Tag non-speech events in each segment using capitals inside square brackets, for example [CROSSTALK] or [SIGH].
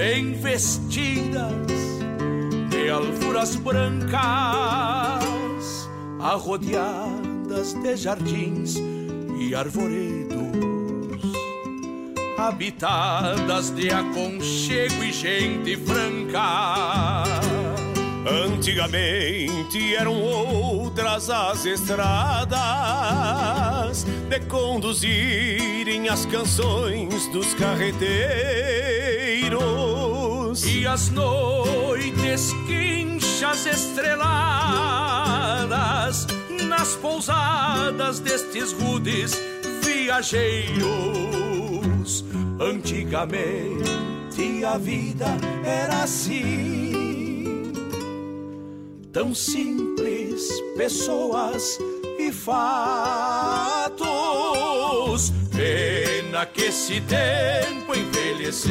bem vestidas de alfuras brancas, arrodeadas de jardins e arvoredos, habitadas de aconchego e gente franca. Antigamente eram outras as estradas de conduzirem as canções dos carreteiros e as noites quinchas estreladas nas pousadas destes rudes viajeiros. Antigamente a vida era assim tão simples, pessoas e fatos. Pena que esse tempo envelheceu,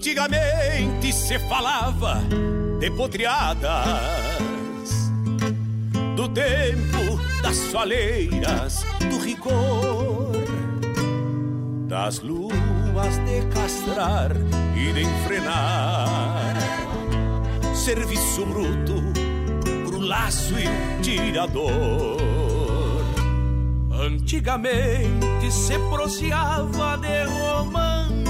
Antigamente se falava de potreadas Do tempo das soleiras, do rigor Das luas de castrar e de enfrenar. Serviço bruto pro laço e tirador. Antigamente se proseava de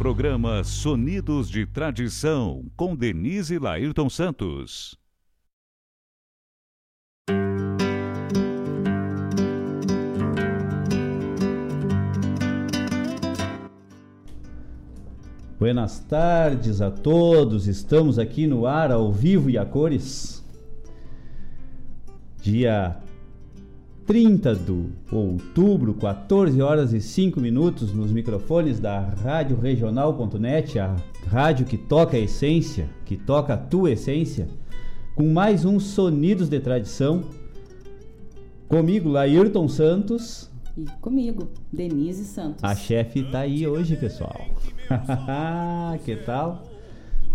Programa Sonidos de Tradição, com Denise Lairton Santos. Buenas tardes a todos, estamos aqui no ar ao vivo e a cores. Dia 30 de outubro, 14 horas e 5 minutos, nos microfones da Rádio Regional.net, a rádio que toca a essência, que toca a tua essência, com mais um Sonidos de Tradição. Comigo, Laírton Santos. E comigo, Denise Santos. A chefe tá aí hoje, pessoal. [LAUGHS] que tal?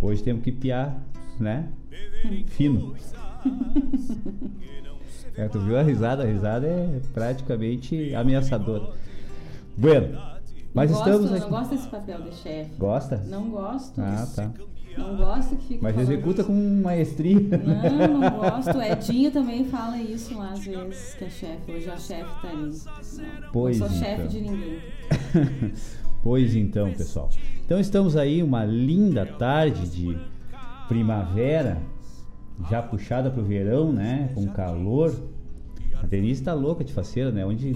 Hoje temos que piar, né? [LAUGHS] Fino. [LAUGHS] É, tu viu a risada? A risada é praticamente ameaçadora. Bueno, mas não estamos gosto, aqui. Não gosto desse papel de chefe. Gosta? Não gosto. Ah, tá. Não gosto que fique Mas executa isso. com maestria. Não, não [LAUGHS] gosto. O Edinho também fala isso lá às vezes, que é chefe. Hoje a chefe tá ali. Não, Pois não sou então. chefe de ninguém. [LAUGHS] Pois então, pessoal. Então estamos aí uma linda tarde de primavera, já puxada pro verão, né? Com calor. A Denise tá louca de faceira, né? Onde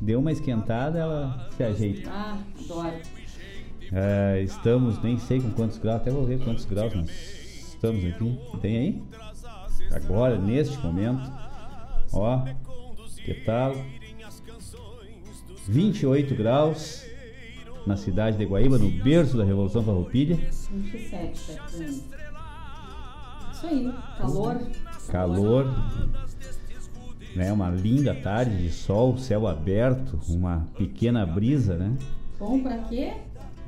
deu uma esquentada, ela se ajeita. Ah, adoro. É, estamos, nem sei com quantos graus, até vou ver quantos graus nós estamos aqui. Tem aí? Agora, neste momento. Ó, que tal? 28 graus na cidade de Guaíba, no berço da Revolução Farroupilha. 27 tá aqui. Isso aí, calor. Calor, né? Uma linda tarde de sol, céu aberto, uma pequena brisa, né? Bom pra quê?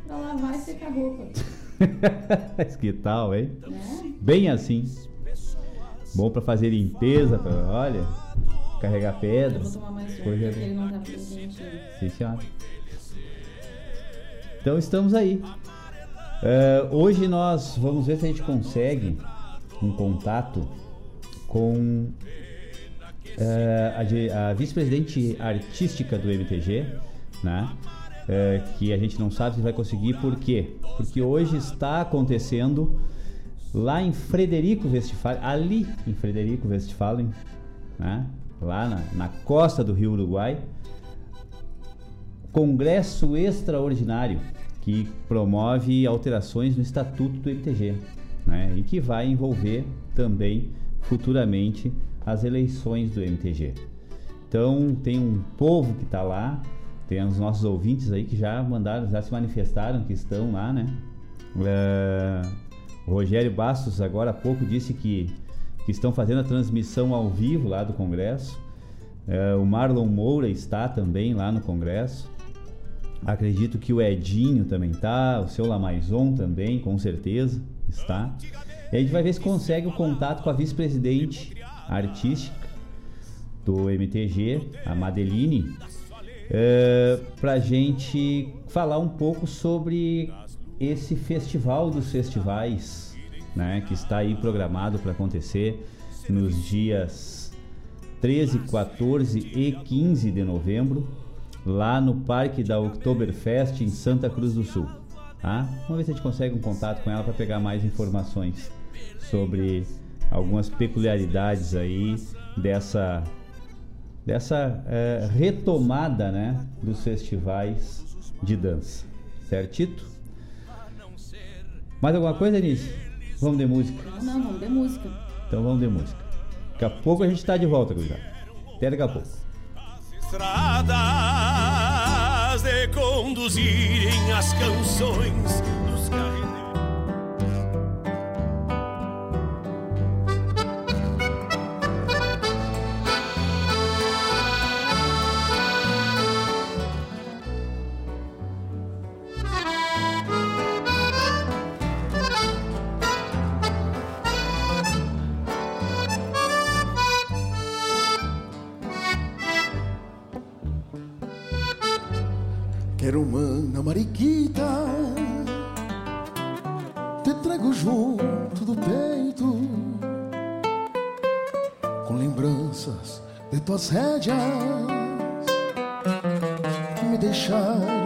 Pra lavar e secar a roupa. [LAUGHS] Que tal, hein? Né? Bem assim. Bom pra fazer limpeza, pra, olha, carregar Eu pedra. vou tomar mais um, porque ele não tá quentinho. Sim, senhora. Então estamos aí. É, hoje nós vamos ver se a gente consegue um contato com é, a, a vice-presidente artística do MTG, né? É, que a gente não sabe se vai conseguir, por quê? Porque hoje está acontecendo lá em Frederico Westphalen, ali em Frederico Westphalen, né? lá na, na costa do Rio Uruguai, Congresso Extraordinário que promove alterações no Estatuto do MTG né? e que vai envolver também futuramente as eleições do MTG. Então tem um povo que está lá, tem os nossos ouvintes aí que já mandaram, já se manifestaram que estão lá, né? É, o Rogério Bastos agora há pouco disse que, que estão fazendo a transmissão ao vivo lá do Congresso. É, o Marlon Moura está também lá no Congresso. Acredito que o Edinho também está, o seu Lamaison também, com certeza está. E a gente vai ver se consegue o contato com a vice-presidente artística do MTG, a Madeline, para a gente falar um pouco sobre esse festival dos festivais, né, que está aí programado para acontecer nos dias 13, 14 e 15 de novembro, lá no Parque da Oktoberfest em Santa Cruz do Sul. Tá? Vamos ver se a gente consegue um contato com ela para pegar mais informações sobre algumas peculiaridades aí dessa dessa eh, retomada, né, dos festivais de dança. Certito? Mais alguma coisa, Denise? Vamos de música. Não, não, vamos de música. Então vamos de música. Daqui a pouco a gente está de volta, gurizada. Até daqui a pouco. Estradas de conduzirem as canções mana mariquita Te trago junto do peito Com lembranças de tuas rédeas Que me deixaram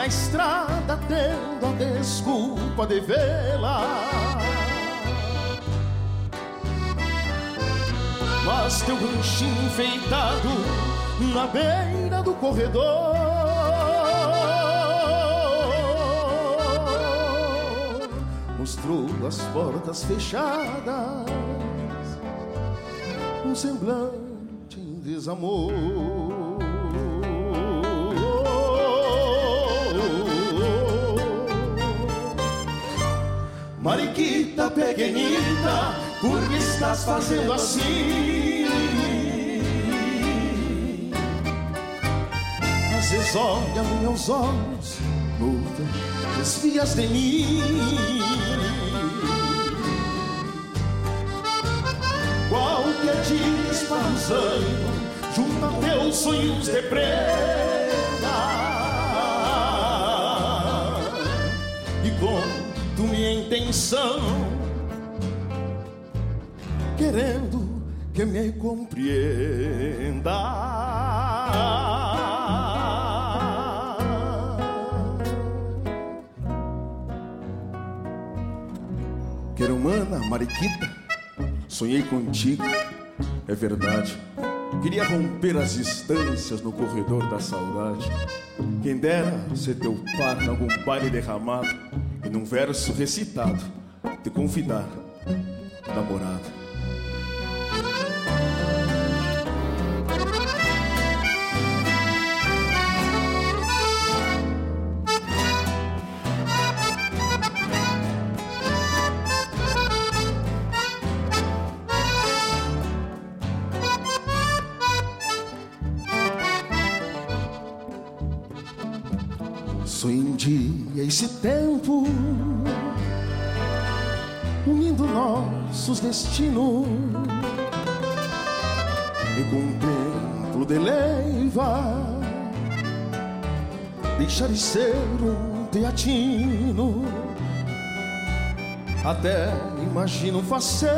na estrada Tendo a desculpa de vê-la Mas teu ranchinho enfeitado Na beira do corredor mostrou as portas fechadas, um semblante em desamor. Mariquita pequenita, por que estás fazendo assim? Às vezes olha meus olhos, muda, desvias de mim. Qualquer dia esparruzando, junto a teus sonhos de prenda. Intenção, querendo que me compreenda. Quero humana, mariquita, sonhei contigo, é verdade. Queria romper as distâncias no corredor da saudade. Quem dera ser teu par em algum baile derramado e num verso recitado te convidar, namorada. Tempo unindo nossos destinos. E contemplo de leiva deixar de ser um teatino. Até imagino um faceiro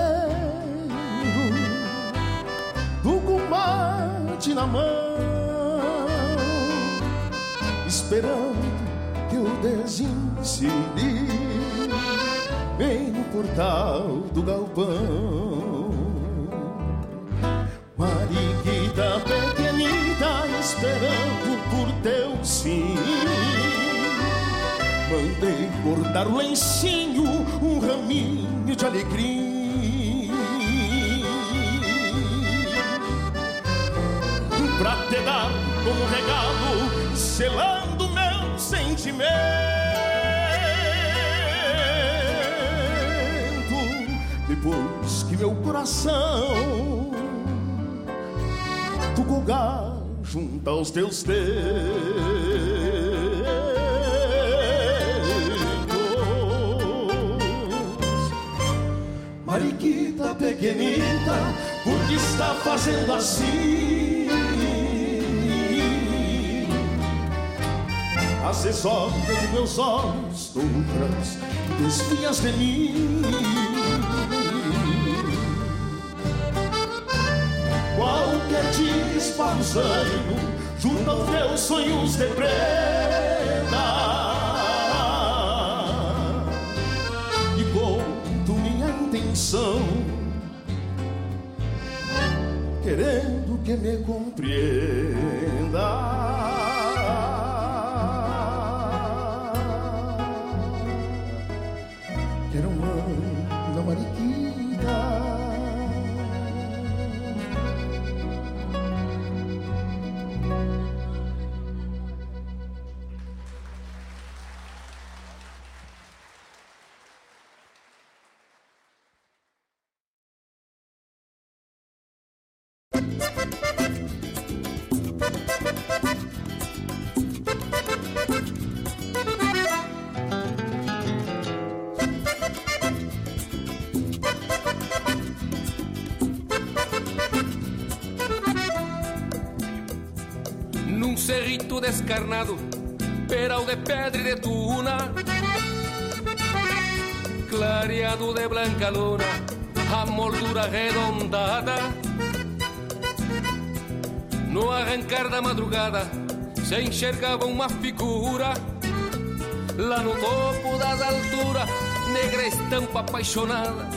do combate na mão esperando eu desencilhe bem no portal do galpão. Mariquita pequenita esperando por teu sim. Mandei bordar o lencinho, um raminho de alegria. Pra te dar como regalo, selando sentimento. Depois que meu coração tocou junto aos teus dedos. Mariquita pequenita, por que está fazendo assim? Vezes olha nos meus olhos, outras desvias de mim. Qualquer dia esparruzando, junto aos teus sonhos de prenda. E conto minha intenção, querendo que me compreenda. Arrancar da madrugada, se enxergava uma figura lá no topo das alturas, negra estampa apaixonada.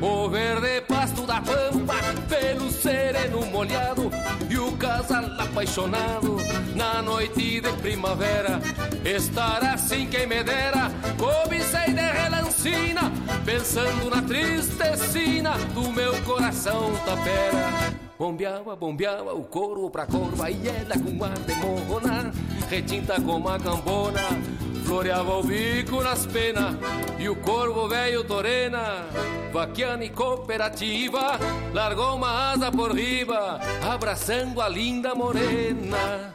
O verde pasto da pampa, pelo sereno molhado E o casal apaixonado na noite de primavera. Estar assim quem me dera, cobicei de relancina Pensando na tristecina do meu coração tapera Bombeava, bombeava o couro pra corva e ela com ar de morrona Retinta como a cambona Floreava o bico nas penas e o corvo velho torena, vaquiana e cooperativa, largou uma asa por riba, abraçando a linda morena.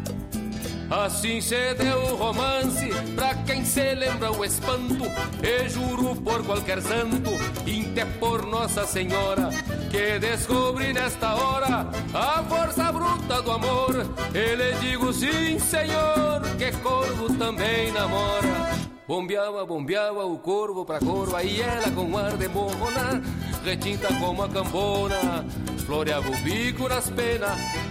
Assim se deu o romance pra quem se lembra o espanto. E juro por qualquer santo, inte por Nossa Senhora, que descobri nesta hora a força bruta do amor. E lhe digo sim, senhor, que corvo também namora. Bombeava, bombeava o corvo pra corva e ela com ar de morrona, retinta como a cambona, floreava o bico nas penas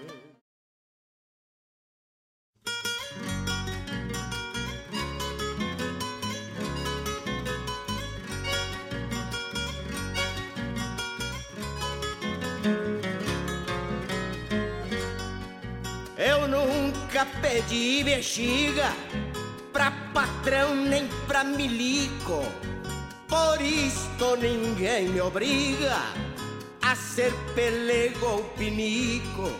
Pedi bexiga pra patrão nem pra milico. Por isto ninguém me obriga a ser pelego ou pinico.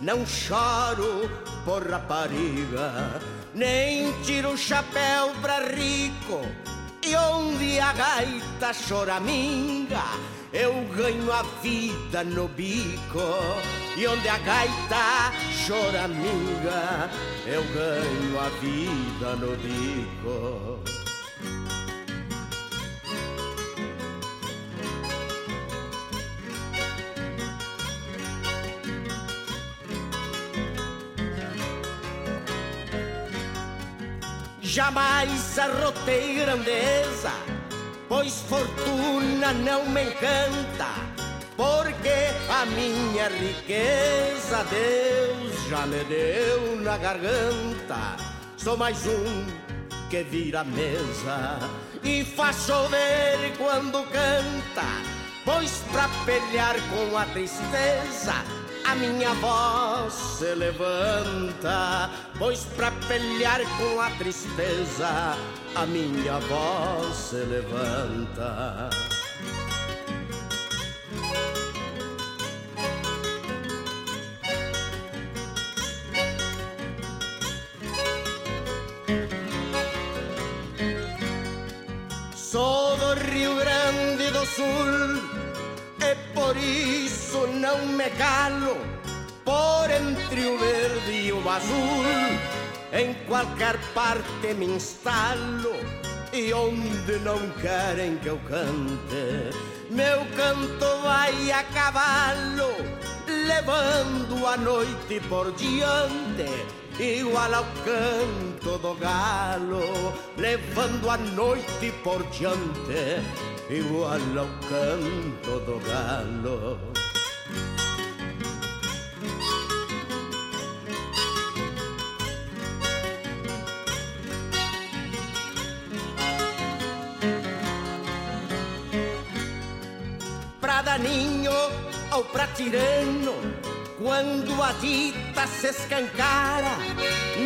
Não choro por rapariga, nem tiro o chapéu pra rico. E onde a gaita choraminga, eu ganho a vida no bico. E onde a gaita choraminga, eu ganho a vida no bico. Jamais arrotei grandeza, pois fortuna não me encanta porque a minha riqueza Deus já me deu na garganta. Sou mais um que vira mesa e faz chover quando canta. pois pra pelear com a tristeza a minha voz se levanta, pois pra pelear com a tristeza a minha voz se levanta. Sou do Rio Grande do Sul por isso não me calo por entre o verde e o azul. Em qualquer parte me instalo e onde não querem que eu cante, meu canto vai a cavalo, levando a noite por diante igual ao canto do galo, levando a noite por diante, igual ao canto do galo. Pra daninho ou pra tirano, quando a dita se escancara,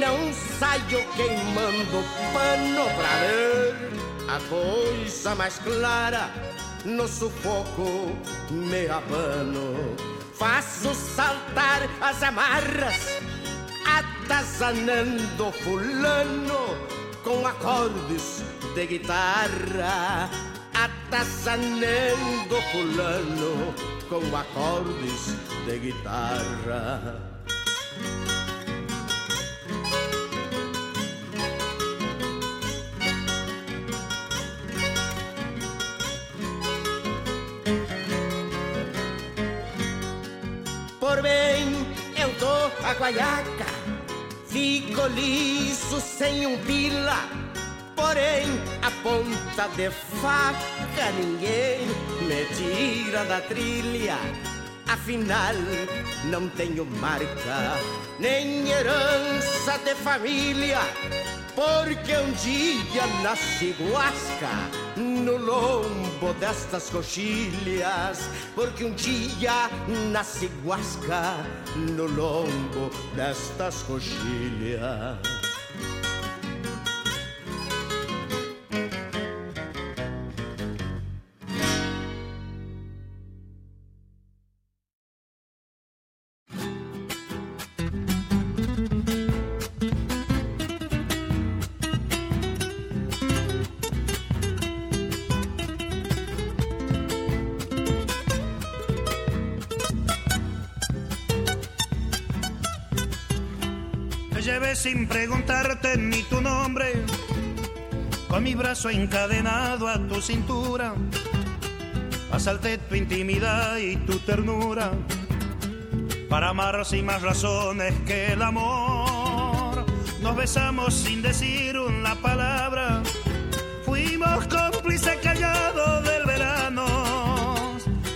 não saio queimando pano pra ver a coisa mais clara. No sufoco me abano, faço saltar as amarras, atazanando fulano com acordes de guitarra, atazanando fulano com acordes de guitarra. Por bem, eu dou a guaiaca, fico liso sem um pila. Porém, a ponta de faca ninguém me tira da trilha. Afinal, não tenho marca, nem herança de família. Porque um dia nasci guasca no lombo destas coxilhas. Porque um dia nasci guasca no lombo destas coxilhas. Encadenado a tu cintura. Asalté tu intimidad y tu ternura para amar sin más razones que el amor. Nos besamos sin decir una palabra, fuimos cómplices callados del verano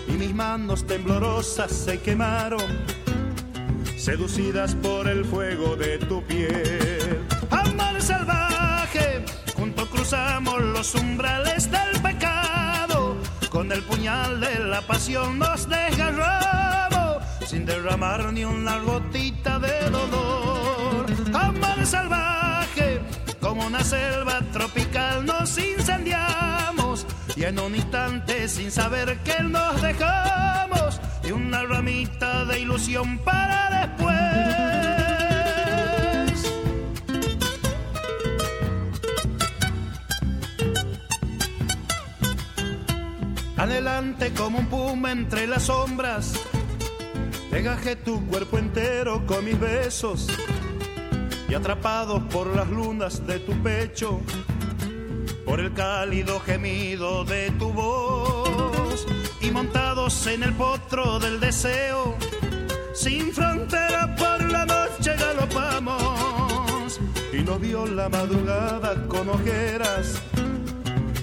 y mis manos temblorosas se quemaron seducidas por el fuego de tu piel. Cruzamos los umbrales del pecado, con el puñal de la pasión nos desgarramos, sin derramar ni una gotita de dolor. Amor salvaje, como una selva tropical nos incendiamos, y en un instante sin saber que nos dejamos, y una ramita de ilusión para después. Adelante como un puma entre las sombras, Degajé tu cuerpo entero con mis besos. Y atrapados por las lunas de tu pecho, por el cálido gemido de tu voz. Y montados en el potro del deseo, sin frontera por la noche galopamos. Y nos vio la madrugada con ojeras,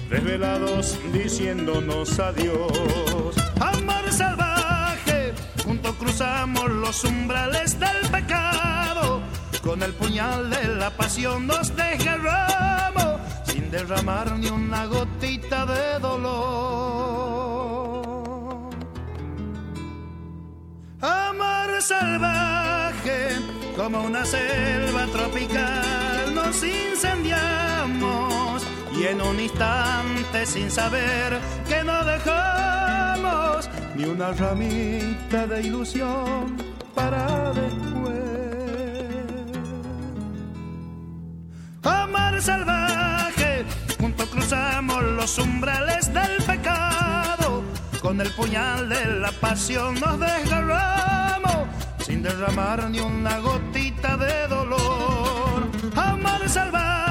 desvelados diciéndonos adiós. Amor salvaje, juntos cruzamos los umbrales del pecado, con el puñal de la pasión nos desgarramos, sin derramar ni una gotita de dolor. Amor salvaje, como una selva tropical, nos incendiamos y en un instante sin saber que no dejamos ni una ramita de ilusión para después. Amar salvaje, junto cruzamos los umbrales del pecado, con el puñal de la pasión nos desgarramos sin derramar ni una gotita de dolor. Amar salvaje,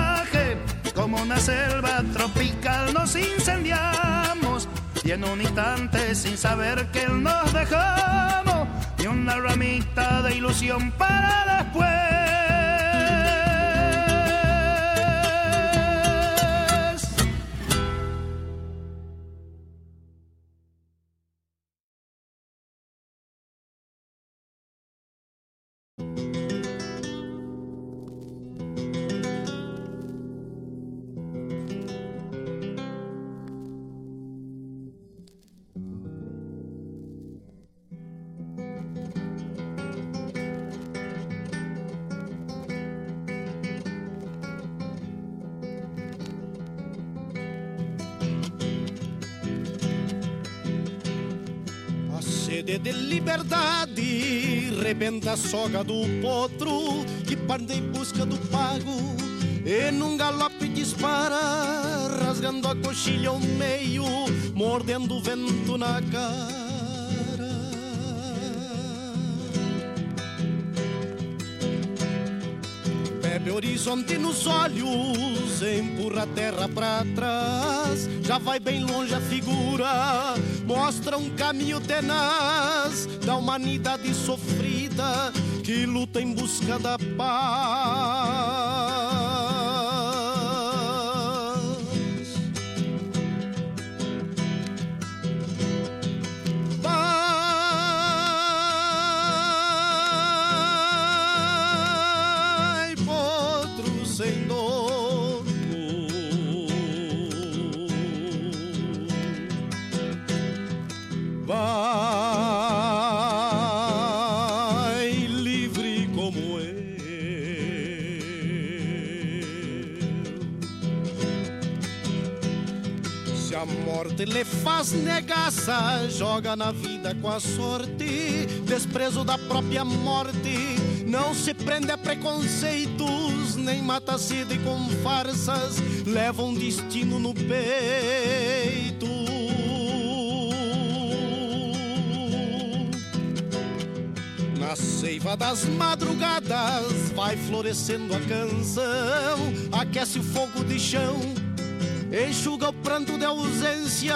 una selva tropical nos incendiamos y en un instante sin saber que nos dejamos ni una ramita de ilusión para después. Rebenta a soga do potro que parte em busca do pago e num galope dispara, rasgando a coxilha ao meio, mordendo o vento na cara. Bebe horizonte nos olhos, empurra a terra pra trás. Já vai bem longe a figura, mostra um caminho tenaz da humanidade sofrida que luta em busca da paz. Lhe faz negaça, joga na vida com a sorte, desprezo da própria morte. Não se prende a preconceitos, nem mata sede com farsas, leva um destino no peito. Na seiva das madrugadas vai florescendo a canção, aquece o fogo de chão, enxuga o pranto de ausência.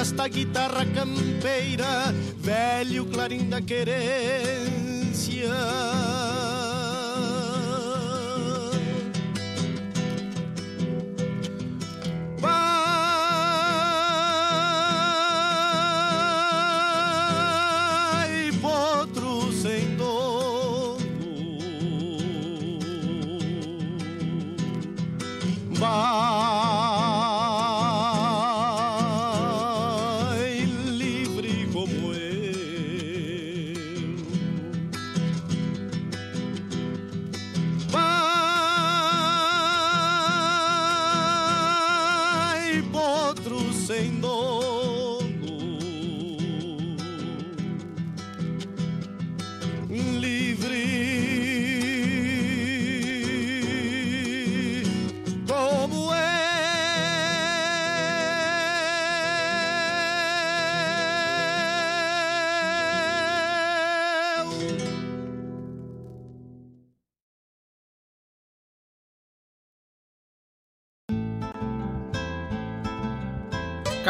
Esta guitarra campeira, velho clarim da querência.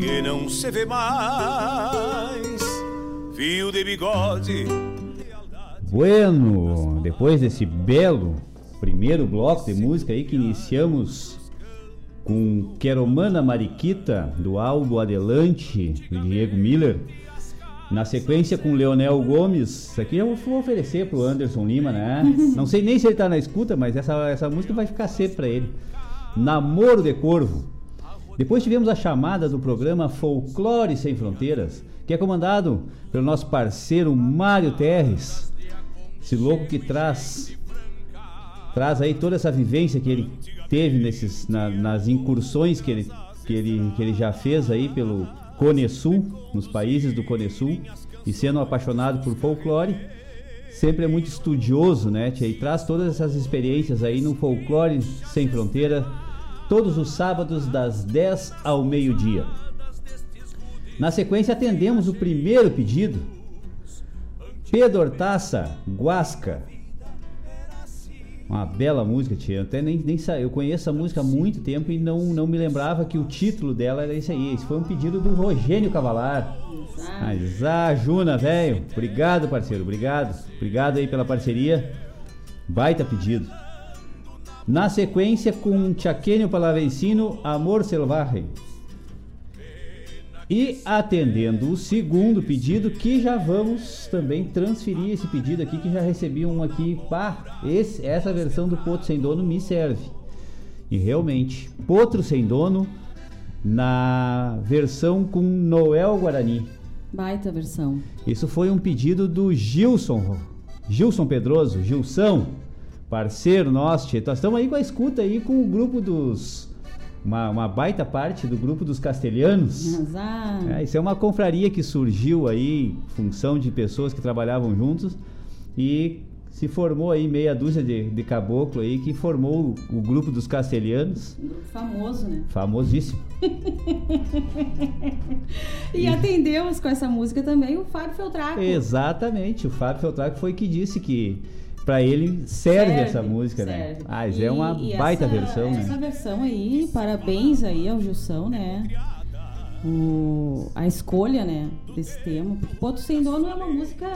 Que não se vê mais. Fio de bigode. Bueno, depois desse belo primeiro bloco de música aí que iniciamos com Queromana Mariquita, do álbum Adelante, do Diego Miller. Na sequência com Leonel Gomes, isso aqui eu vou oferecer pro Anderson Lima, né? [LAUGHS] Não sei nem se ele tá na escuta, mas essa, essa música vai ficar sempre pra ele. Namoro de Corvo. Depois tivemos a chamada do programa Folclore Sem Fronteiras, que é comandado pelo nosso parceiro Mário Terres. Esse louco que traz traz aí toda essa vivência que ele teve nesses, na, nas incursões que ele, que, ele, que ele já fez aí pelo Cone Sul, nos países do Cone Sul, e sendo apaixonado por folclore, sempre é muito estudioso, né? E traz todas essas experiências aí no Folclore Sem Fronteira, todos os sábados das 10 ao meio-dia. Na sequência atendemos o primeiro pedido. Pedro Hortaça, Guasca, uma bela música, tia. Eu até nem, nem sa... Eu conheço a música há muito tempo e não, não me lembrava que o título dela era esse aí. Esse foi um pedido do Rogênio Cavalar. Mas, ah, Juna, velho. Obrigado, parceiro. Obrigado. Obrigado aí pela parceria. Baita pedido. Na sequência, com Chaquenio Palavencino, Amor Selvagem. E atendendo o segundo pedido, que já vamos também transferir esse pedido aqui, que já recebi um aqui. Pá, esse, essa versão do Potro Sem Dono me serve. E realmente, Potro Sem Dono na versão com Noel Guarani. Baita versão. Isso foi um pedido do Gilson, Gilson Pedroso, Gilson, parceiro nosso. Tchê. Nós estamos aí com a escuta aí com o grupo dos uma, uma, baita parte do grupo dos castelhanos. É, isso é uma confraria que surgiu aí, função de pessoas que trabalhavam juntos e se formou aí meia dúzia de, de caboclo aí que formou o, o grupo dos castelhanos. Famoso, né? Famosíssimo. [LAUGHS] e, e, atendemos com essa música também o Fábio Feltraco. Exatamente, o Fábio Feltraco foi que disse que para ele serve, serve, essa música, né? serve. né? Ah, e, é uma baita essa, versão, né? Essa versão aí, parabéns aí ao Gilson, né? O, a escolha, né, desse tema. Porque Poto Sem Dono é uma música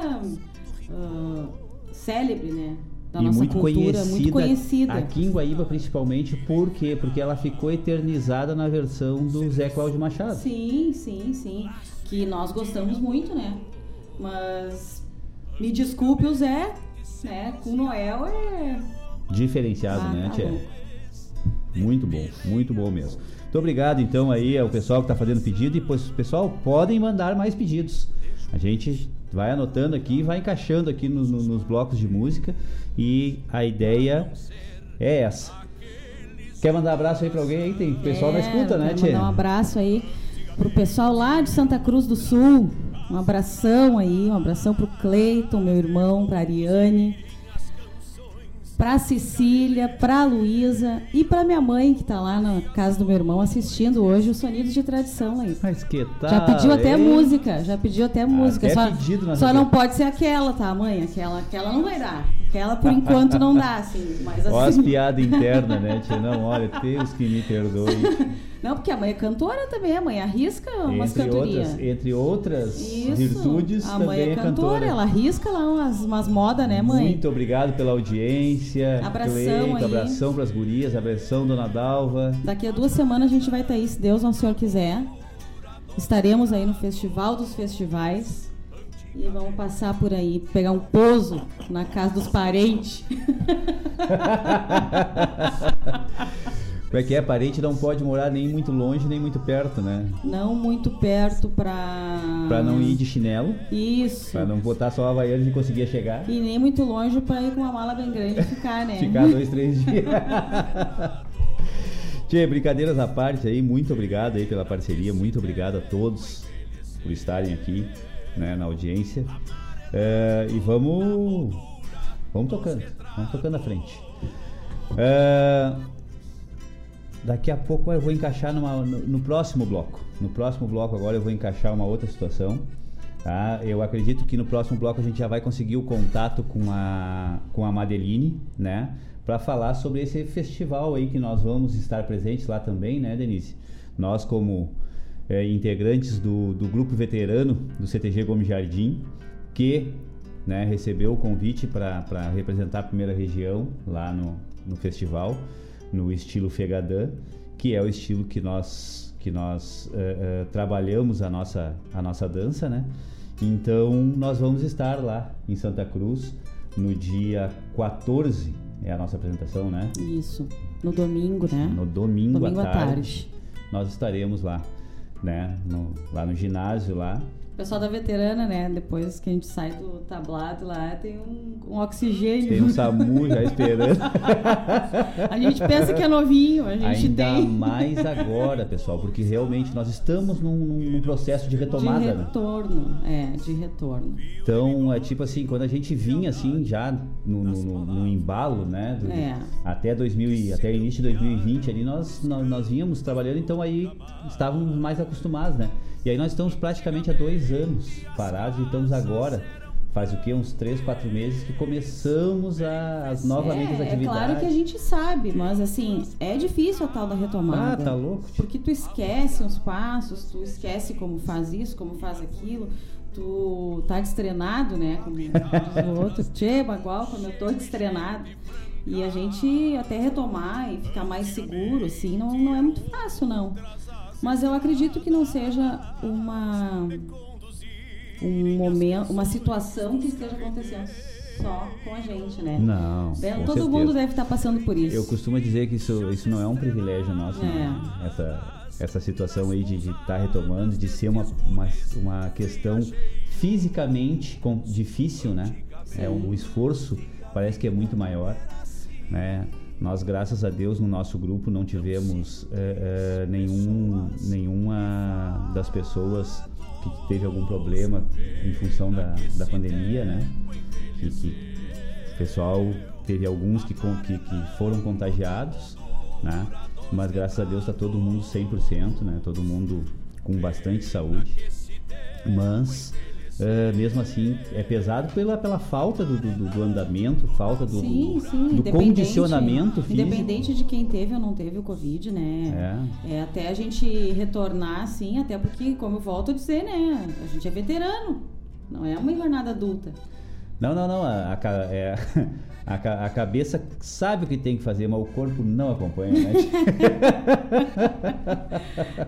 uh, célebre, né? Da e nossa muito cultura, conhecida, muito conhecida. Aqui em Guaíba, principalmente, por quê? Porque ela ficou eternizada na versão do Zé Cláudio Machado. Sim, sim, sim. Que nós gostamos muito, né? Mas me desculpe o Zé, né? Com Noel é. Diferenciado, ah, né, tá? Muito bom, muito bom mesmo. Muito obrigado então aí ao pessoal que está fazendo pedido e pois, pessoal podem mandar mais pedidos. A gente vai anotando aqui, vai encaixando aqui no, no, nos blocos de música e a ideia é essa. Quer mandar um abraço aí para alguém aí? Tem pessoal é, na escuta, né, Tia? Mandar um abraço aí pro pessoal lá de Santa Cruz do Sul, um abração aí, um abração pro Cleiton, meu irmão, pra Ariane, pra Cecília, pra Luísa e pra minha mãe, que tá lá na casa do meu irmão assistindo hoje os Sonidos de Tradição aí. Mas que tal? Já pediu até música, já pediu até música. Até só só não pode ser aquela, tá, mãe? Aquela, aquela não vai dar. Aquela por enquanto não dá, assim. Mas assim... Ó as piadas internas, né, [LAUGHS] tia? Não, olha, Deus que me perdoe. Não, porque a mãe é cantora também, a mãe arrisca umas cantorias. Entre outras Isso. virtudes, a mãe é, é cantora, cantora. ela arrisca lá umas, umas modas, né, mãe? Muito obrigado pela audiência. Abração Cleito, aí. abração pras gurias, abração, dona Dalva. Daqui a duas semanas a gente vai estar aí, se Deus Nosso Senhor quiser. Estaremos aí no Festival dos Festivais. E vamos passar por aí, pegar um pouso na casa dos parentes. [LAUGHS] Como é que é? Parente não pode morar nem muito longe, nem muito perto, né? Não muito perto pra. Pra não ir de chinelo. Isso. Pra não botar só a Havaianas e conseguir chegar. E nem muito longe pra ir com uma mala bem grande e ficar, né? ficar dois, três dias. [LAUGHS] Tchê, brincadeiras à parte aí, muito obrigado aí pela parceria, muito obrigado a todos por estarem aqui né, na audiência. É, e vamos. Vamos tocando, vamos tocando à frente. É, daqui a pouco eu vou encaixar numa, no, no, próximo bloco. No próximo bloco agora eu vou encaixar uma outra situação. Tá? Eu acredito que no próximo bloco a gente já vai conseguir o contato com a, com a Madeline, né? Para falar sobre esse festival aí que nós vamos estar presentes lá também, né, Denise? Nós, como é, integrantes do, do grupo veterano do CTG Gomes Jardim, que né, recebeu o convite para representar a primeira região lá no, no festival, no estilo Fegadã, que é o estilo que nós, que nós uh, uh, trabalhamos a nossa, a nossa dança, né? Então, nós vamos estar lá em Santa Cruz no dia 14, é a nossa apresentação, né? Isso, no domingo, né? No domingo, domingo à, à tarde, tarde. Nós estaremos lá, né? No, lá no ginásio lá. O pessoal da veterana, né? Depois que a gente sai do tablado lá, tem um, um oxigênio. Tem um SAMU já esperando. [LAUGHS] a gente pensa que é novinho, a gente Ainda tem. mais agora, pessoal, porque realmente nós estamos num, num processo de retomada. De né? retorno, é, de retorno. Então, é tipo assim, quando a gente vinha assim, já no, no, no- embalo, né? do- É. Até 2000, e- até início de 2020 ali, nós, nós, nós vínhamos trabalhando, então aí estávamos mais acostumados, né? E aí nós estamos praticamente há dois anos parados e estamos agora, faz o quê? Uns três, quatro meses que começamos a, as novamente as É, é atividades. claro que a gente sabe, mas assim, é difícil a tal da retomada. Ah, tá louco? Porque tu esquece os passos, tu esquece como faz isso, como faz aquilo. Tu tá destrenado, né? Como [LAUGHS] o outro. Tchê, igual quando eu tô destrenado. E a gente até retomar e ficar mais seguro, assim, não, não é muito fácil, não. Mas eu acredito que não seja uma um momento, uma situação que esteja acontecendo só com a gente, né? Não, Bem, Todo certeza. mundo deve estar passando por isso. Eu costumo dizer que isso, isso não é um privilégio nosso, É. né? essa, essa situação aí de estar retomando, de ser uma, uma, uma questão fisicamente com- difícil, né? É, o esforço parece que é muito maior, né? Nós, graças a Deus, no nosso grupo não tivemos é, é, nenhum, nenhuma das pessoas que teve algum problema em função da, da pandemia, né? Que, que o pessoal teve alguns que, que, que foram contagiados, né? Mas graças a Deus está todo mundo 100%, né? Todo mundo com bastante saúde. Mas eh, mesmo assim é pesado pela, pela falta do, do, do andamento, falta do, Sim, sim, do condicionamento físico. Independente de quem teve ou não teve o Covid, né? É. até a gente retornar, assim, até porque, como eu volto a dizer, né? A gente é veterano, não é uma jornada adulta. Não, não, não. A, a, é, [LAUGHS] a, a cabeça sabe o que tem que fazer, mas o corpo não acompanha, né?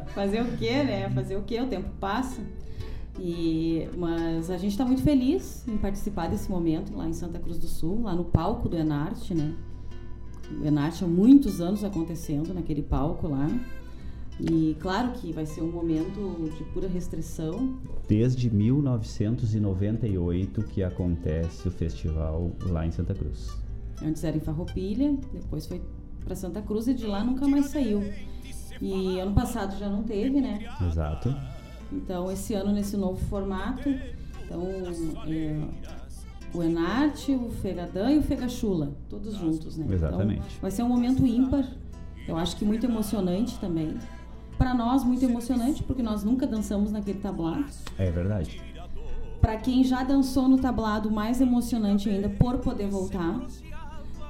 [LAUGHS] Fazer o quê, né? Fazer o quê? O tempo passa. E, mas a gente está muito feliz em participar desse momento lá em Santa Cruz do Sul, lá no palco do Enarte, né? O Enarte há muitos anos acontecendo naquele palco lá. E claro que vai ser um momento de pura restrição. Desde 1998 que acontece o festival lá em Santa Cruz. Antes era em Farroupilha, depois foi para Santa Cruz e de lá nunca mais saiu. E ano passado já não teve, né? Exato. Então, esse ano, nesse novo formato, então, é, o Enarte, o Fegadã e o Fegachula, todos juntos, né? Exatamente. Então, vai ser um momento ímpar, eu acho que muito emocionante também. Para nós, muito emocionante, porque nós nunca dançamos naquele tablado. É verdade. Para quem já dançou no tablado, mais emocionante ainda por poder voltar.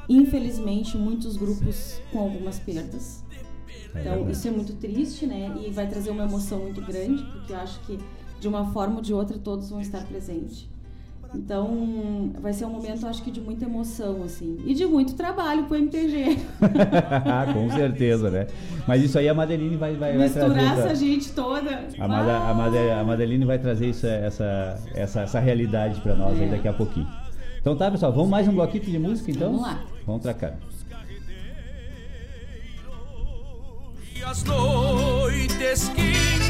Infelizmente, muitos grupos com algumas perdas. Então, isso é muito triste, né? E vai trazer uma emoção muito grande, porque eu acho que de uma forma ou de outra todos vão estar presentes. Então, vai ser um momento, acho que de muita emoção, assim. E de muito trabalho pro MTG. [LAUGHS] Com certeza, né? Mas isso aí a Madeline vai, vai, vai trazer. Misturar essa gente toda. A, Made- a, Made- a Madeline vai trazer isso, essa, essa, essa realidade para nós aí É. daqui a pouquinho. Então tá, pessoal, vamos mais um bloquinho de música então? Vamos lá. Vamos pra cá. As noites quinchas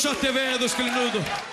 Cochote Velho dos Clinudos.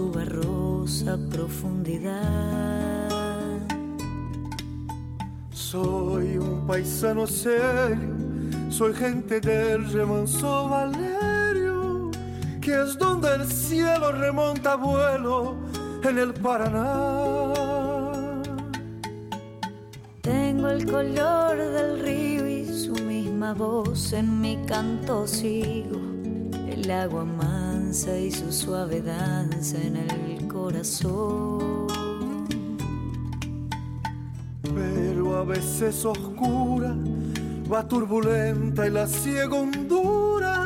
Su barrosa profundidad. Soy un paisano serio, soy gente del remanso Valerio, que es donde el cielo remonta vuelo en el Paraná. Tengo el color del río y su misma voz en mi canto sigo. El agua y su suave danza en el corazón. Pero a veces oscura, va turbulenta y la ciega hondura.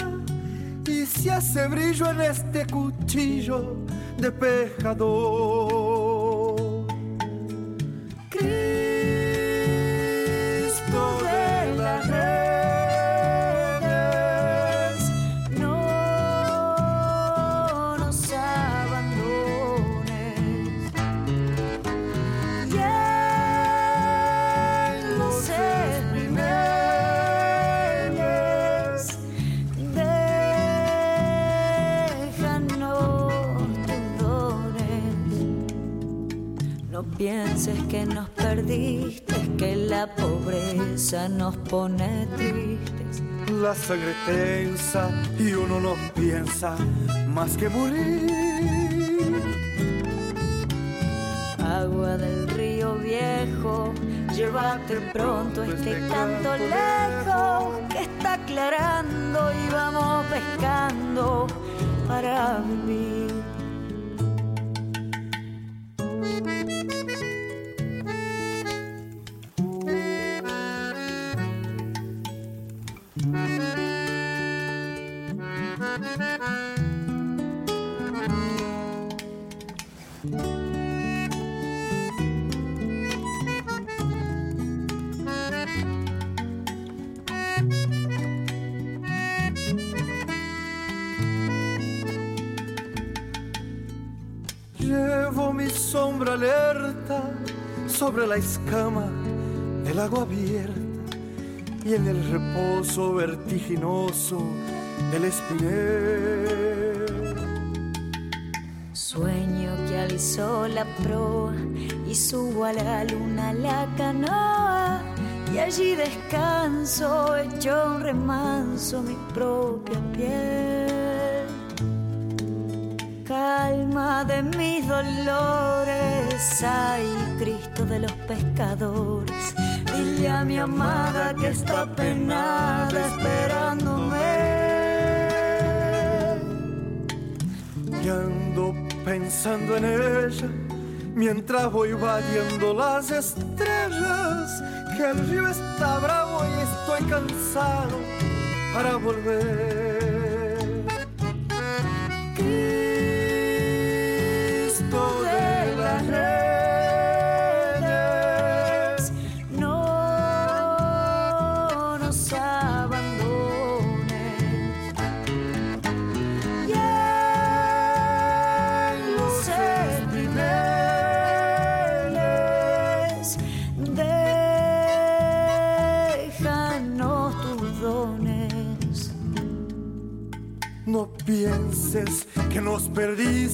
Y se hace brillo en este cuchillo de pescador. Sangre tensa y uno no piensa más que morir. Agua del río viejo, llévate pronto este canto lejos que está aclarando y vamos pescando para vivir. Sobre la escama del agua abierta y en el reposo vertiginoso del espinel. Sueño que alzó la proa y subo a la luna la canoa y allí descanso hecho un remanso mi propia piel. Calma de mis dolores, ay De los pescadores, dile a mi amada que está penada esperándome. Y ando pensando en ella mientras voy vadiendo las estrellas. Que el río está bravo y estoy cansado para volver.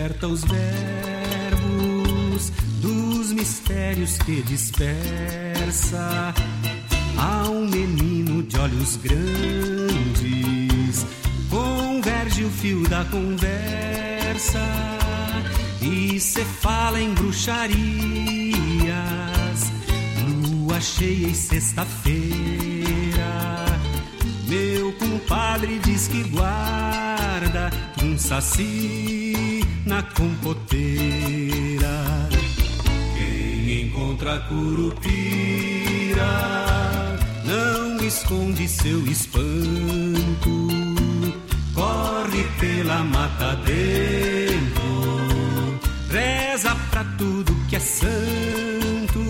Oferta os verbos dos mistérios que dispersa, há um menino de olhos grandes, converge o fio da conversa e se fala em bruxarias, lua cheia e sexta-feira. Meu compadre diz que guarda saci na compoteira. Quem encontra curupira não esconde seu espanto. Corre pela mata dentro, reza pra tudo que é santo.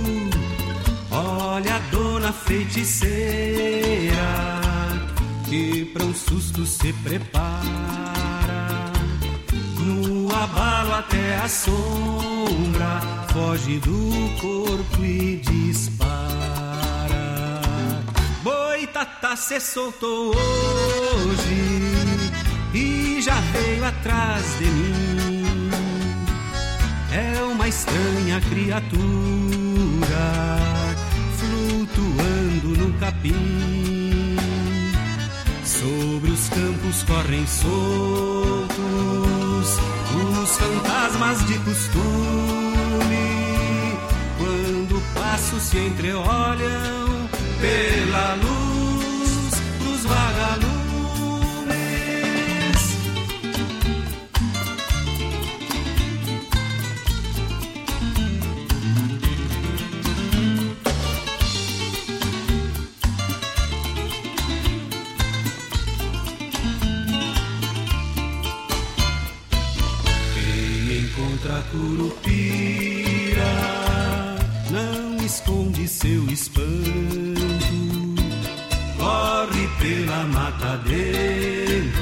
Olha a dona feiticeira que pra um susto se prepara. Abalo até a sombra, foge do corpo e dispara. Boitatá se soltou hoje e já veio atrás de mim. É uma estranha criatura flutuando no capim. Sobre os campos correm soltos os fantasmas de costume. Quando passos se entreolham pela luz dos vagalumes. Curupira não esconde seu espanto, corre pela mata dentro,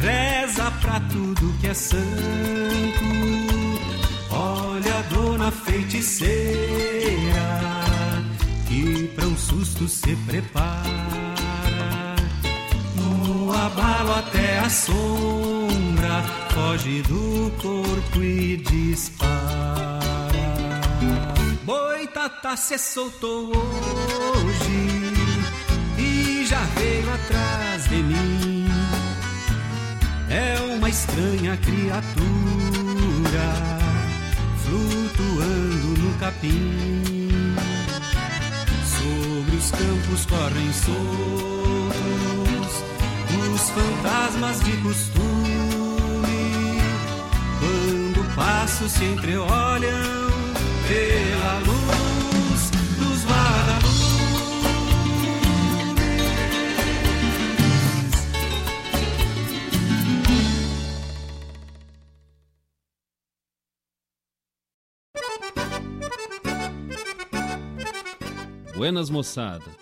reza pra tudo que é santo. Olha a dona feiticeira que pra um susto se prepara no abalo até a sombra, foge do corpo e dispara. Boitatá se soltou hoje e já veio atrás de mim. É uma estranha criatura flutuando no capim. Sobre os campos correm soltos os fantasmas de costume. Quando passos se entreolham pela luz dos vagalumes. Buenas moçada,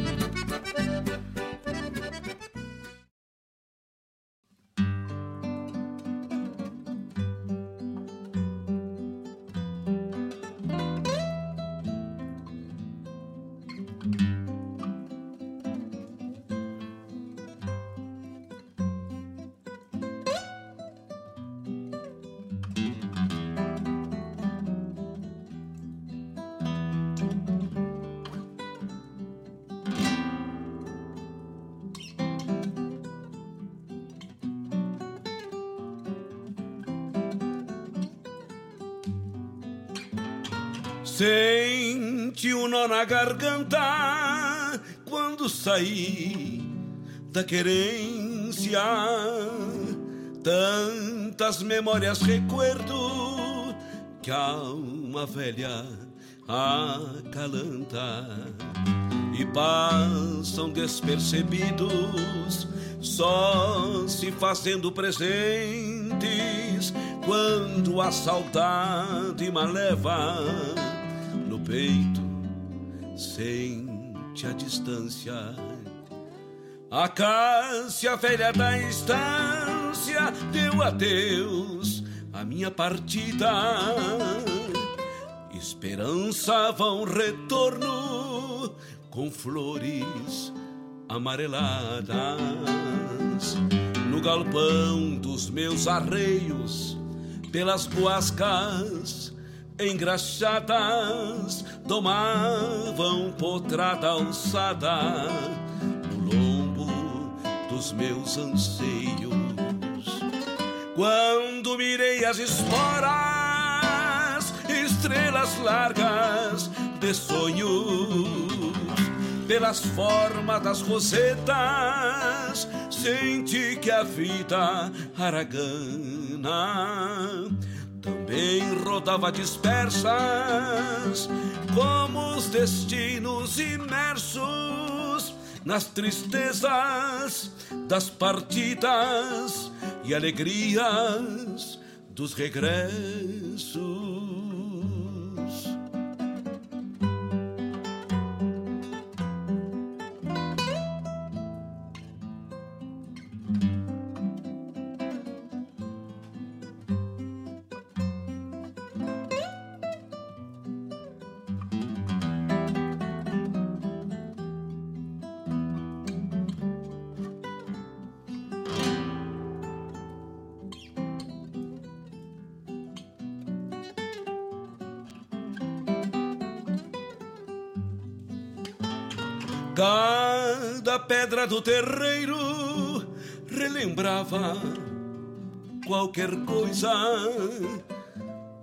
Garganta quando saí da querência. Tantas memórias recuerdo que a alma velha acalanta e passam despercebidos, só se fazendo presentes quando a saudade me leva no peito, sente a distância. A Cássia velha da estância deu adeus à minha partida. Esperançava um retorno com flores amareladas no galpão dos meus arreios, pelas boascas engraxadas, tomavam potrada alçada no lombo dos meus anseios. Quando mirei as esporas, estrelas largas de sonhos, pelas formas das rosetas, senti que a vida aragana também rodava dispersas, como os destinos imersos nas tristezas das partidas e alegrias dos regressos. Pedra do terreiro relembrava qualquer coisa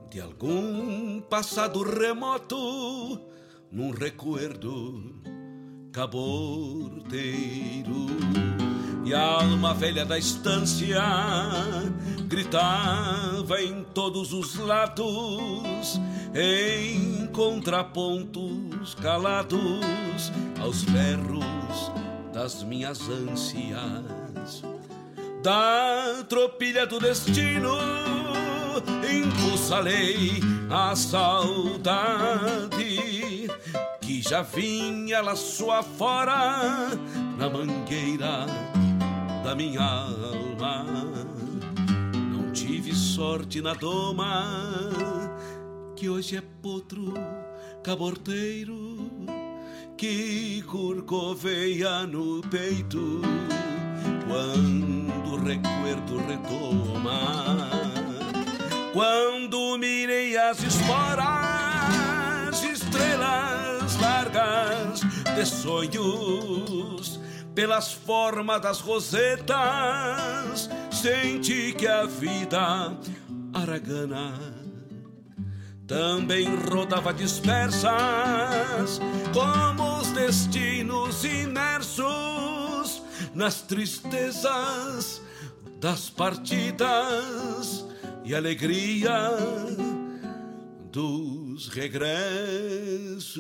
de algum passado remoto num recuerdo caborteiro. E a alma velha da estância gritava em todos os lados, em contrapontos calados aos berros das minhas ânsias. Da tropilha do destino impulsalei a saudade que já vinha lá sua fora na mangueira da minha alma. Não tive sorte na doma, que hoje é potro caborteiro, que corcoveia no peito quando o recuerdo retoma. Quando mirei as esporas, estrelas largas de sonhos pelas formas das rosetas, senti que a vida aragana também rodava dispersas, como os destinos imersos nas tristezas das partidas e alegria dos regressos.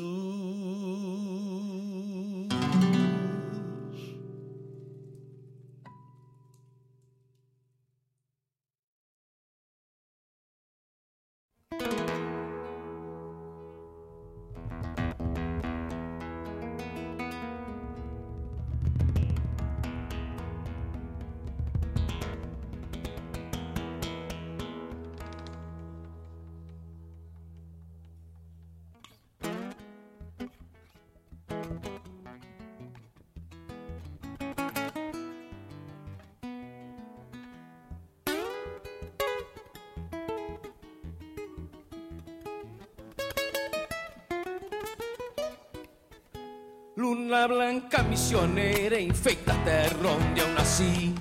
Luna blanca missioneira enfeita a terra onde eu nasci,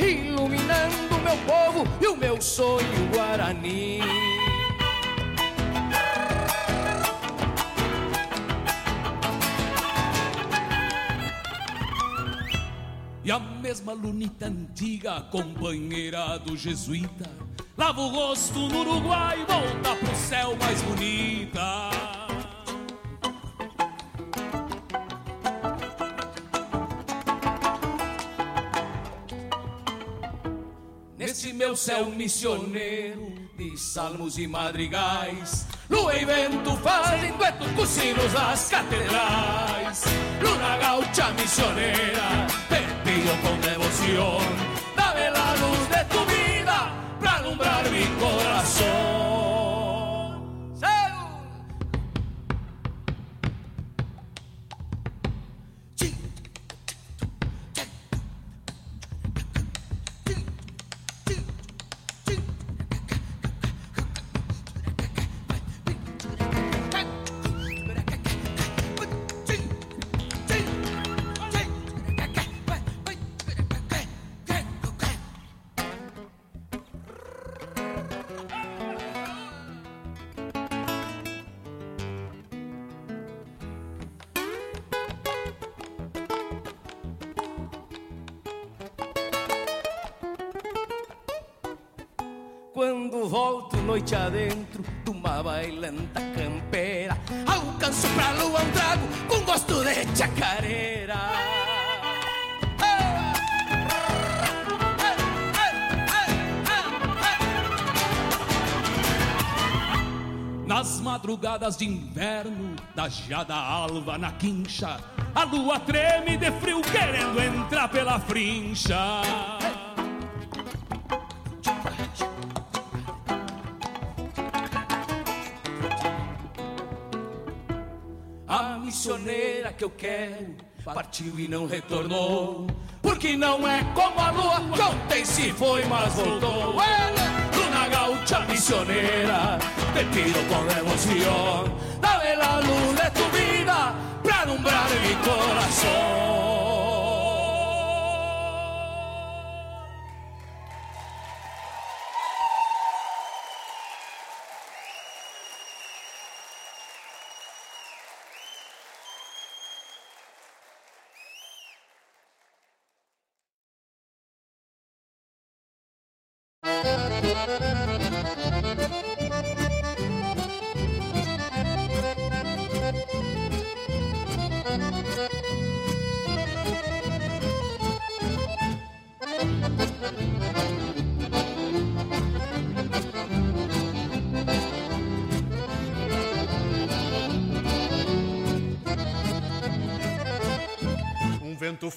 iluminando o meu povo e o meu sonho guarani. E a mesma lunita antiga, companheira do jesuíta, lava o rosto no Uruguai e volta pro céu mais bonita. Nesse meu céu missioneiro de salmos e madrigais, lua e vento fazem duetos com sinos das catedrais. Luna gaucha misionera, te pido con devoción, dame la luz de tu vida para alumbrar mi corazón. Volto noite adentro de uma bailanta campeira, alcanço pra lua um trago com gosto de chacareira. Nas madrugadas de inverno, da geada alva na quincha, a lua treme de frio querendo entrar pela frincha. Que eu quero partiu e não retornou. Porque não é como a lua que ontem se foi, mas voltou. Luna gaucha misionera, te pido con devoción, dame la luz de tu vida para alumbrar mi corazón.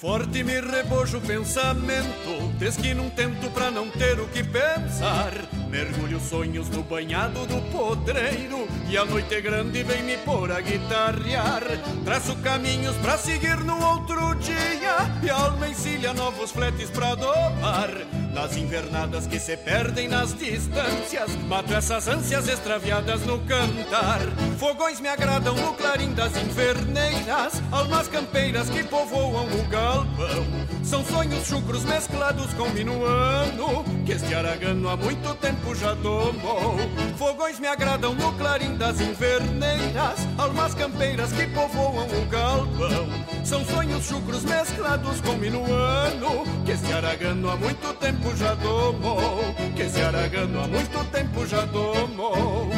Forte me reboja o pensamento Desde que não tento pra não ter o que pensar. Mergulho sonhos no banhado do podreiro E a noite grande vem me pôr a guitarrear. Traço caminhos pra seguir no outro dia E a alma encilha novos fletes pra domar Nas invernadas que se perdem nas distâncias Mato essas ânsias extraviadas no cantar. Fogões me agradam no clarim das inverneiras Almas campeiras que povoam o galpão São sonhos chucros mesclados com minuano Que este aragano há muito tempo já tomou. Fogões me agradam no clarim das inverneiras Almas campeiras que povoam o galpão. São sonhos chucros mesclados com minuano Que este aragano há muito tempo já tomou. Que este aragano há muito tempo já tomou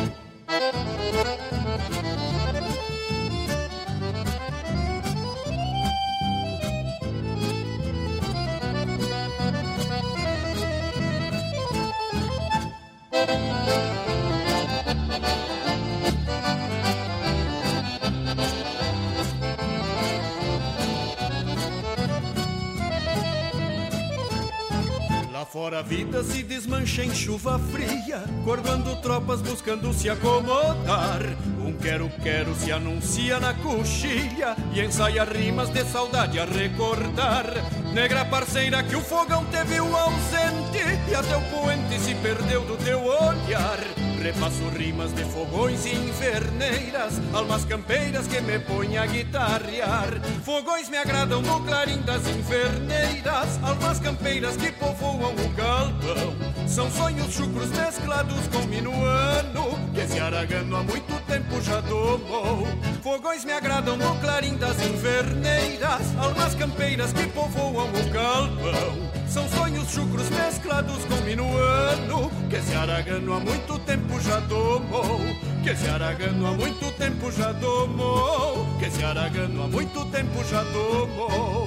fora a vida se desmancha em chuva fria, cortando tropas buscando se acomodar. Um quero-quero se anuncia na coxilha e ensaia rimas de saudade a recordar. Negra parceira que o fogão te viu ausente e até o poente se perdeu do teu olhar. Sempre rimas de fogões e inverneiras, almas campeiras que me põem a guitarrear. Fogões me agradam no clarim das inverneiras, almas campeiras que povoam o galpão. São sonhos chucros mesclados com minuano, que esse aragano há muito tempo já domou. Fogões me agradam no clarim das inverneiras, almas campeiras que povoam o galpão. São sonhos chucros mesclados com minuano, que esse aragano há muito tempo já domou. Que esse aragano há muito tempo já domou. Que esse aragano há muito tempo já domou.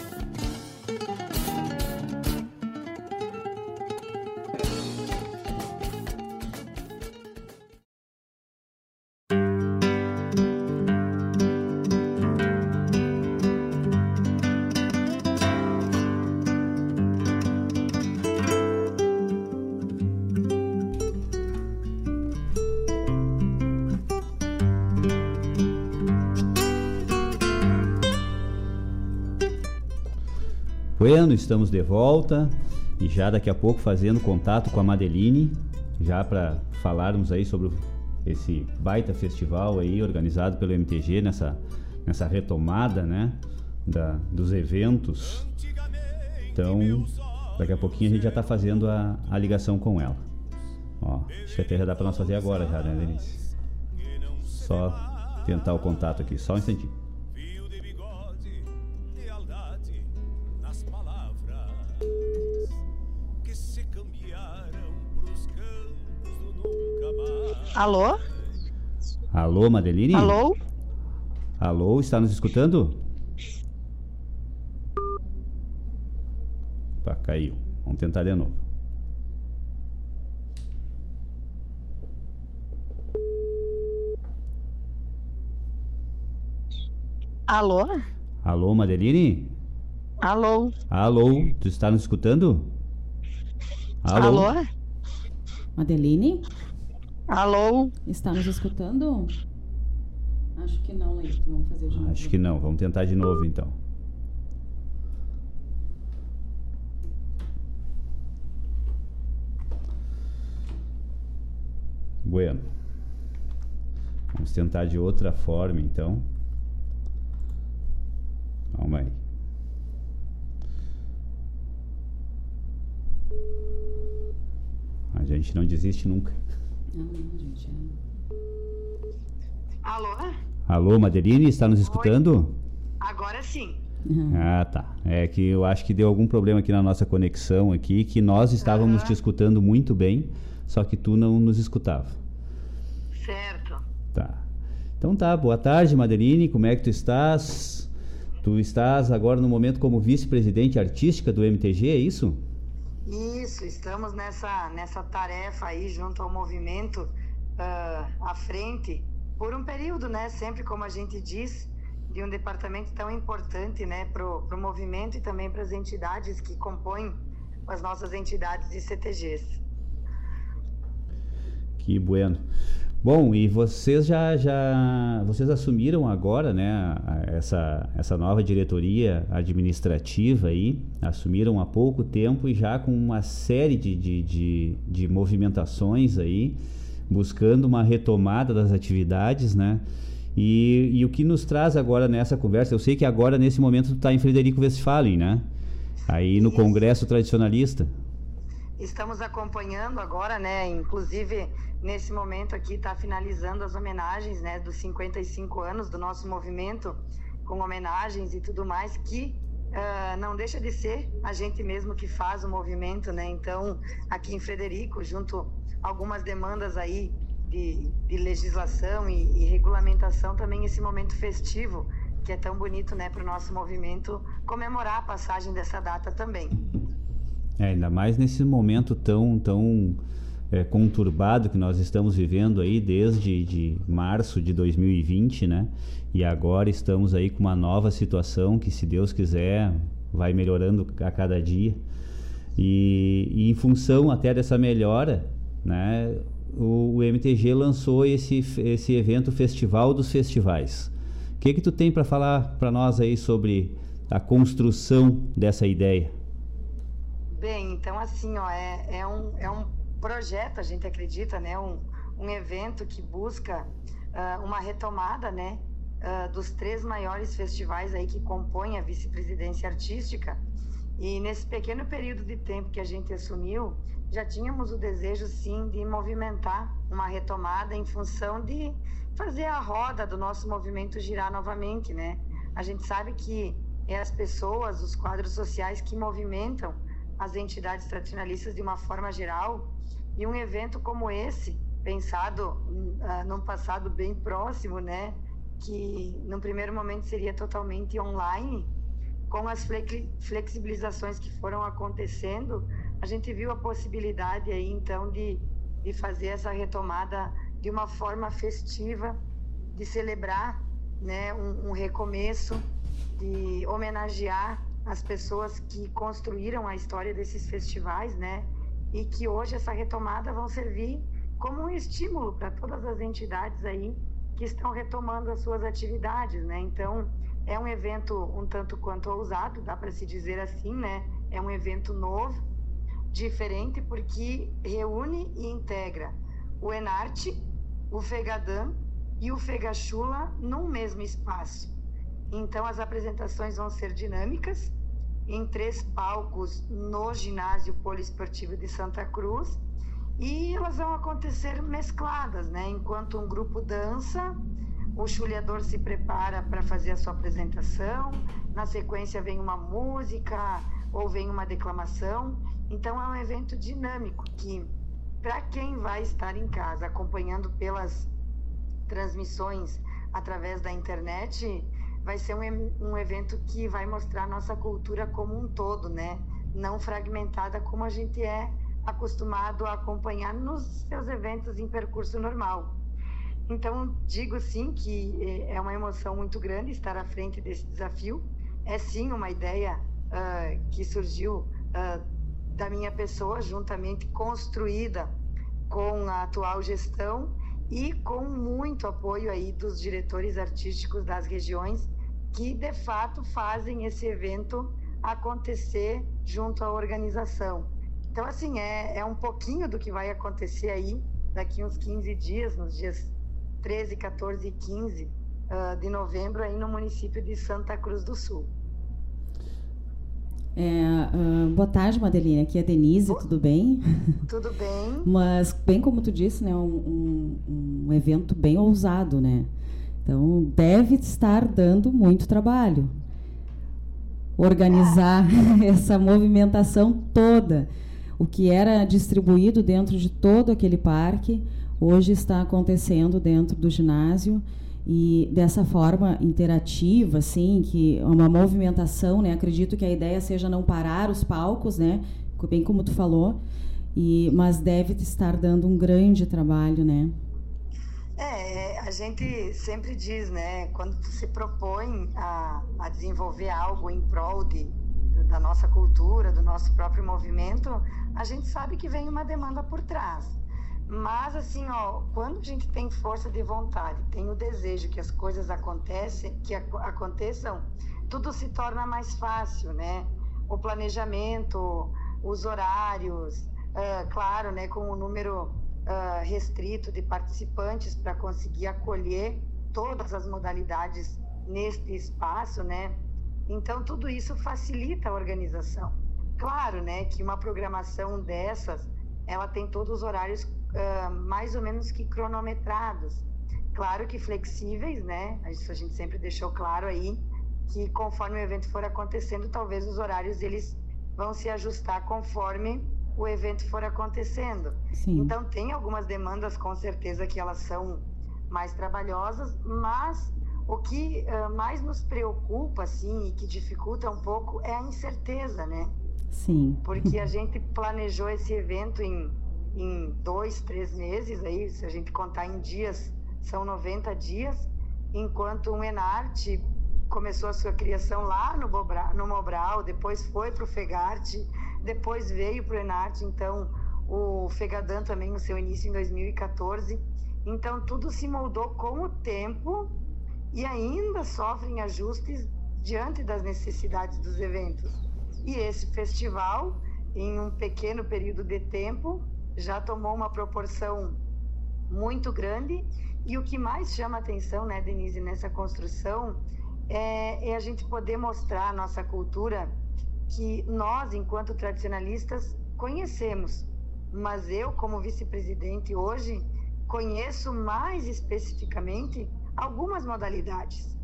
Bueno, estamos de volta e já daqui a pouco fazendo contato com a Madeline, já para falarmos aí sobre esse baita festival aí organizado pelo MTG nessa, nessa retomada, né, da, dos eventos. Então, daqui a pouquinho a gente já está fazendo a, a ligação com ela. Ó, acho que até já dá para nós fazer agora já, né, Denise? Só tentar o contato aqui, só um instantinho. Alô? Alô, Madeline? Alô? Alô, está nos escutando? Pá, caiu. Vamos tentar de novo. Alô? Alô, Madeline? Alô? Alô, tu está nos escutando? Alô? Alô? Madeline? Alô? Está nos escutando? Acho que não, Leito. Vamos fazer de novo. Acho que não. Vamos tentar de novo então. Bueno. Vamos tentar de outra forma então. Calma aí. A gente não desiste nunca. Não, não, gente. É... Alô? Alô, Madeline, está nos escutando? Agora sim. Ah, tá. É que eu acho que deu algum problema aqui na nossa conexão aqui, que nós estávamos te escutando muito bem, só que tu não nos escutava. Certo. Tá. Então tá, boa tarde, Madeline, como é que tu estás? Tu estás agora no momento como vice-presidente artística do MTG, é isso? Isso, estamos nessa, nessa tarefa aí junto ao movimento uh, à frente por um período, né? Sempre como a gente diz, de um departamento tão importante, né, para o movimento e também para as entidades que compõem as nossas entidades de CTGs. Que bueno. Bom, e vocês já, já vocês assumiram agora, né, essa, essa nova diretoria administrativa aí, assumiram há pouco tempo e já com uma série de, de, de, de movimentações aí, buscando uma retomada das atividades, né? E, e, o que nos traz agora nessa conversa, eu sei que agora nesse momento tu está em Frederico Westphalen, né? Aí no Congresso Tradicionalista. Estamos acompanhando agora, né? Inclusive, nesse momento aqui está finalizando as homenagens, né? Dos 55 anos do nosso movimento, com homenagens e tudo mais, que uh, não deixa de ser a gente mesmo que faz o movimento, né? Então, aqui em Frederico, junto algumas demandas aí de, de legislação e, e regulamentação, também esse momento festivo que é tão bonito, né, para o nosso movimento comemorar a passagem dessa data também. É, ainda mais nesse momento tão, tão é, conturbado que nós estamos vivendo aí desde de março de 2020, né? E agora estamos aí com uma nova situação que, se Deus quiser, vai melhorando a cada dia. E, e em função até dessa melhora, né? O, o MTG lançou esse, esse evento Festival dos Festivais. O que que tu tem para falar para nós aí sobre a construção dessa ideia? Bem, então assim, ó, é, é, um, é um projeto, a gente acredita, né? Um, um evento que busca uh, uma retomada, né? Uh, dos três maiores festivais aí que compõem a vice-presidência artística. E nesse pequeno período de tempo que a gente assumiu, já tínhamos o desejo, sim, de movimentar uma retomada em função de fazer a roda do nosso movimento girar novamente, né? A gente sabe que é as pessoas, os quadros sociais que movimentam as entidades tradicionalistas de uma forma geral. E um evento como esse, pensado uh, num passado bem próximo, né, que no primeiro momento seria totalmente online, com as flexibilizações que foram acontecendo, a gente viu a possibilidade aí então de, de fazer essa retomada de uma forma festiva, de celebrar né, um, um recomeço, de homenagear as pessoas que construíram a história desses festivais, né? E que hoje essa retomada vão servir como um estímulo para todas as entidades aí que estão retomando as suas atividades, né? Então, é um evento um tanto quanto ousado, dá para se dizer assim, né? É um evento novo, diferente porque reúne e integra o Enarte, o Fegadam e o Fegachula num mesmo espaço. Então, as apresentações vão ser dinâmicas, em três palcos no ginásio poliesportivo de Santa Cruz, e elas vão acontecer mescladas, né? Enquanto um grupo dança, o chuleador se prepara para fazer a sua apresentação, na sequência vem uma música ou vem uma declamação. Então, é um evento dinâmico que, para quem vai estar em casa acompanhando pelas transmissões através da internet, vai ser um, um evento que vai mostrar nossa cultura como um todo, né? Não fragmentada como a gente é acostumado a acompanhar nos seus eventos em percurso normal. Então, digo sim que eh, é uma emoção muito grande estar à frente desse desafio. É sim uma ideia uh, que surgiu uh, da minha pessoa, juntamente construída com a atual gestão e com muito apoio aí dos diretores artísticos das regiões que de fato fazem esse evento acontecer junto à organização. Então, assim, é, é um pouquinho do que vai acontecer aí daqui uns 15 dias, nos dias 13, 14 e 15 uh, de novembro, aí no município de Santa Cruz do Sul. É, uh, boa tarde, Madeline. Aqui é a Denise, tudo bem? [LAUGHS] Tudo bem. Mas, bem como tu disse, né, um, um, um, evento bem ousado, né? Então, deve estar dando muito trabalho. Organizar [LAUGHS] essa movimentação toda. O que era distribuído dentro de todo aquele parque, hoje está acontecendo dentro do ginásio e dessa forma interativa, assim, que é uma movimentação, né? Acredito que a ideia seja não parar os palcos, né? Bem como tu falou, e mas deve estar dando um grande trabalho, né? É, a gente sempre diz, né? Quando se propõe a, a desenvolver algo em prol de, da nossa cultura, do nosso próprio movimento, a gente sabe que vem uma demanda por trás. Mas assim, ó, quando a gente tem força de vontade, tem o desejo que as coisas acontecem, que aconteçam, tudo se torna mais fácil, né? O planejamento, os horários, uh, claro, né, com o número uh, restrito de participantes para conseguir acolher todas as modalidades neste espaço, né? Então tudo isso facilita a organização. Claro, né, que uma programação dessas, ela tem todos os horários uh, mais ou menos que cronometrados. Claro que flexíveis, né? Isso a gente sempre deixou claro aí que conforme o evento for acontecendo, talvez os horários eles vão se ajustar conforme o evento for acontecendo. Sim. Então tem algumas demandas com certeza que elas são mais trabalhosas, mas o que uh, mais nos preocupa assim e que dificulta um pouco é a incerteza, né? Sim. Porque a [LAUGHS] gente planejou esse evento em, em dois, três meses aí, se a gente contar em dias, são 90 dias, enquanto o Enarte começou a sua criação lá no, Bobra, no Mobral, depois foi para o Fegarte, depois veio para o Enarte, então o Fegadan também no seu início em 2014. Então tudo se moldou com o tempo e ainda sofrem ajustes diante das necessidades dos eventos. E esse festival, em um pequeno período de tempo, já tomou uma proporção muito grande. E o que mais chama atenção, né, Denise, nessa construção é, é a gente poder mostrar a nossa cultura que nós, enquanto tradicionalistas, conhecemos. Mas eu, como vice-presidente hoje, conheço mais especificamente algumas modalidades.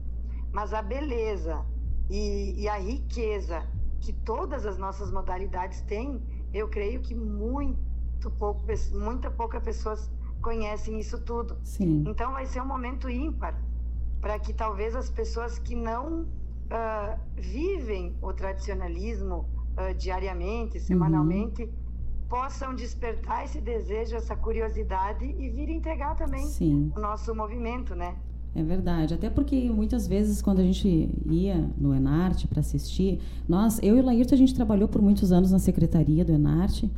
Mas a beleza e, e a riqueza que todas as nossas modalidades têm, eu creio que muito pouco, muita pouca pessoas conhecem isso tudo. Sim. Então vai ser um momento ímpar para que talvez as pessoas que não uh, vivem o tradicionalismo uh, diariamente, semanalmente, uhum. possam despertar esse desejo, essa curiosidade e vir entregar também Sim. o nosso movimento, né? É verdade, até porque muitas vezes quando a gente ia no Enarte para assistir, nós, eu e o Laírto, a gente trabalhou por muitos anos na secretaria do Enarte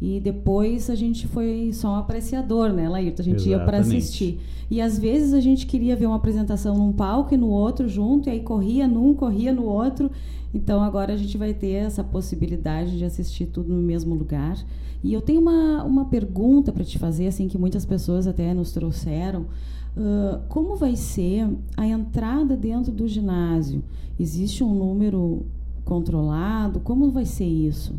e depois a gente foi só um apreciador, né, Laírto? A gente Exatamente. ia para assistir. E às vezes a gente queria ver uma apresentação num palco e no outro junto, e aí corria num, corria no outro. Então agora a gente vai ter essa possibilidade de assistir tudo no mesmo lugar. E eu tenho uma, uma pergunta para te fazer, assim, que muitas pessoas até nos trouxeram. Uh, como vai ser a entrada dentro do ginásio? Existe um número controlado? Como vai ser isso?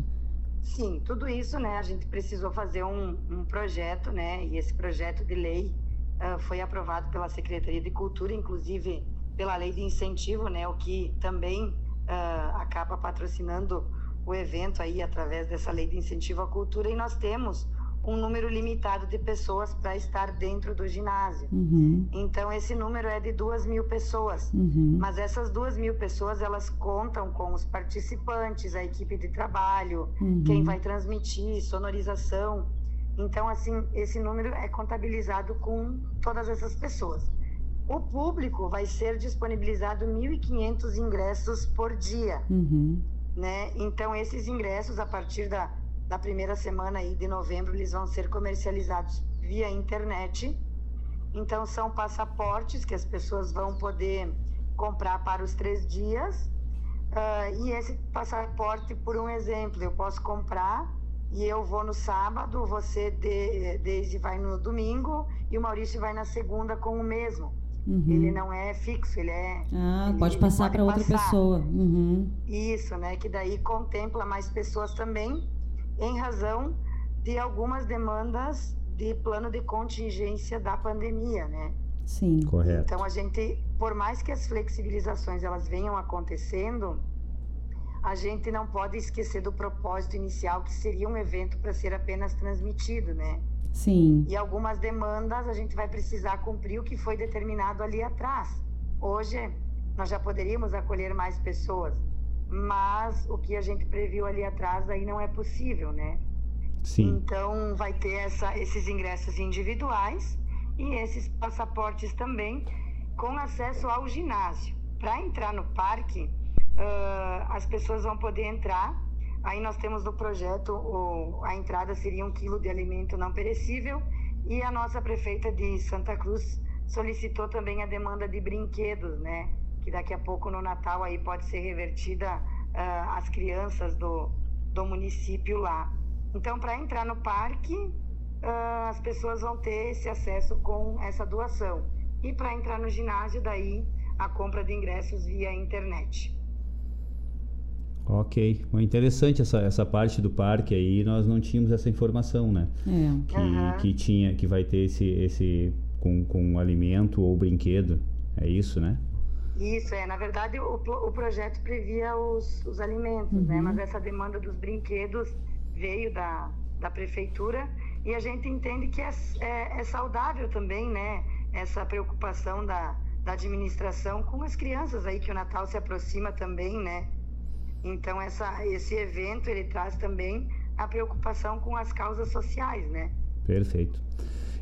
Sim, tudo isso, né? A gente precisou fazer um, um projeto, né? E esse projeto de lei uh, foi aprovado pela Secretaria de Cultura, inclusive pela lei de incentivo, né? O que também uh, acaba patrocinando o evento aí através dessa lei de incentivo à cultura. E nós temos um número limitado de pessoas para estar dentro do ginásio. Uhum. Então esse número é de duas mil pessoas. Uhum. Mas essas duas mil pessoas elas contam com os participantes, a equipe de trabalho, uhum. quem vai transmitir, sonorização. Então assim esse número é contabilizado com todas essas pessoas. O público vai ser disponibilizado 1.500 ingressos por dia, uhum. né? Então esses ingressos a partir da na primeira semana aí de novembro, eles vão ser comercializados via internet. Então, são passaportes que as pessoas vão poder comprar para os três dias. Uh, e esse passaporte, por um exemplo, eu posso comprar e eu vou no sábado, você, de, Daisy, vai no domingo e o Maurício vai na segunda com o mesmo. Uhum. Ele não é fixo, ele é. Ah, ele, pode passar para outra pessoa. Uhum. Isso, né? Que daí contempla mais pessoas também em razão de algumas demandas de plano de contingência da pandemia, né? Sim. Correto. Então a gente, por mais que as flexibilizações elas venham acontecendo, a gente não pode esquecer do propósito inicial que seria um evento para ser apenas transmitido, né? Sim. E algumas demandas a gente vai precisar cumprir o que foi determinado ali atrás. Hoje nós já poderíamos acolher mais pessoas, mas o que a gente previu ali atrás aí não é possível, né? Sim. Então vai ter essa, esses ingressos individuais e esses passaportes também com acesso ao ginásio. Para entrar no parque, uh, as pessoas vão poder entrar. Aí nós temos no projeto o, a entrada seria um quilo de alimento não perecível e a nossa prefeita de Santa Cruz solicitou também a demanda de brinquedos, né? Que daqui a pouco no Natal aí pode ser revertida uh, às crianças do, do município lá. Então, para entrar no parque, uh, as pessoas vão ter esse acesso com essa doação. E para entrar no ginásio, daí a compra de ingressos via internet. Ok, Bom, interessante essa, essa parte do parque aí, nós não tínhamos essa informação, né? É. Que, Aham. que tinha, que vai ter esse, esse com, com alimento ou brinquedo, é isso, né? Isso, é. Na verdade, o, o projeto previa os, os alimentos, né? Uhum. Mas essa demanda dos brinquedos veio da, da prefeitura e a gente entende que é, é, é saudável também, né? Essa preocupação da, da administração com as crianças aí, que o Natal se aproxima também, né? Então, essa, esse evento, ele traz também a preocupação com as causas sociais, né? Perfeito.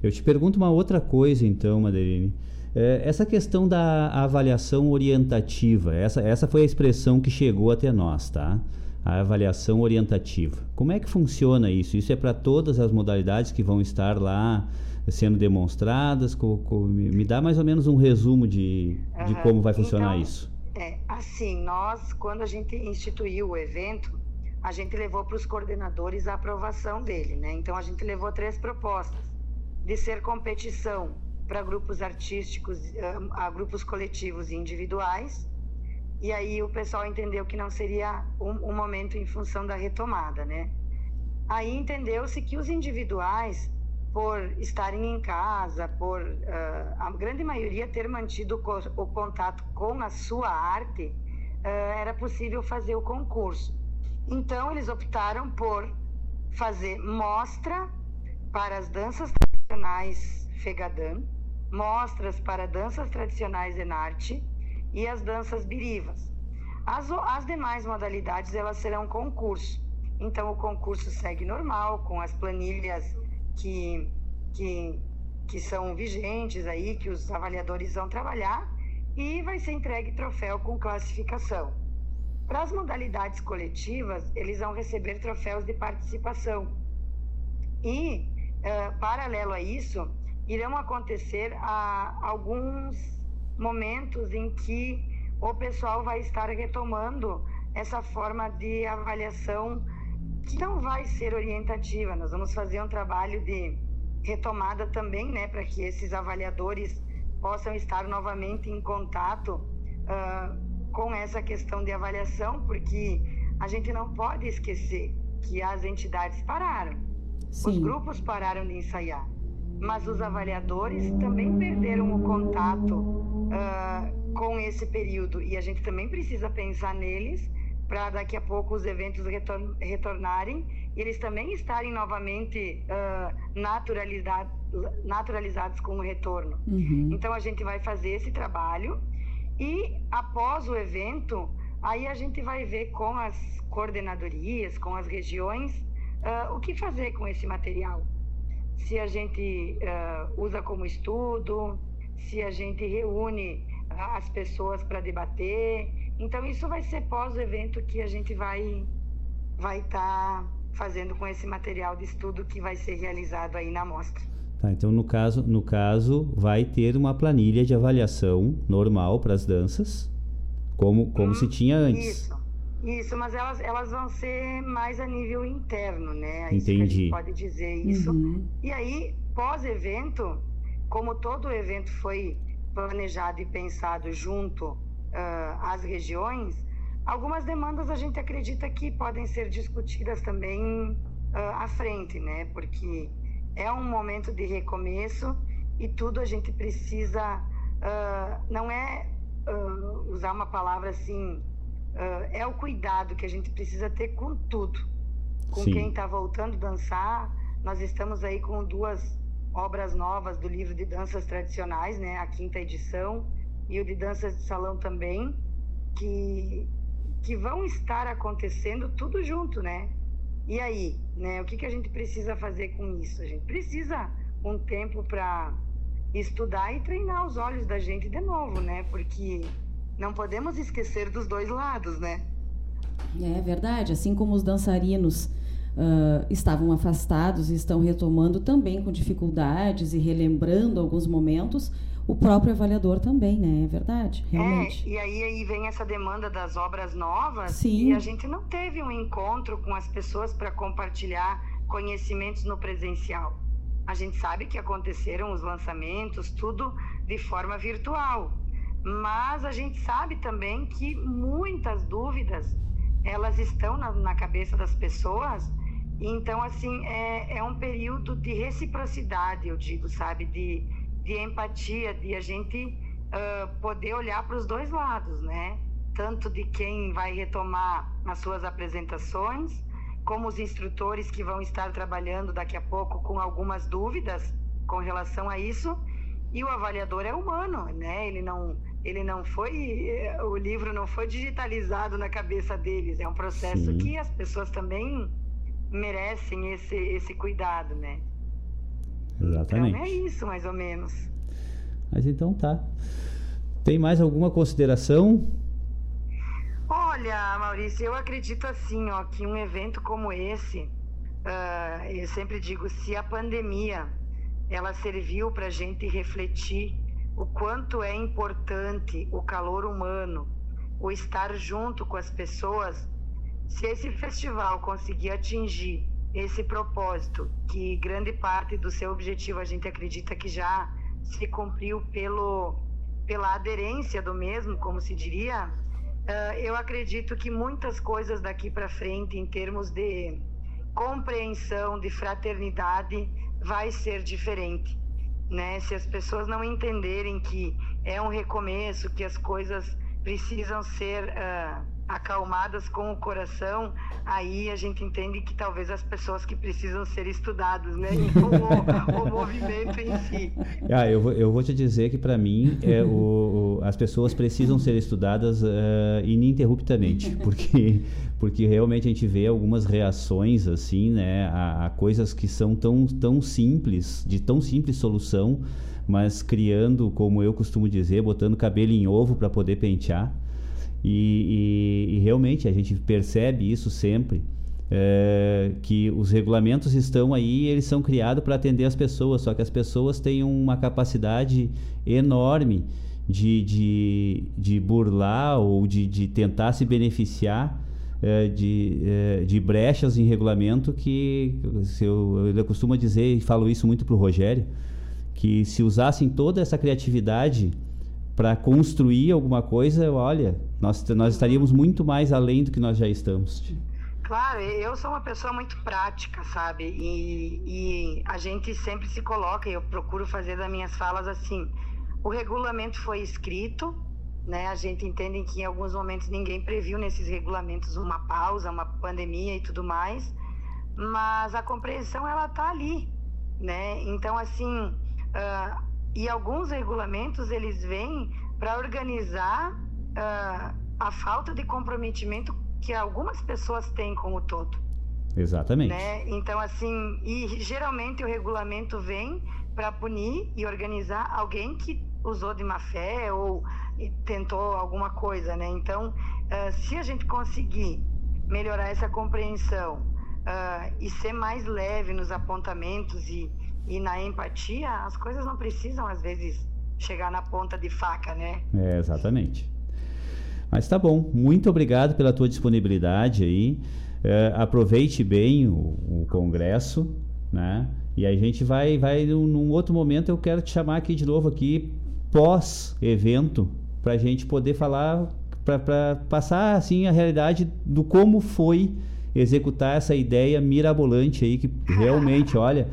Eu te pergunto uma outra coisa, então, Madeline. É, essa questão da avaliação orientativa, essa, essa foi a expressão que chegou até nós, tá? A avaliação orientativa. Como é que funciona isso? Isso é para todas as modalidades que vão estar lá sendo demonstradas? Co- co- me dá mais ou menos um resumo de, de Aham. como vai funcionar Então, isso. É, assim, nós, quando a gente instituiu o evento, a gente levou para os coordenadores a aprovação dele, né? Então, a gente levou três propostas: de ser competição para grupos artísticos, eh, a grupos coletivos e individuais. E aí o pessoal entendeu que não seria um, um momento em função da retomada, né? Aí entendeu-se que os individuais, por estarem em casa, por ah, a grande maioria ter mantido co- o contato com a sua arte, ah, era possível fazer o concurso. Então eles optaram por fazer mostra para as danças tradicionais Fegadã, mostras para danças tradicionais Enarte e as danças birivas. As, as demais modalidades elas serão concurso. Então o concurso segue normal com as planilhas que, que, que são vigentes aí, que os avaliadores vão trabalhar e vai ser entregue troféu com classificação. Para as modalidades coletivas, eles vão receber troféus de participação. E, eh, paralelo a isso, irão acontecer ah, alguns momentos em que o pessoal vai estar retomando essa forma de avaliação que não vai ser orientativa. Nós vamos fazer um trabalho de retomada também, né, para que esses avaliadores possam estar novamente em contato ah, com essa questão de avaliação, porque a gente não pode esquecer que as entidades pararam, os Sim. grupos pararam de ensaiar, mas os avaliadores também perderam o contato ah, com esse período e a gente também precisa pensar neles para daqui a pouco os eventos retor- retornarem e eles também estarem novamente ah, naturaliza- naturalizados com o retorno. Uhum. Então a gente vai fazer esse trabalho e após o evento, aí a gente vai ver com as coordenadorias, com as regiões, ah, o que fazer com esse material. Se a gente ah, usa como estudo, se a gente reúne ah, as pessoas para debater. Então isso vai ser pós o evento que a gente vai vai estar fazendo com esse material de estudo que vai ser realizado aí na mostra. Tá, então no caso, no caso vai ter uma planilha de avaliação normal para as danças, como, como se tinha antes. Isso, isso, mas elas, elas vão ser mais a nível interno, né? É isso que a Entendi. gente pode dizer isso. Uhum. E aí, pós-evento, como todo evento foi planejado e pensado junto ah, às regiões, algumas demandas a gente acredita que podem ser discutidas também ah, à frente, né? Porque é um momento de recomeço e tudo a gente precisa, ah, não é usar uma palavra assim, ah, é o cuidado que a gente precisa ter com tudo. Com Sim. quem está voltando a dançar, nós estamos aí com duas obras novas do livro de danças tradicionais, né? A quinta edição e o de danças de salão também, que, que vão estar acontecendo tudo junto, né? E aí, né? O que, que a gente precisa fazer com isso? A gente precisa um tempo para estudar e treinar os olhos da gente de novo, né? Porque não podemos esquecer dos dois lados, né? É verdade, assim como os dançarinos ah, estavam afastados e estão retomando também com dificuldades e relembrando alguns momentos, o próprio avaliador também, né? É verdade, realmente. É, e aí, aí vem essa demanda das obras novas Sim. e a gente não teve um encontro com as pessoas para compartilhar conhecimentos no presencial. A gente sabe que aconteceram os lançamentos, tudo de forma virtual. Mas a gente sabe também que muitas dúvidas elas estão na, na cabeça das pessoas. Então, assim, é, é um período de reciprocidade, eu digo, sabe? De, de empatia, de a gente uh, poder olhar para os dois lados, né? Tanto de quem vai retomar as suas apresentações, como os instrutores que vão estar trabalhando daqui a pouco com algumas dúvidas com relação a isso. E o avaliador é humano, né? Ele não, ele não foi, o livro não foi digitalizado na cabeça deles. É um processo Sim. que as pessoas também merecem esse, esse cuidado, né? Exatamente. Então é isso, mais ou menos. Mas então tá. Tem mais alguma consideração? Olha, Maurício, eu acredito assim, ó, que um evento como esse, uh, eu sempre digo, se a pandemia ela serviu para a gente refletir o quanto é importante o calor humano, o estar junto com as pessoas, se esse festival conseguir atingir esse propósito, que grande parte do seu objetivo a gente acredita que já se cumpriu pelo, pela aderência do mesmo, como se diria, uh, eu acredito que muitas coisas daqui para frente, em termos de compreensão, de fraternidade, vai ser diferente né? Se as pessoas não entenderem que é um recomeço, que as coisas precisam ser uh, acalmadas com o coração, aí a gente entende que talvez as pessoas que precisam ser estudadas, né? o, o, movimento em si. [LAUGHS] Ah, eu, vou, eu vou te dizer que para mim é, o, o, as pessoas precisam ser estudadas uh, ininterruptamente, [LAUGHS] porque porque realmente a gente vê algumas reações assim, né, a, a coisas que são tão tão simples, de tão simples solução, mas criando, como eu costumo dizer, botando cabelo em ovo para poder pentear. E, e, e, realmente a gente percebe isso sempre. É, que os regulamentos estão aí eles são criados para atender as pessoas, só que as pessoas têm uma capacidade enorme de, de, de burlar ou de, de tentar se beneficiar é, de, é, de brechas em regulamento que eu, eu costumo dizer e falo isso muito para o Rogério que se usassem toda essa criatividade para construir alguma coisa, olha, nós, nós estaríamos muito mais além do que nós já estamos. Claro, eu sou uma pessoa muito prática, sabe? E, e a gente sempre se coloca, eu procuro fazer das minhas falas assim: o regulamento foi escrito, né? A gente entende que em alguns momentos ninguém previu nesses regulamentos uma pausa, uma pandemia e tudo mais, mas a compreensão ela tá ali, né? Então assim, uh, e alguns regulamentos eles vêm para organizar uh, a falta de comprometimento que algumas pessoas têm com o todo. Exatamente. Né? Então, assim, e geralmente o regulamento vem para punir e organizar alguém que usou de má fé ou tentou alguma coisa, né? Então, uh, se a gente conseguir melhorar essa compreensão uh, e ser mais leve nos apontamentos e e na empatia, as coisas não precisam, às vezes, chegar na ponta de faca, né? É, exatamente. Mas tá bom, muito obrigado pela tua disponibilidade aí. É, aproveite bem o, o, congresso, né? E a gente vai, vai num, num, outro momento eu quero te chamar aqui de novo aqui pós evento para a gente poder falar, para passar assim a realidade do como foi executar essa ideia mirabolante aí que realmente, olha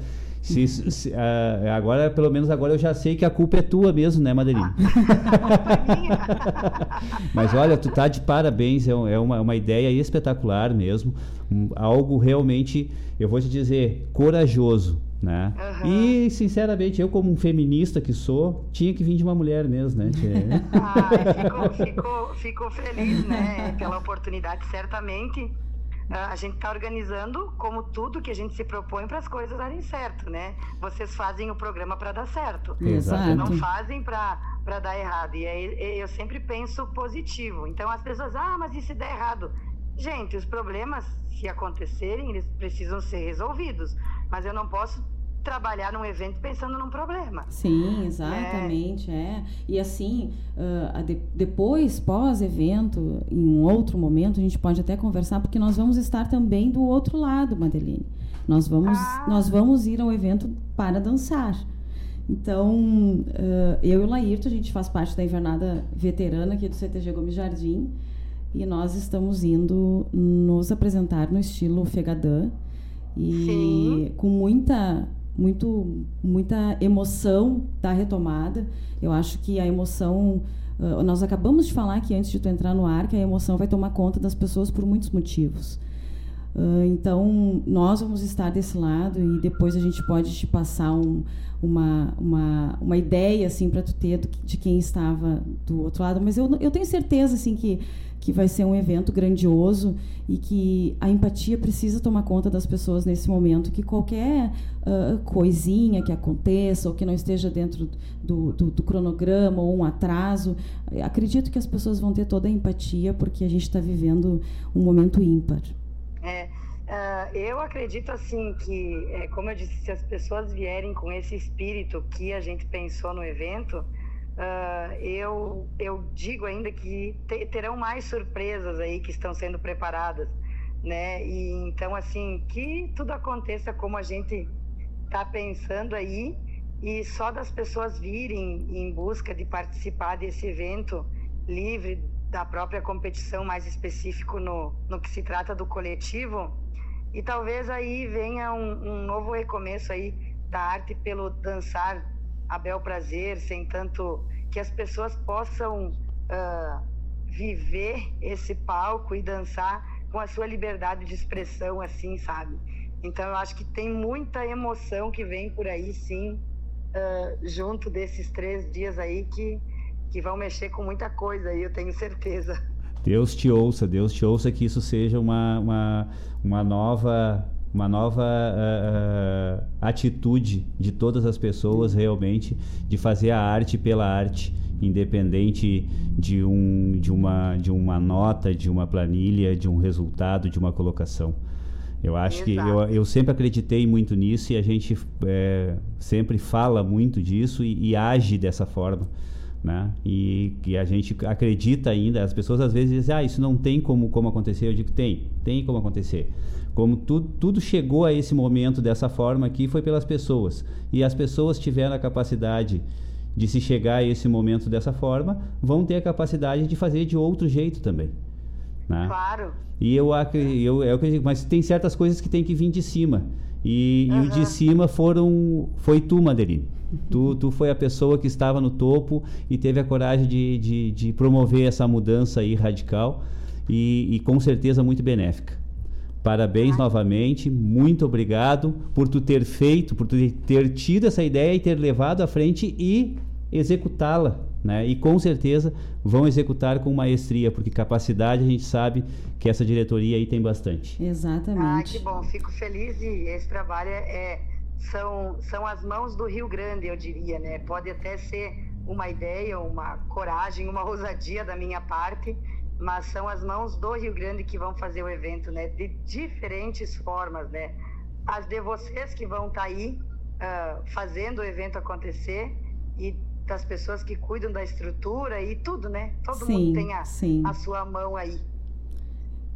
se, se, uh, agora, pelo menos agora eu já sei que a culpa é tua mesmo, né, Madeirinha? [LAUGHS] Mas olha, tu tá de parabéns, é, é uma, uma ideia espetacular mesmo. Um, algo realmente, eu vou te dizer, corajoso. Né? Uhum. E, sinceramente, eu, como um feminista que sou, tinha que vir de uma mulher mesmo, né? ah, fico, fico, fico feliz, né? Pela oportunidade, certamente a gente está organizando como tudo que a gente se propõe para as coisas darem certo, né? Vocês fazem o programa para dar certo. Exato. Não fazem para dar errado. E aí eu sempre penso positivo. Então as pessoas, ah, mas e se der errado? Gente, os problemas, se acontecerem, eles precisam ser resolvidos. Mas eu não posso trabalhar num evento pensando num problema. Sim, exatamente, é. é. E assim, uh, de, depois, pós-evento, em um outro momento, a gente pode até conversar, porque nós vamos estar também do outro lado, Madeline. Nós vamos, ah. nós vamos ir ao evento para dançar. Então, uh, eu e o Laírto, a gente faz parte da invernada veterana aqui do CTG Gomes Jardim. e nós estamos indo nos apresentar no estilo Fegadã e Sim. com muita muito muita emoção da retomada. Eu acho que a emoção uh, nós acabamos de falar que antes de tu entrar no ar que a emoção vai tomar conta das pessoas por muitos motivos. Uh, então, nós vamos estar desse lado e depois a gente pode te passar um, uma, uma, uma ideia assim para tu ter do, de quem estava do outro lado. Mas eu, eu tenho certeza assim que, que vai ser um evento grandioso e que a empatia precisa tomar conta das pessoas nesse momento. Que qualquer uh, coisinha que aconteça ou que não esteja dentro do, do, do cronograma ou um atraso, acredito que as pessoas vão ter toda a empatia porque a gente está vivendo um momento ímpar. É, uh, eu acredito assim que, é, como eu disse, se as pessoas vierem com esse espírito que a gente pensou no evento, uh, eu, eu digo ainda que te, terão mais surpresas aí que estão sendo preparadas, né? E então assim que tudo aconteça como a gente está pensando aí e só das pessoas virem em busca de participar desse evento livre da própria competição, mais específico no, no que se trata do coletivo. E talvez aí venha um, um novo recomeço aí da arte pelo dançar a bel prazer, sem tanto que as pessoas possam uh, viver esse palco e dançar com a sua liberdade de expressão, assim, sabe? Então eu acho que tem muita emoção que vem por aí, sim, uh, junto desses três dias aí que que vão mexer com muita coisa aí, eu tenho certeza. Deus te ouça, Deus te ouça que isso seja uma, uma, uma nova uma nova uh, uh, atitude de todas as pessoas realmente de fazer a arte pela arte, independente de, um, de, uma, de uma nota, de uma planilha, de um resultado, de uma colocação. Eu acho Exato. que eu, eu sempre acreditei muito nisso e a gente é, sempre fala muito disso e, e age dessa forma né? E que a gente acredita ainda, as pessoas às vezes dizem, ah, isso não tem como, como acontecer. Eu digo, tem, tem como acontecer. Como tudo, tudo chegou a esse momento dessa forma aqui foi pelas pessoas. E as pessoas tiveram a capacidade de se chegar a esse momento dessa forma, vão ter a capacidade de fazer de outro jeito também. Né? Claro. E eu, eu, eu acredito, mas tem certas coisas que tem que vir de cima. E, uhum. e o de cima foram, foi tu, Madeline. Tu, tu foi a pessoa que estava no topo e teve a coragem de, de, de promover essa mudança aí radical e, e com certeza muito benéfica. Parabéns ah. novamente, muito obrigado por tu ter feito, por tu ter tido essa ideia e ter levado à frente e executá-la, né? E com certeza vão executar com maestria, porque capacidade a gente sabe que essa diretoria aí tem bastante. Exatamente. Ah, que bom, fico feliz e esse trabalho é, é são, são as mãos do Rio Grande, eu diria, né? Pode até ser uma ideia, uma coragem, uma ousadia da minha parte, mas são as mãos do Rio Grande que vão fazer o evento, né? De diferentes formas, né? As de vocês que vão estar tá aí uh, fazendo o evento acontecer e das pessoas que cuidam da estrutura e tudo, né? Todo sim, mundo tem a, a sua mão aí.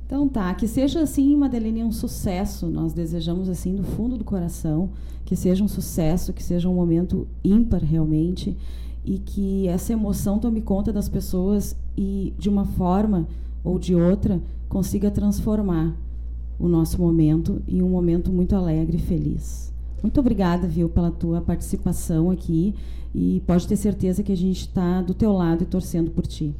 Então tá, que seja assim, Madeleine, um sucesso. Nós desejamos assim do fundo do coração que seja um sucesso, que seja um momento ímpar realmente e que essa emoção tome conta das pessoas e de uma forma ou de outra consiga transformar o nosso momento em um momento muito alegre e feliz. Muito obrigada, viu, pela tua participação aqui e pode ter certeza que a gente está do teu lado e torcendo por ti.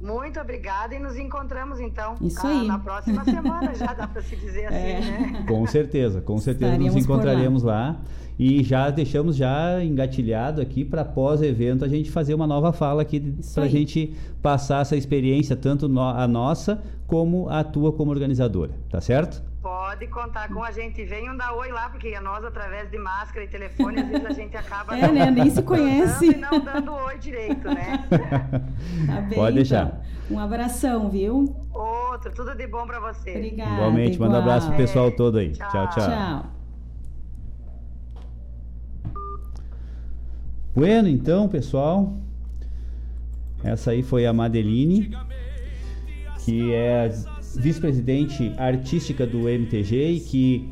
Muito obrigada e nos encontramos então Isso aí. na próxima [LAUGHS] semana, já dá para se dizer assim, é. né? Com certeza, com certeza Estaremos nos encontraremos lá. lá. E já deixamos já engatilhado aqui para pós-evento a gente fazer uma nova fala aqui para a gente passar essa experiência, tanto no, a nossa como a tua como organizadora, tá certo? Pode contar com a gente. Venham dar oi lá, porque nós, através de máscara e telefone, às vezes a gente acaba. [LAUGHS] É, né? Nem se conhece. E não dando oi direito, né? [LAUGHS] Tá bem, Pode deixar. Então. Um abração, viu? Outro, tudo de bom para você. Obrigada. Igualmente, igual. manda um abraço pro pessoal é. todo aí. Tchau, tchau. tchau. tchau. Bueno, então, pessoal. Essa aí foi a Madeline, que é vice-presidente artística do MTG e que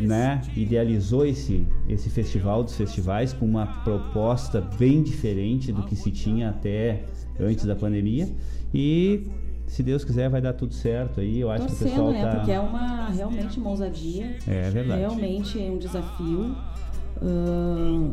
né, idealizou esse, esse festival dos festivais com uma proposta bem diferente do que se tinha até antes da pandemia. E se Deus quiser, vai dar tudo certo aí. Eu acho que o Torcendo, pessoal né? tá. Porque é uma realmente uma ousadia. É verdade. Realmente é um desafio. Ahn,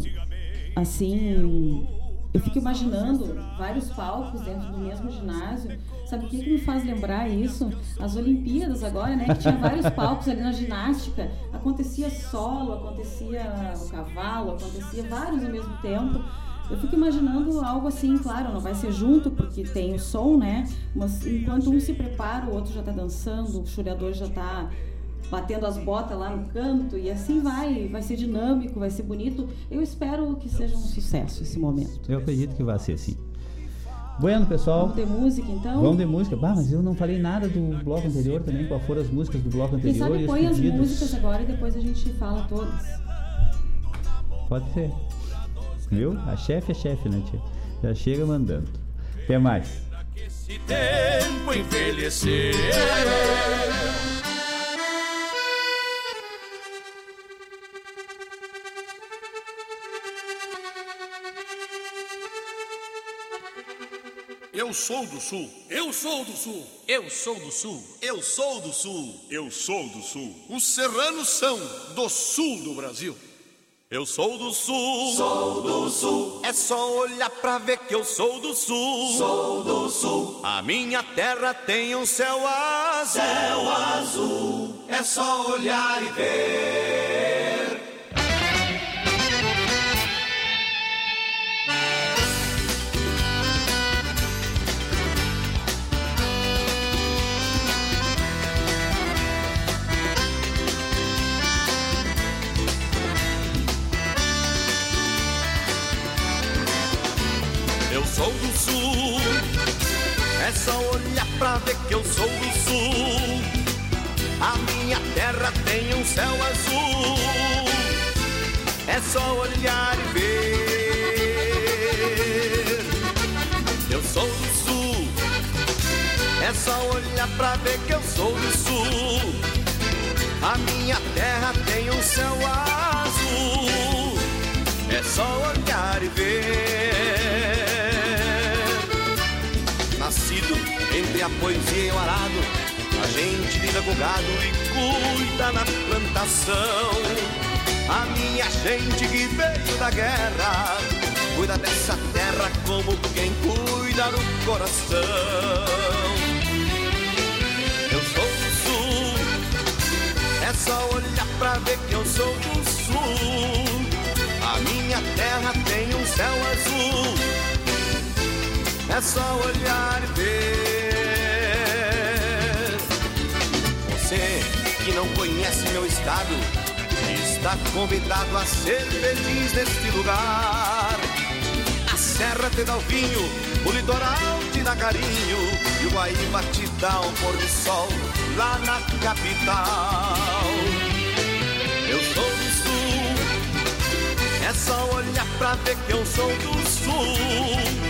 assim, eu fico imaginando vários palcos dentro do mesmo ginásio. Sabe o que, que me faz lembrar isso? As Olimpíadas agora, né? Que tinha vários palcos ali na ginástica. Acontecia solo, acontecia o cavalo, acontecia vários ao mesmo tempo. Eu fico imaginando algo assim, claro, não vai ser junto porque tem o som, né? Mas enquanto um se prepara, o outro já tá dançando, o chuleador já tá batendo as botas lá no canto e assim vai, vai ser dinâmico, vai ser bonito. Eu espero que seja um sucesso esse momento. Eu acredito que vai ser assim. Bueno, pessoal. Vamos ter música então? Vamos de música. Bah, mas eu não falei nada do bloco anterior também. Qual foram as músicas do bloco Quem anterior sabe e os põe as músicas agora e depois a gente fala todas. Pode ser. Viu? A chefe é chefe, né, tia? Já chega mandando. Até mais. Esse tempo envelhecer. Eu sou do sul. Eu sou do sul. Eu sou do sul. Eu sou do sul. Eu sou do sul. Os serranos são do sul do Brasil. Eu sou do sul. Sou do sul. É só olhar pra ver que eu sou do sul. Sou do sul. A minha terra tem um céu azul. Céu azul. É só olhar e ver. Sou do sul. É só olhar pra ver que eu sou do sul. A minha terra tem um céu azul. É só olhar e ver. Eu sou do sul. É só olhar pra ver que eu sou do sul. A minha terra tem um céu azul. É só olhar e ver. Entre a poesia e o arado, a gente lida com gado e cuida na plantação. A minha gente que veio da guerra, cuida dessa terra como quem cuida do coração. Eu sou do sul, é só olhar pra ver que eu sou do sul. A minha terra tem um céu azul. É só olhar e ver. Você que não conhece meu estado, está convidado a ser feliz neste lugar. A serra te dá o vinho, o litoral te dá carinho, e o Guaíba te dá um pôr do sol lá na capital. Eu sou do sul, é só olhar pra ver que eu sou do sul.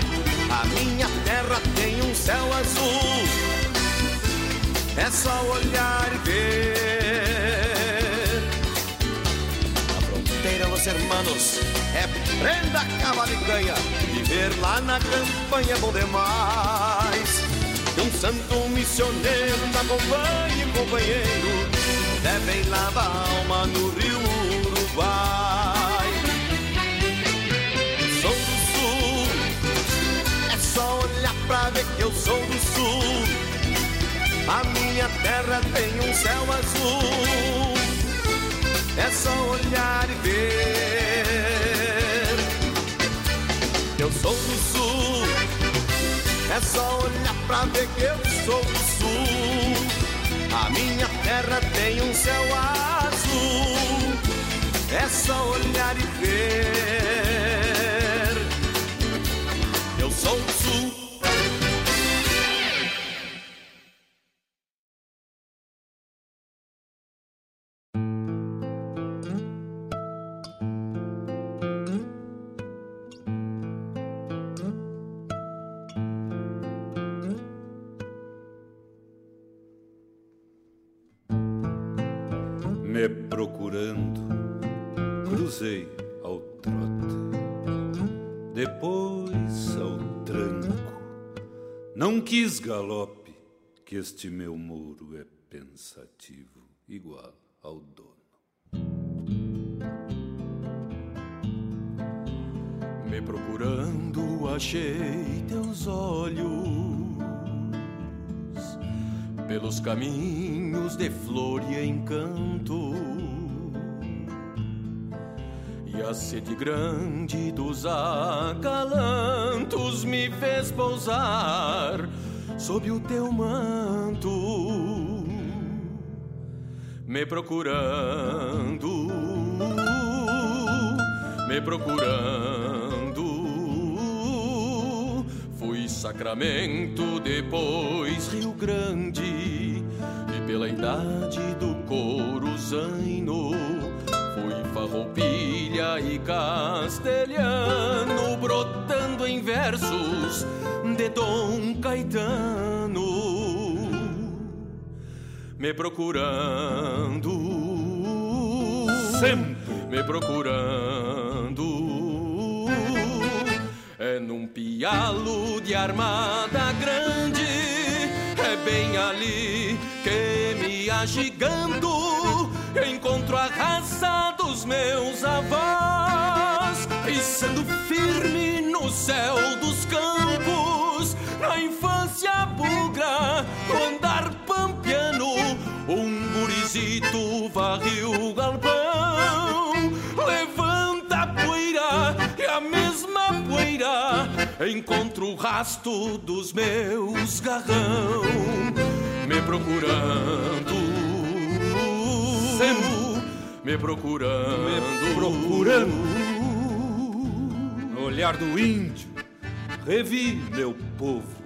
A minha terra tem um céu azul. É só olhar e ver. Na fronteira, los hermanos, é prenda, cavalo e. Viver lá na campanha é bom demais. Que um santo missioneiro te acompanhe, companheiro. Devem lavar a alma no rio Uruguai. Pra ver que eu sou do sul. A minha terra tem um céu azul. É só olhar e ver. Eu sou do sul. É só olhar pra ver que eu sou do sul. A minha terra tem um céu azul. É só olhar e ver. Quis galope, que este meu muro é pensativo, igual ao dono. Me procurando, achei teus olhos pelos caminhos de flor e encanto. E a sede grande dos acalantos me fez pousar sob o teu manto, me procurando, me procurando. Fui Sacramento, depois Rio Grande, e pela idade do Coruzaino. Farroupilha e castelhano, brotando em versos de Dom Caetano, me procurando, sempre. Me procurando. É num pialo de armada grande, é bem ali que me agigando encontro a raça dos meus avós, pisando firme no céu dos campos, na infância bugra, no andar pampiano, um gurizito varriu o galpão, levanta a poeira e a mesma poeira, encontro o rasto dos meus garrão, me procurando me procurando, me procurando. No olhar do índio, revi meu povo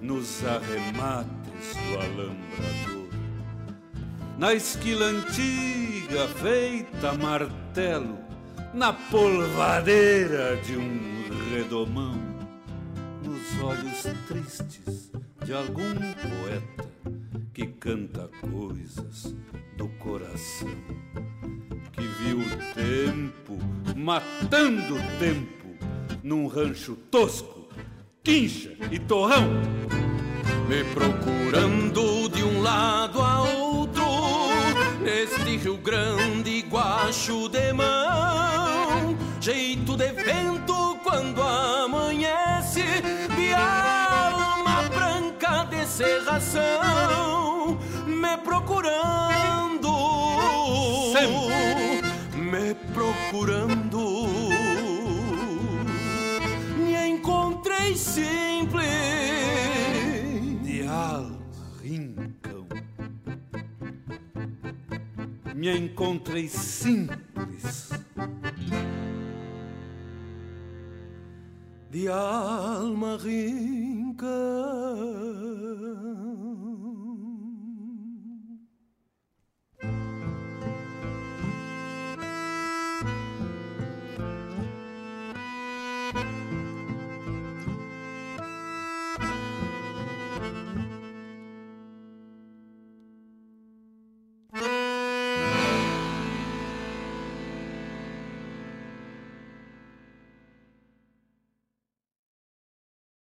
nos arremates do alambrador. Na esquila antiga feita martelo, na polvadeira de um redomão, nos olhos tristes de algum poeta que canta coisas do coração, que viu o tempo matando o tempo num rancho tosco, quincha e torrão, me procurando de um lado a outro, neste Rio Grande, guacho de mão, jeito de vento quando amanhece, de alma branca de serração, me procurando, procurando, me encontrei simples, de alma rincão, me encontrei simples. De alma rincão.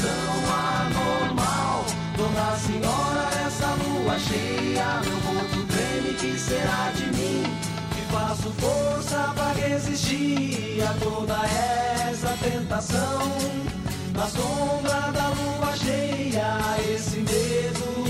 situação anormal. Dona Senhora, essa lua cheia, meu voto treme, que será de mim? Que faço força para resistir a toda essa tentação. Na sombra da lua cheia, esse medo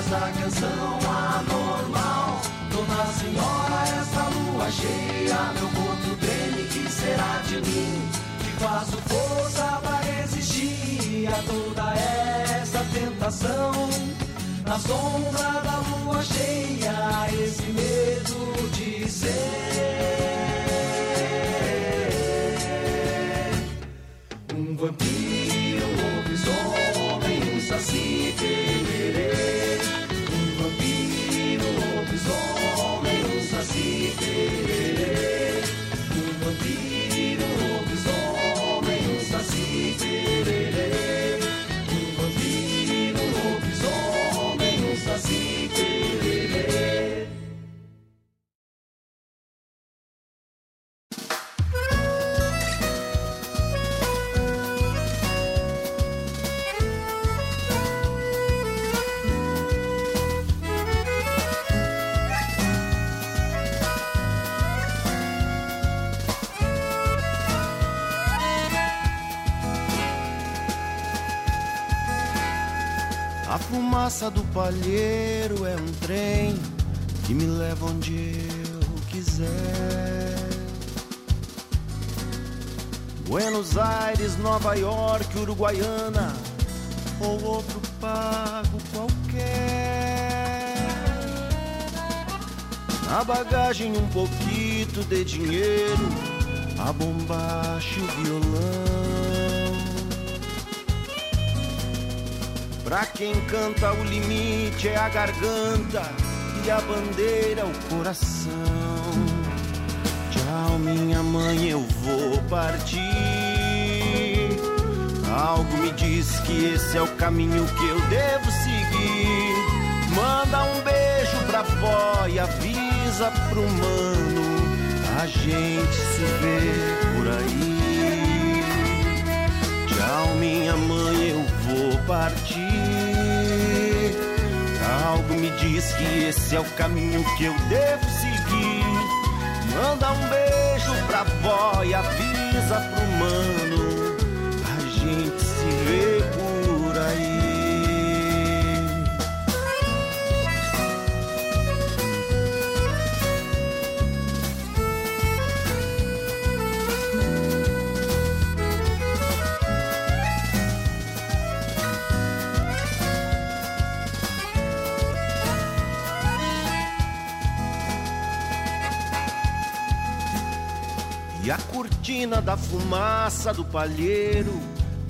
essa canção anormal. Dona Senhora, essa lua cheia, meu corpo treme, que será de mim? Que faço força pra resistir a toda essa tentação. Na sombra da lua cheia, esse medo de ser um vampiro, fumaça do palheiro é um trem que me leva onde eu quiser. Buenos Aires, Nova York, Uruguaiana ou outro pago qualquer. Na bagagem um pouquinho de dinheiro, a bombacha e o violão. Pra quem canta o limite é a garganta e a bandeira o coração. Tchau, minha mãe, eu vou partir. Algo me diz que esse é o caminho que eu devo seguir. Manda um beijo pra vó e avisa pro mano. A gente se vê por aí. Tchau, minha mãe, eu vou partir. Algo me diz que esse é o caminho que eu devo seguir. Manda um beijo pra vó e avisa pro mano. Cortina da fumaça do palheiro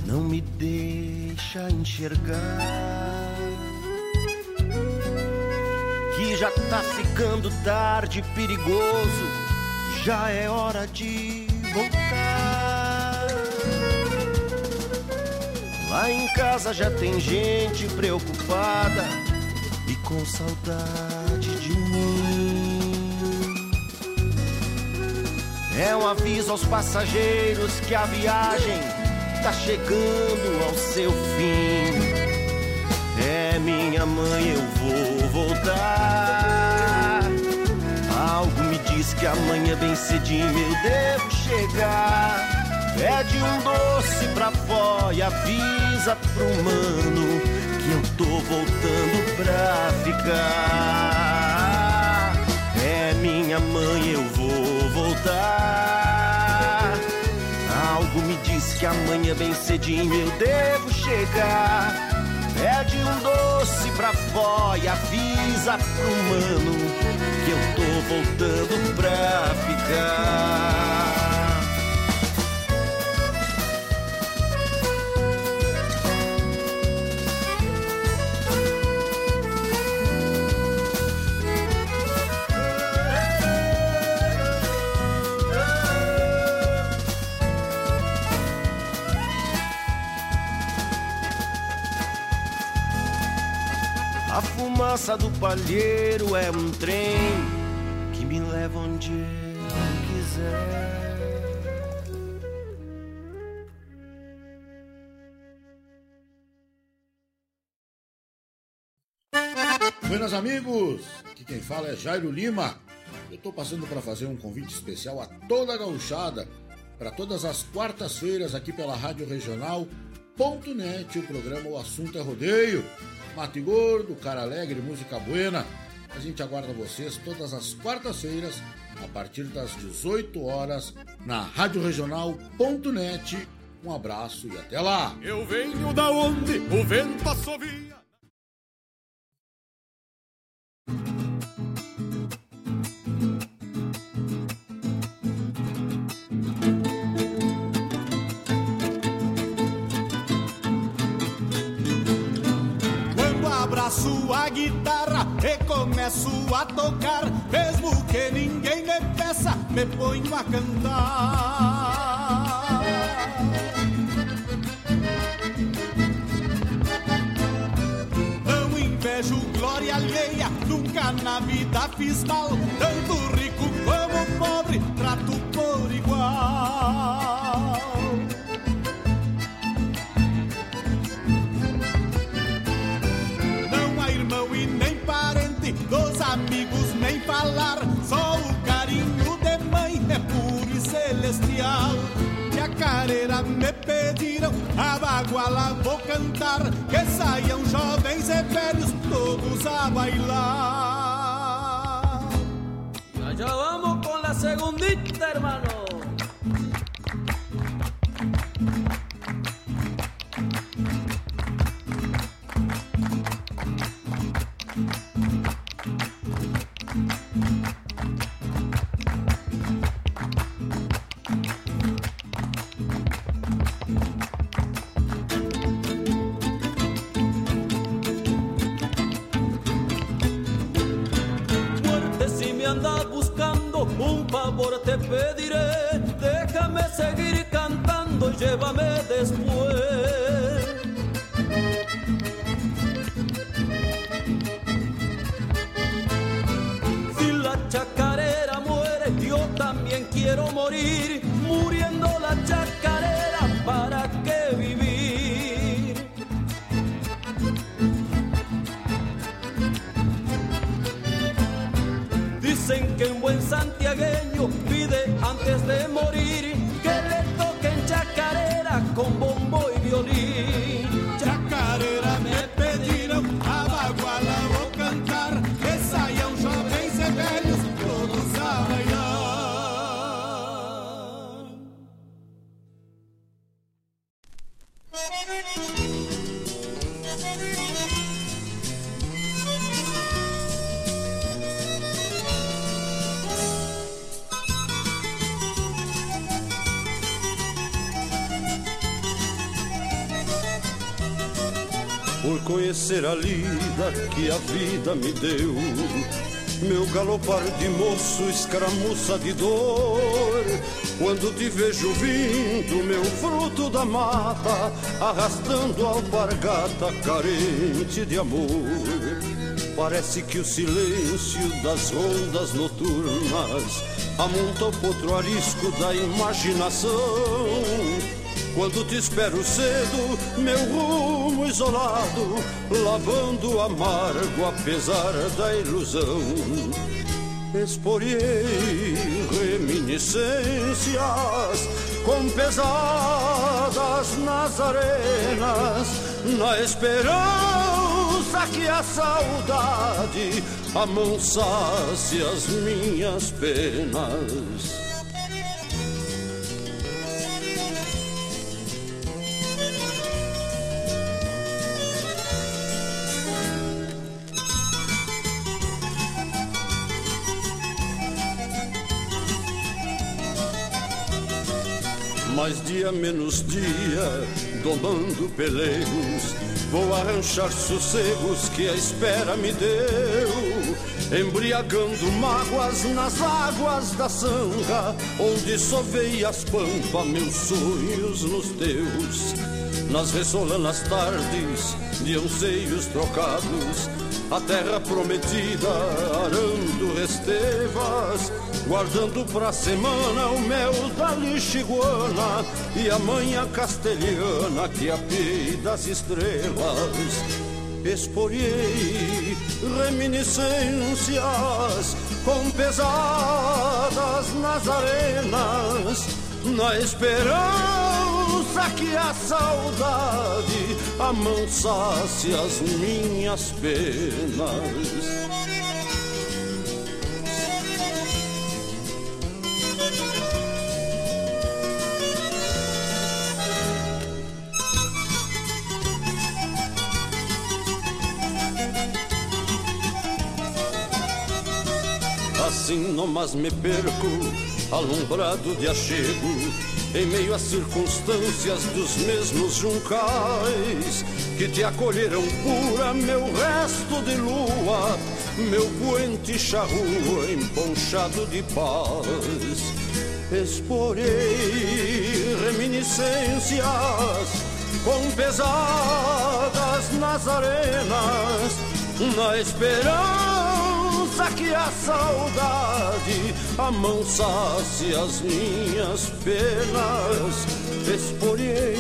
não me deixa enxergar. Que já tá ficando tarde, perigoso, já é hora de voltar. Lá em casa já tem gente preocupada e com saudade É um aviso aos passageiros que a viagem tá chegando ao seu fim. É minha mãe, eu vou voltar. Algo me diz que amanhã bem cedinho eu devo chegar. Pede um doce pra vó e avisa pro mano que eu tô voltando pra ficar. É minha mãe, eu vou voltar. Algo me diz que amanhã bem cedinho eu devo chegar. Pede um doce pra vó e avisa pro mano que eu tô voltando pra ficar. Fumaça do palheiro é um trem que me leva onde eu quiser. Buenas amigos, aqui quem fala é Jairo Lima. Eu estou passando para fazer um convite especial a toda a gauchada para todas as quartas-feiras aqui pela Rádio Regional.net, o programa O Assunto é Rodeio. Mate Gordo, Cara Alegre, Música Buena. A gente aguarda vocês todas as quartas-feiras, a partir das 18 horas, na Rádio Regional.net. Um abraço e até lá! Eu venho da onde o vento assovia. Abraço a guitarra e começo a tocar, mesmo que ninguém me peça, me ponho a cantar. Não invejo glória alheia, nunca na vida fiz mal, tanto rico como pobre, trato por igual. Parente, dos amigos nem falar. Só o carinho de mãe é puro e celestial. E a careira me pediram, a baguala vou cantar. Que saiam jovens e velhos, todos a bailar. Allá vamos con la segundita, hermano. Muriendo la chacarera, ¿para qué vivir? Dicen que un buen santiagueño pide antes de a lida que a vida me deu. Meu galopar de moço, escaramuça de dor. Quando te vejo vindo, meu fruto da mata, arrastando a alpargata carente de amor. Parece que o silêncio das rondas noturnas amonta o potro arisco da imaginação. Quando te espero cedo, meu rumo isolado, lavando amargo apesar da ilusão. Esporiei reminiscências com pesadas nas arenas, na esperança que a saudade amansasse as minhas penas. Mais dia menos dia, domando pelegos, vou arranchar sossegos que a espera me deu, embriagando mágoas nas águas da sanga, onde sovei as pampas, meus sonhos nos teus. nas ressolanas tardes de anseios trocados, a terra prometida arando restevas, guardando pra semana o mel da lixiguana e a manha castelhana que apia das estrelas. Esporiei reminiscências com pesadas nas arenas, na esperança que a saudade amansasse as minhas penas. Assim nomás me perco, alumbrado de achego, em meio às circunstâncias dos mesmos juncais que te acolheram pura, meu resto de lua, meu puente charrua emponchado de paz. Exporei reminiscências com pesadas nas arenas, na esperança que a saudade amansasse as minhas penas. Exporei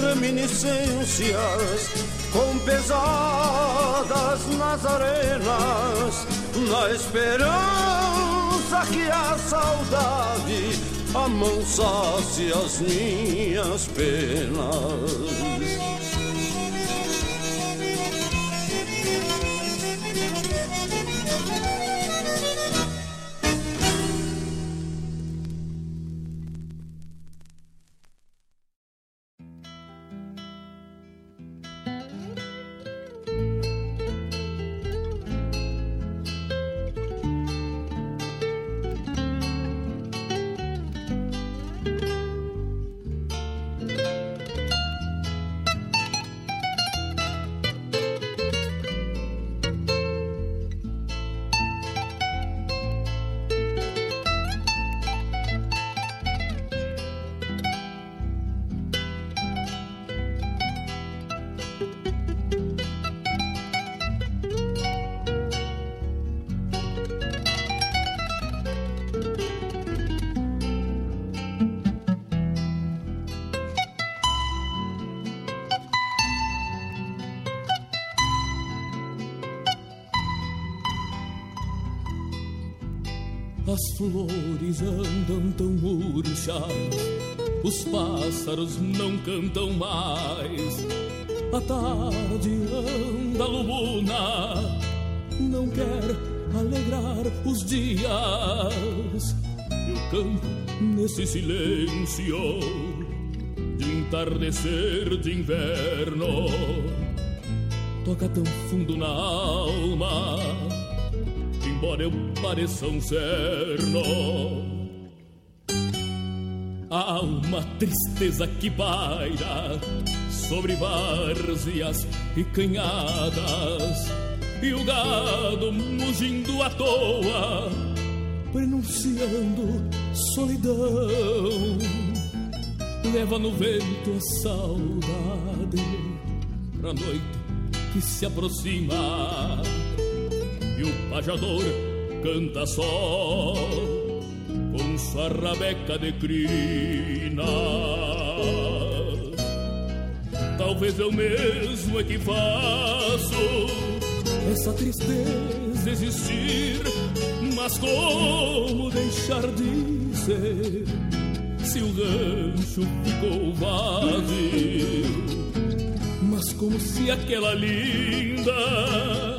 reminiscências com pesadas nas arenas, na esperança que a saudade amansasse as minhas penas. Andam tão murchas, os pássaros não cantam mais. A tarde anda lubuna, não quer alegrar os dias. E o campo nesse silêncio de entardecer de inverno toca tão fundo na alma embora eu pareça um cerno. Há uma tristeza que paira sobre várzeas e canhadas, e o gado mugindo à toa, prenunciando solidão. Leva no vento a saudade pra noite que se aproxima pajador canta só com sua rabeca de crina. Talvez eu mesmo é que faço essa tristeza existir, mas como deixar de ser se o rancho ficou vazio? Mas como se aquela linda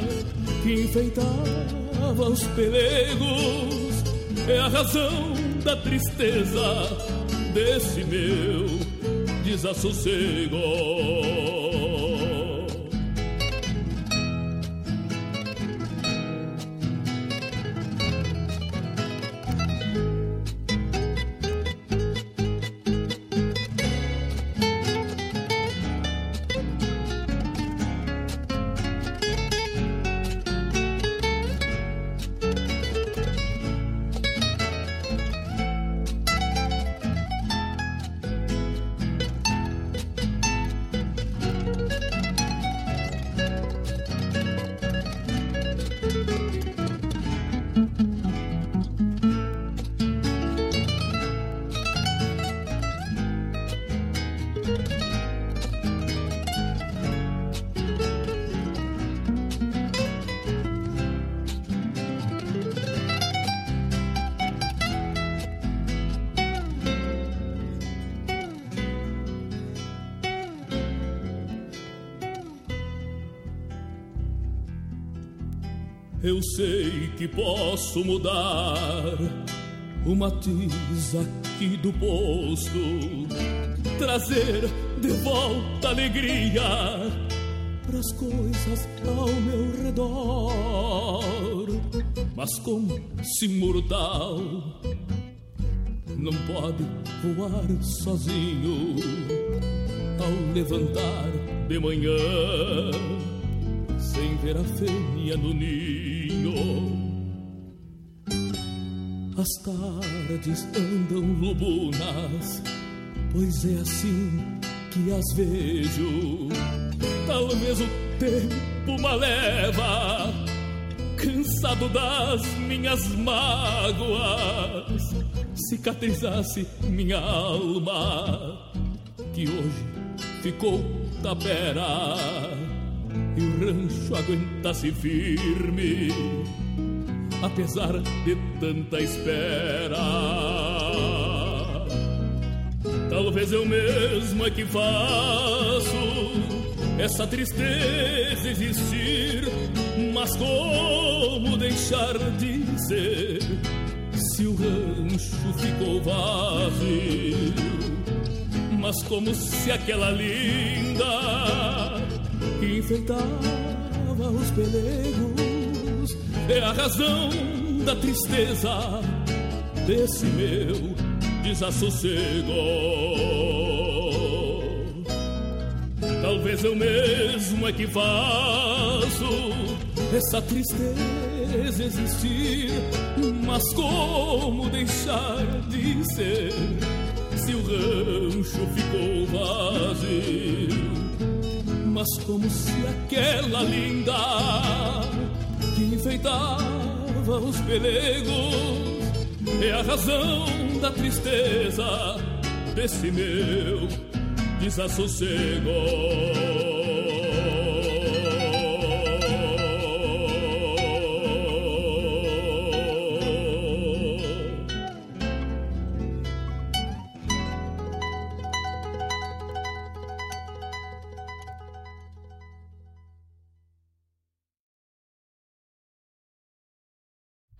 que enfeitava os pelegos é a razão da tristeza desse meu desassossego. Sei que posso mudar o matiz aqui do posto, trazer de volta alegria para as coisas ao meu redor. Mas como se mortal não pode voar sozinho ao levantar de manhã sem ver a fêmea no ninho. As tardes andam lubunas, pois é assim que as vejo. Talvez o tempo me leva, cansado das minhas mágoas, cicatrizasse minha alma, que hoje ficou tapera e o rancho aguenta-se firme, apesar de tanta espera. Talvez eu mesmo é que faço essa tristeza existir, mas como deixar de ser se o rancho ficou vazio? Mas como se aquela linda que enfeitava os pelegos é a razão da tristeza desse meu desassossego. Talvez eu mesmo é que faço essa tristeza existir, mas como deixar de ser se o rancho ficou vazio? Mas como se aquela linda que enfeitava os pelegos é a razão da tristeza desse meu desassossego.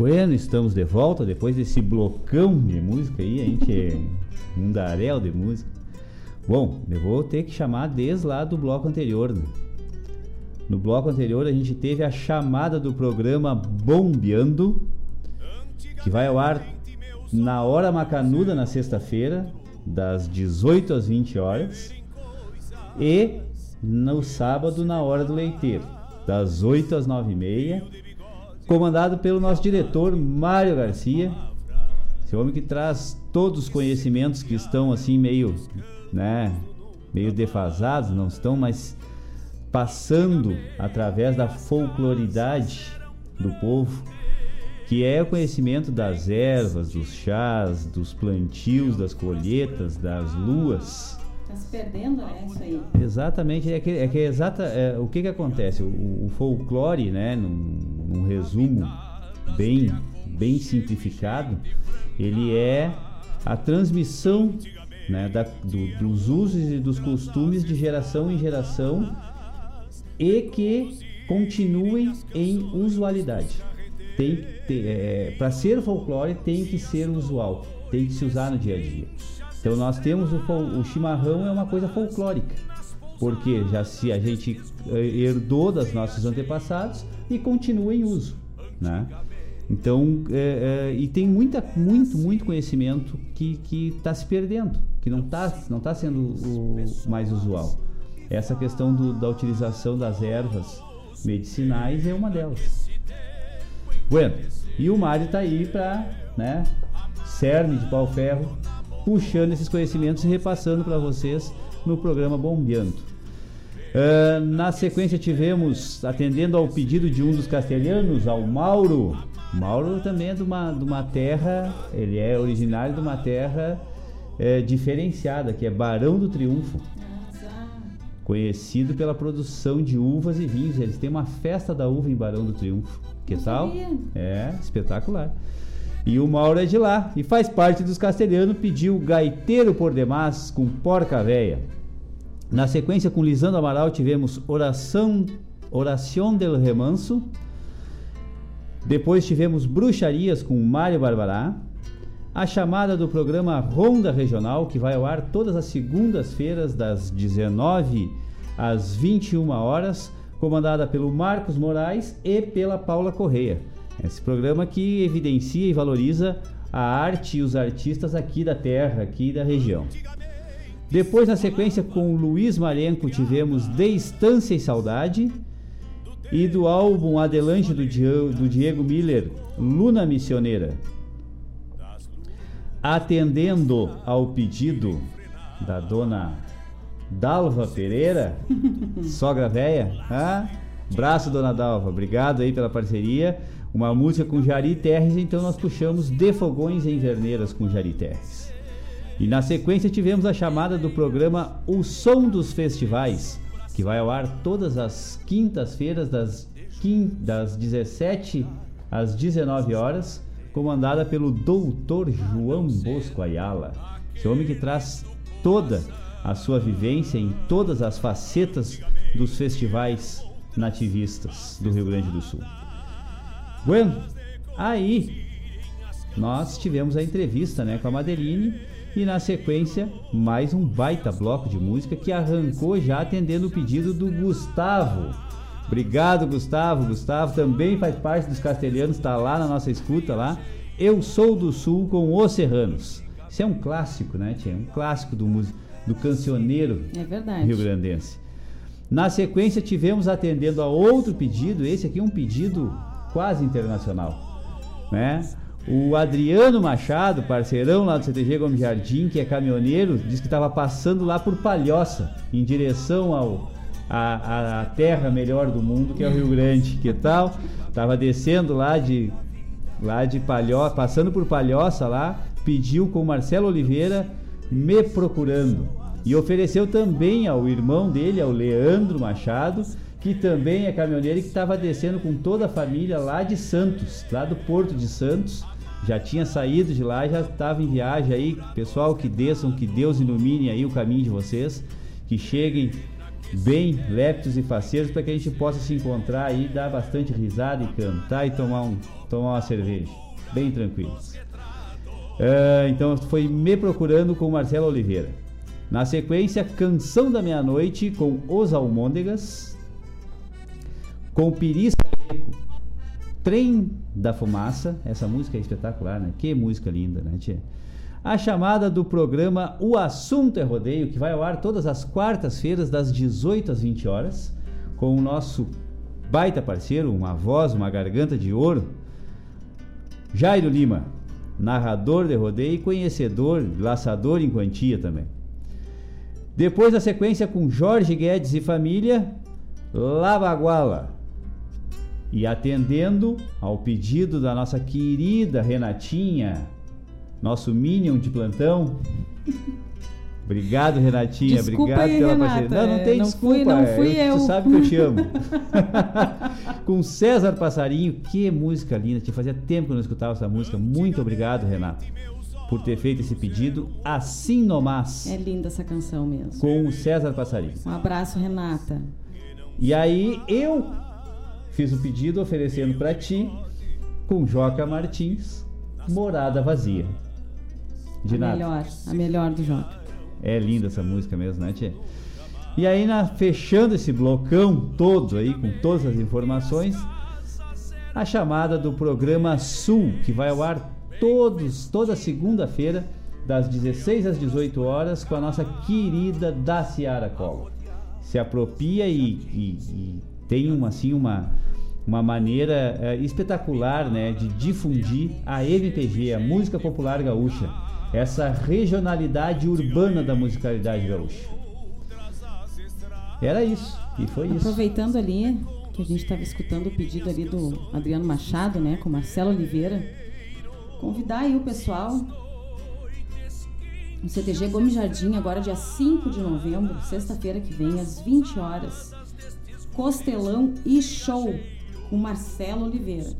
Bueno, estamos de volta depois desse blocão de música aí, a gente é um daréu de música. Bom, eu vou ter que chamar desde lá do bloco anterior. Né? No bloco anterior a gente teve a chamada do programa Bombeando, que vai ao ar na hora macanuda na sexta-feira, das 18 às 20 horas, e no sábado na hora do leiteiro, das 8 às 9 e meia comandado pelo nosso diretor Mário Garcia. Esse homem que traz todos os conhecimentos que estão assim meio, né, meio defasados, não estão mais passando através da folcloridade do povo, que é o conhecimento das ervas, dos chás, dos plantios, das colheitas, das luas. Tá se perdendo, né? Isso aí. Exatamente, é que é, que é exata, é, o que que acontece? O, o folclore, né, num, num, resumo bem, bem simplificado, ele é a transmissão né, da, do, dos usos e dos costumes de geração em geração e que continuem em usualidade. Tem, tem é, para ser folclore tem que ser usual, tem que se usar no dia a dia. Então nós temos o, o chimarrão é uma coisa folclórica. porque já se a gente eh, herdou das nossos antepassados e continua em uso, né? Então, é, é, e tem muita, muito, muito conhecimento que está se perdendo, que não está não tá sendo o mais usual. Essa questão do, da utilização das ervas medicinais é uma delas. Bueno, e o Mário está aí para, né, cerne de pau-ferro, puxando esses conhecimentos e repassando para vocês no programa Bombeando. Uh, na sequência tivemos, atendendo ao pedido de um dos castelhanos, ao Mauro, Mauro também é de uma, de uma terra, ele é originário de uma terra é, diferenciada, que é Barão do Triunfo. Conhecido pela produção de uvas e vinhos. Eles têm uma festa da uva em Barão do Triunfo. Que tal? É, espetacular. E o Mauro é de lá e faz parte dos castelhanos. Pediu gaiteiro por demais com porca véia. Na sequência, com Lisandro Amaral, tivemos Oração, Oração del Remanso depois tivemos Bruxarias com Mário Barbará. A chamada do programa Ronda Regional, que vai ao ar todas as segundas-feiras, das 19 às 21 horas, comandada pelo Marcos Moraes e pela Paula Correia. Esse programa que evidencia e valoriza a arte e os artistas aqui da terra, aqui da região. Depois, na sequência, com Luiz Marenco, tivemos Distância e Saudade. E do álbum Adelante do Diego, do Diego Miller, Luna Missioneira. Atendendo ao pedido da dona Dalva Pereira, [LAUGHS] sogra véia, ah, braço dona Dalva, obrigado aí pela parceria. Uma música com Jari Terres, então nós puxamos De Fogões em Verneiras com Jari Terres. E na sequência tivemos a chamada do programa O Som dos Festivais, que vai ao ar todas as quintas-feiras, das, das 17 às 19 horas, comandada pelo doutor João Bosco Ayala. Esse homem que traz toda a sua vivência em todas as facetas dos festivais nativistas do Rio Grande do Sul. Bueno, aí nós tivemos a entrevista né, com a Madeline e na sequência, mais um baita bloco de música que arrancou já atendendo o pedido do Gustavo. Obrigado, Gustavo. Gustavo também faz parte dos castelhanos, está lá na nossa escuta lá. Eu sou do Sul com os Serranos. Isso é um clássico, né, Tia? Um clássico do, do cancioneiro é rio-grandense. Na sequência, tivemos atendendo a outro pedido, esse aqui é um pedido quase internacional, né? O Adriano Machado, parceirão lá do CTG Gomes Jardim, que é caminhoneiro, disse que estava passando lá por Palhoça, em direção ao a, a, terra melhor do mundo, que é o Rio Grande. Que tal? Tava descendo lá de lá de Palhoça, passando por Palhoça lá, pediu com Marcelo Oliveira me procurando e ofereceu também ao irmão dele, ao Leandro Machado, que também é caminhoneiro e que estava descendo com toda a família lá de Santos, lá do Porto de Santos, já tinha saído de lá, já estava em viagem aí. Pessoal, que desçam, que Deus ilumine aí o caminho de vocês, que cheguem bem leptos e faceiros para que a gente possa se encontrar aí, dar bastante risada e cantar e tomar, um, tomar uma cerveja, bem tranquilos. Uh, então foi Me Procurando com Marcelo Oliveira. Na sequência, Canção da Meia-Noite com Os Almôndegas, com Piri Trem da Fumaça, essa música é espetacular, né? Que música linda, né, tia? A chamada do programa O Assunto é Rodeio, que vai ao ar todas as quartas-feiras, das 18 às 20 horas, com o nosso baita parceiro, uma voz, uma garganta de ouro, Jairo Lima, narrador de rodeio e conhecedor, laçador em quantia também. Depois a sequência com Jorge Guedes e família, Lavaguala e atendendo ao pedido da nossa querida Renatinha, nosso Minion de plantão. [LAUGHS] Obrigado, Renatinha. Desculpa Obrigado aí, pela Renata. parceria. Não, não tem não desculpa. Fui, não fui eu. Tu sabe que eu te amo. [LAUGHS] [LAUGHS] Com César Passarinho, que música linda. Te fazia tempo que eu não escutava essa música. Muito obrigado, Renato, por ter feito esse pedido. Assim nomás. É linda essa canção mesmo. Com o César Passarinho. Um abraço, Renata. E aí eu Fiz o pedido oferecendo para ti, com Joca Martins, Morada Vazia. De a nada. melhor, a melhor do Joca. É linda essa música mesmo, né, Tia? E aí, na, fechando esse blocão todo aí, com todas as informações, a chamada do programa Sul, que vai ao ar todos, toda segunda-feira, das 16 às 18 horas, com a nossa querida Daciara Collor. Se apropria e, e, e tem uma, assim, uma, uma maneira é, espetacular né, de difundir a MPG, a música popular gaúcha, essa regionalidade urbana da musicalidade gaúcha. Era isso, e foi isso. Aproveitando ali que a gente estava escutando o pedido ali do Adriano Machado, né, com Marcelo Oliveira, convidar aí o pessoal no CTG Gomes Jardim, agora dia 5 de novembro, sexta-feira que vem, às 20 horas. Costelão e show com Marcelo Oliveira.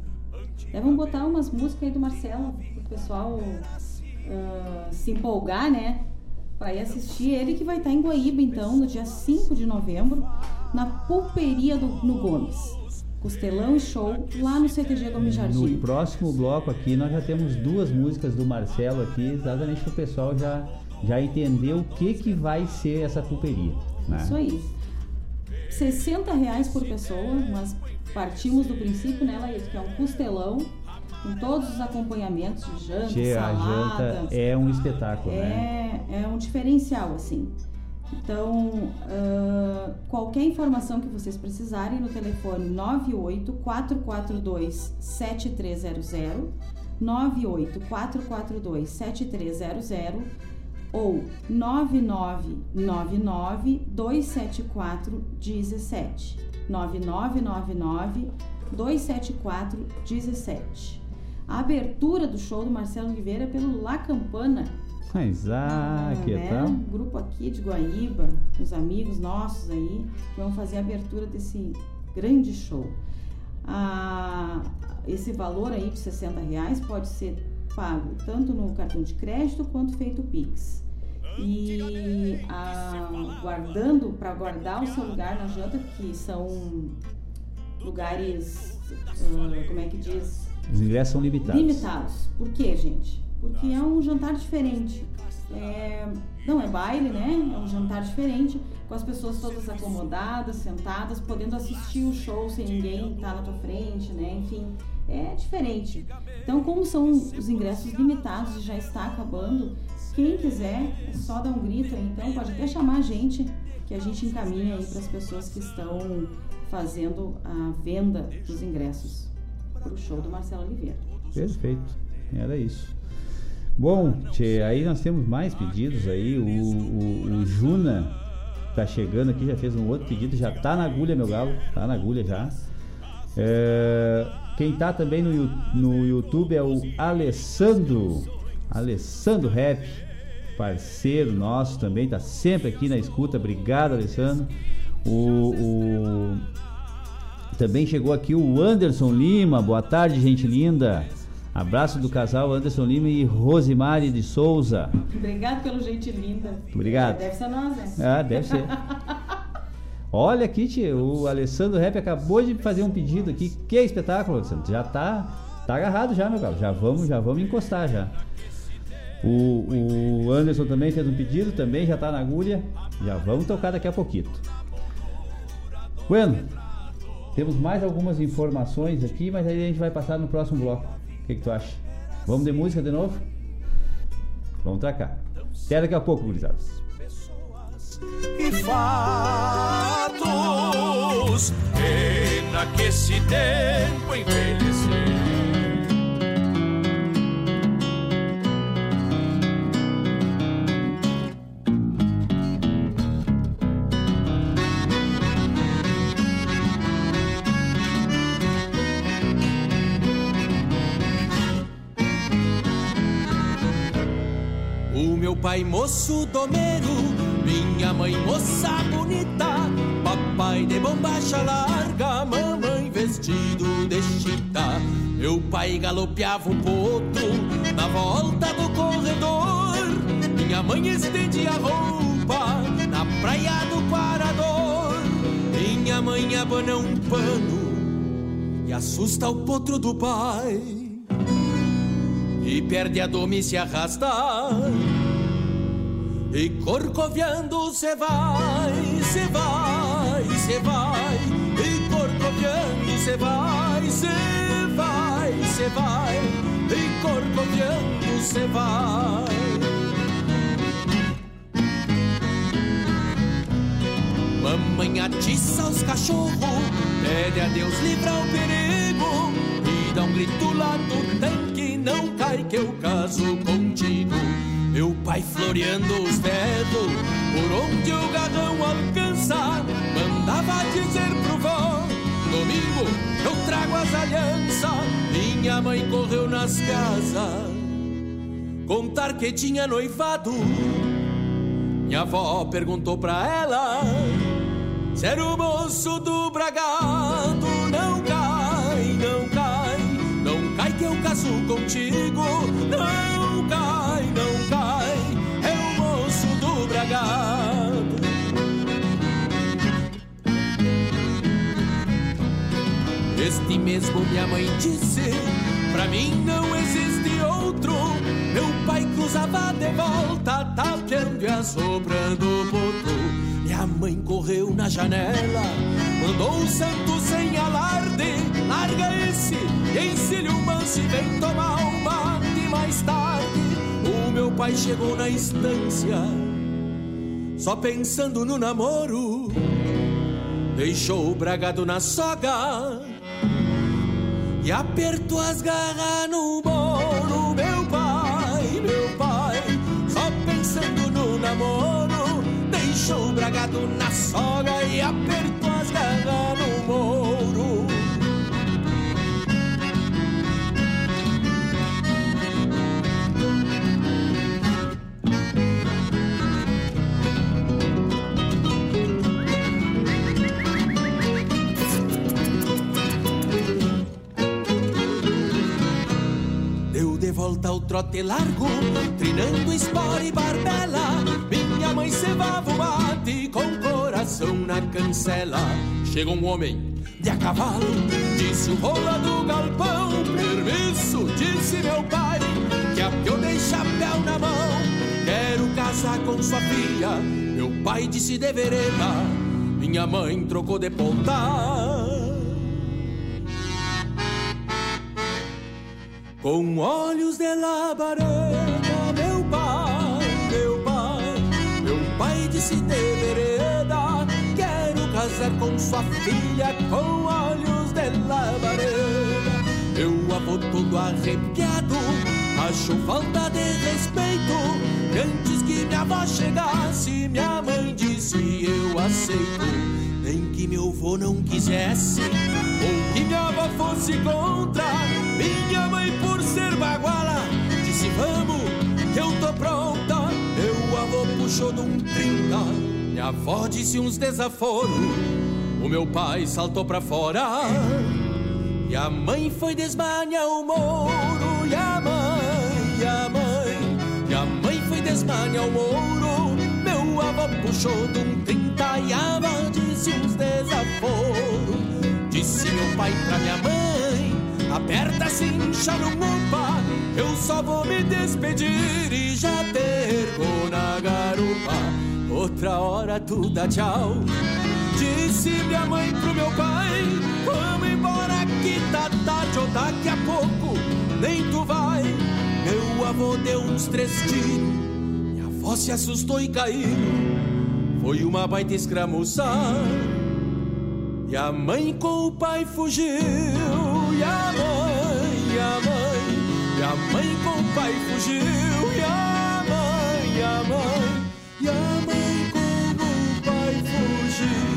Devem botar umas músicas aí do Marcelo pro pessoal uh, se empolgar, né? Para ir assistir. Ele que vai estar em Guaíba, então, no dia 5 de novembro, na pulperia do, no Gomes. Costelão e show lá no CTG Gomes Jardim. No próximo bloco aqui nós já temos duas músicas do Marcelo aqui, exatamente para o pessoal já, já entender o que, que vai ser essa pulperia. Né? Isso aí. 60 reais por pessoa, mas partimos do princípio, né, Laís, que é um costelão com todos os acompanhamentos de janta, Tchê, salada. A janta é um espetáculo, é, né? É um diferencial, assim. Então, uh, qualquer informação que vocês precisarem no telefone 98 442 7300 98 442 7300 ou 9999 274 17 9999 274 17 A abertura do show do Marcelo Oliveira é pelo La Campana mas ah, que né? tal? Um grupo aqui de Guaíba, os amigos nossos aí, que vão fazer a abertura desse grande show. Ah, esse valor aí de 60 reais pode ser pago tanto no cartão de crédito quanto feito Pix. E ah, guardando, para guardar o seu lugar na janta, que são lugares, ah, como é que diz? Os ingressos são limitados. Limitados. Por quê, gente? porque é um jantar diferente. É, não é baile, né? É um jantar diferente, com as pessoas todas acomodadas, sentadas, podendo assistir o show sem ninguém estar na tua frente, né? Enfim, é diferente. Então, como são os ingressos limitados e já está acabando, quem quiser é só dar um grito aí, então pode até chamar a gente, que a gente encaminha aí para as pessoas que estão fazendo a venda dos ingressos para o show do Marcelo Oliveira. Perfeito, era isso. Bom, tchê, aí nós temos mais pedidos aí. O, o, o, Juna tá chegando aqui, já fez um outro pedido, já tá na agulha, meu galo. Tá na agulha já. É, quem tá também no, no YouTube é o Alessandro. Alessandro Rap, parceiro nosso também, tá sempre aqui na escuta. Obrigado, Alessandro. O, o, também chegou aqui o Anderson Lima. Boa tarde, gente linda. Abraço do casal Anderson Lima e Rosimari de Souza. Obrigado pelo gente linda. Obrigado. Deve ser nós, né? Ah, deve ser. [LAUGHS] Olha aqui, o Alessandro Rap acabou de fazer um pedido aqui. Que espetáculo, Alessandro. Já tá, tá agarrado já, meu galo. Já vamos, já vamos encostar já. O, o Anderson também fez um pedido, também já tá na agulha. Já vamos tocar daqui a pouquinho. Bueno, temos mais algumas informações aqui, mas aí a gente vai passar no próximo bloco. O que, que tu acha? Vamos de música de novo? Vamos pra cá. Até daqui a pouco, gurizada. E fatos, pena que esse tempo envelheceu. meu pai moço domeiro, minha mãe moça bonita, papai de bombacha larga, mamãe vestido de chita. Meu pai galopeava o potro na volta do corredor, minha mãe estendia a roupa na praia do Parador. Minha mãe abana um pano e assusta o potro do pai. E perde a dome e se arrasta e corcoviando cê vai, cê vai, cê vai, e corcoviando cê vai, cê vai, cê vai, e corcoviando cê vai. Mamãe atiça os cachorros, pede a Deus livrar o perigo e dá um grito lá no tanque, não cai que eu caso contigo. Meu pai floreando os dedos, por onde o gadão alcança, mandava dizer pro vó, domingo eu trago as alianças. Minha mãe correu nas casas, contar que tinha noivado. Minha avó perguntou pra ela se era o moço do bragado. Não cai, não cai, não cai que eu caso contigo. Mesmo minha mãe disse, pra mim não existe outro. Meu pai cruzava de volta, tapeando e assoprando o potro. Minha mãe correu na janela, mandou um santo sem alarde. Larga esse ensine o manso e vem tomar um mate mais tarde. O meu pai chegou na estância, só pensando no namoro. Deixou o bragado na soga e apertou as garras no moro. Meu pai, meu pai, só pensando no namoro. Deixou o bragado na soga e apertou as garras no moro. Volta ao trote largo, trinando espora e barbela. Minha mãe cevava o mate com coração na cancela. Chega um homem de a cavalo, disse o rola do galpão. Permisso, disse meu pai, que a eu dei chapéu na mão. Quero casar com sua filha. Meu pai disse de vereda, minha mãe trocou de ponta. Com olhos de labareda, meu pai, meu pai, meu pai disse de vereda, quero casar com sua filha com olhos de labareda. Meu avô todo arrepiado, achou falta de respeito, antes que minha avó chegasse, minha mãe disse eu aceito. Que meu avô não quisesse, ou que minha avó fosse contra, minha mãe por ser baguala Disse vamos, que eu tô pronta. Meu avô puxou de um trinta Minha avó disse uns desaforos. O meu pai saltou pra fora E a mãe foi desmanhar o moro E a mãe, e a mãe E a mãe foi desmanhar o moro Avô puxou de um trinta E a avó disse uns desaforos. Disse meu pai pra minha mãe Aperta cincha no mupa Eu só vou me despedir E já terco na garupa. Outra hora tu dá tchau. Disse minha mãe pro meu pai Vamos embora que tá tarde Ou daqui a pouco nem tu vai. Meu avô deu uns três tiros Avó se assustou e caiu. Foi uma baita escramuçar e a mãe com o pai fugiu. E a mãe, e a mãe. E a mãe com o pai fugiu. E a mãe, e a mãe. E a mãe com o pai fugiu.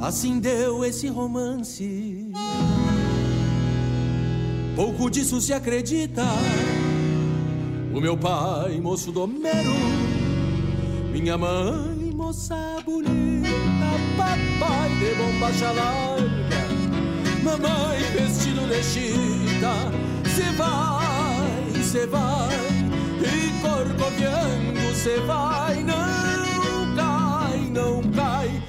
Assim deu esse romance. Pouco disso se acredita O meu pai, moço domero Minha mãe, moça bonita papai de bombacha larga, mamãe vestido de chita, cê vai, cê vai, e corcoviando cê vai, não cai, não cai,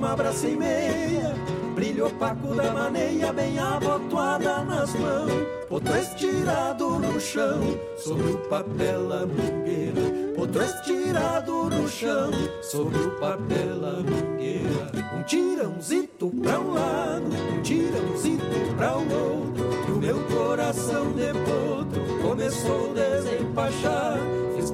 uma braça e meia, brilho opaco da maneia bem abotoada nas mãos, potro estirado no chão, sobre o papel a mangueira, potro estirado no chão, sobre o papel a mangueira, um tirãozito pra um lado, um tirãozito pra o outro, e o meu coração de potro começou a desempachar,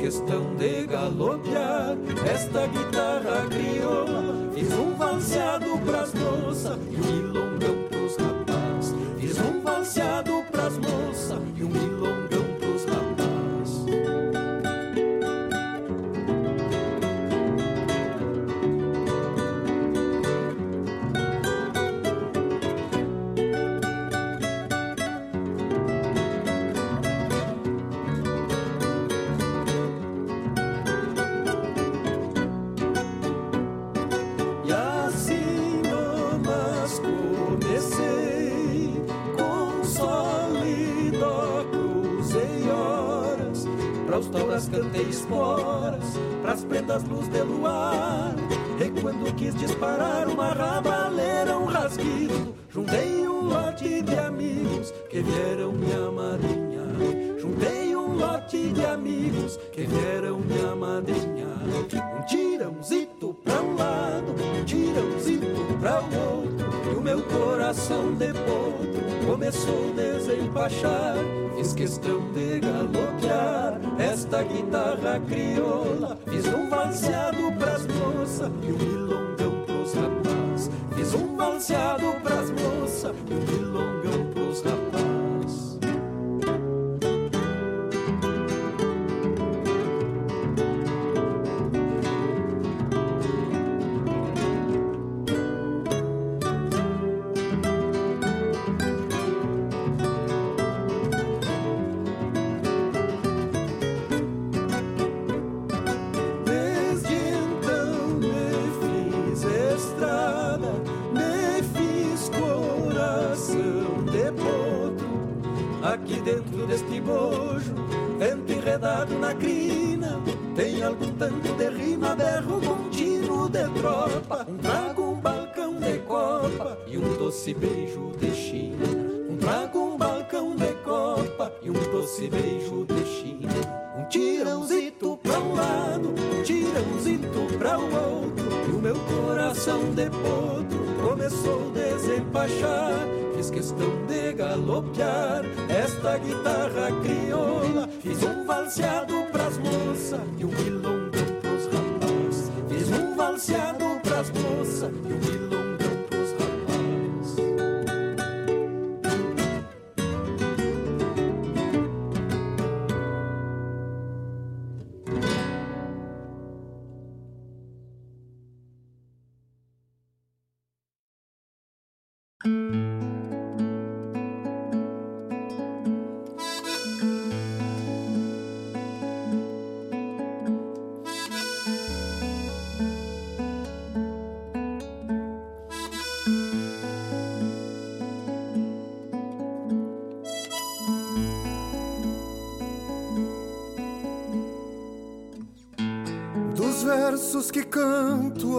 questão de galopear esta guitarra crioula, fiz um valseado pras moças e um milongão pros rapazes, fiz um valseado Tauras cantei esporas Pras prendas luz de luar. E quando quis disparar uma rabaleira, guitarra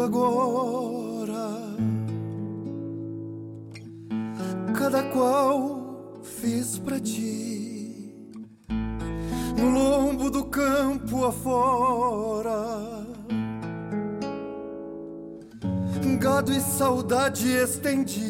agora, cada qual fiz pra ti, no lombo do campo afora. Gado e saudade estendi,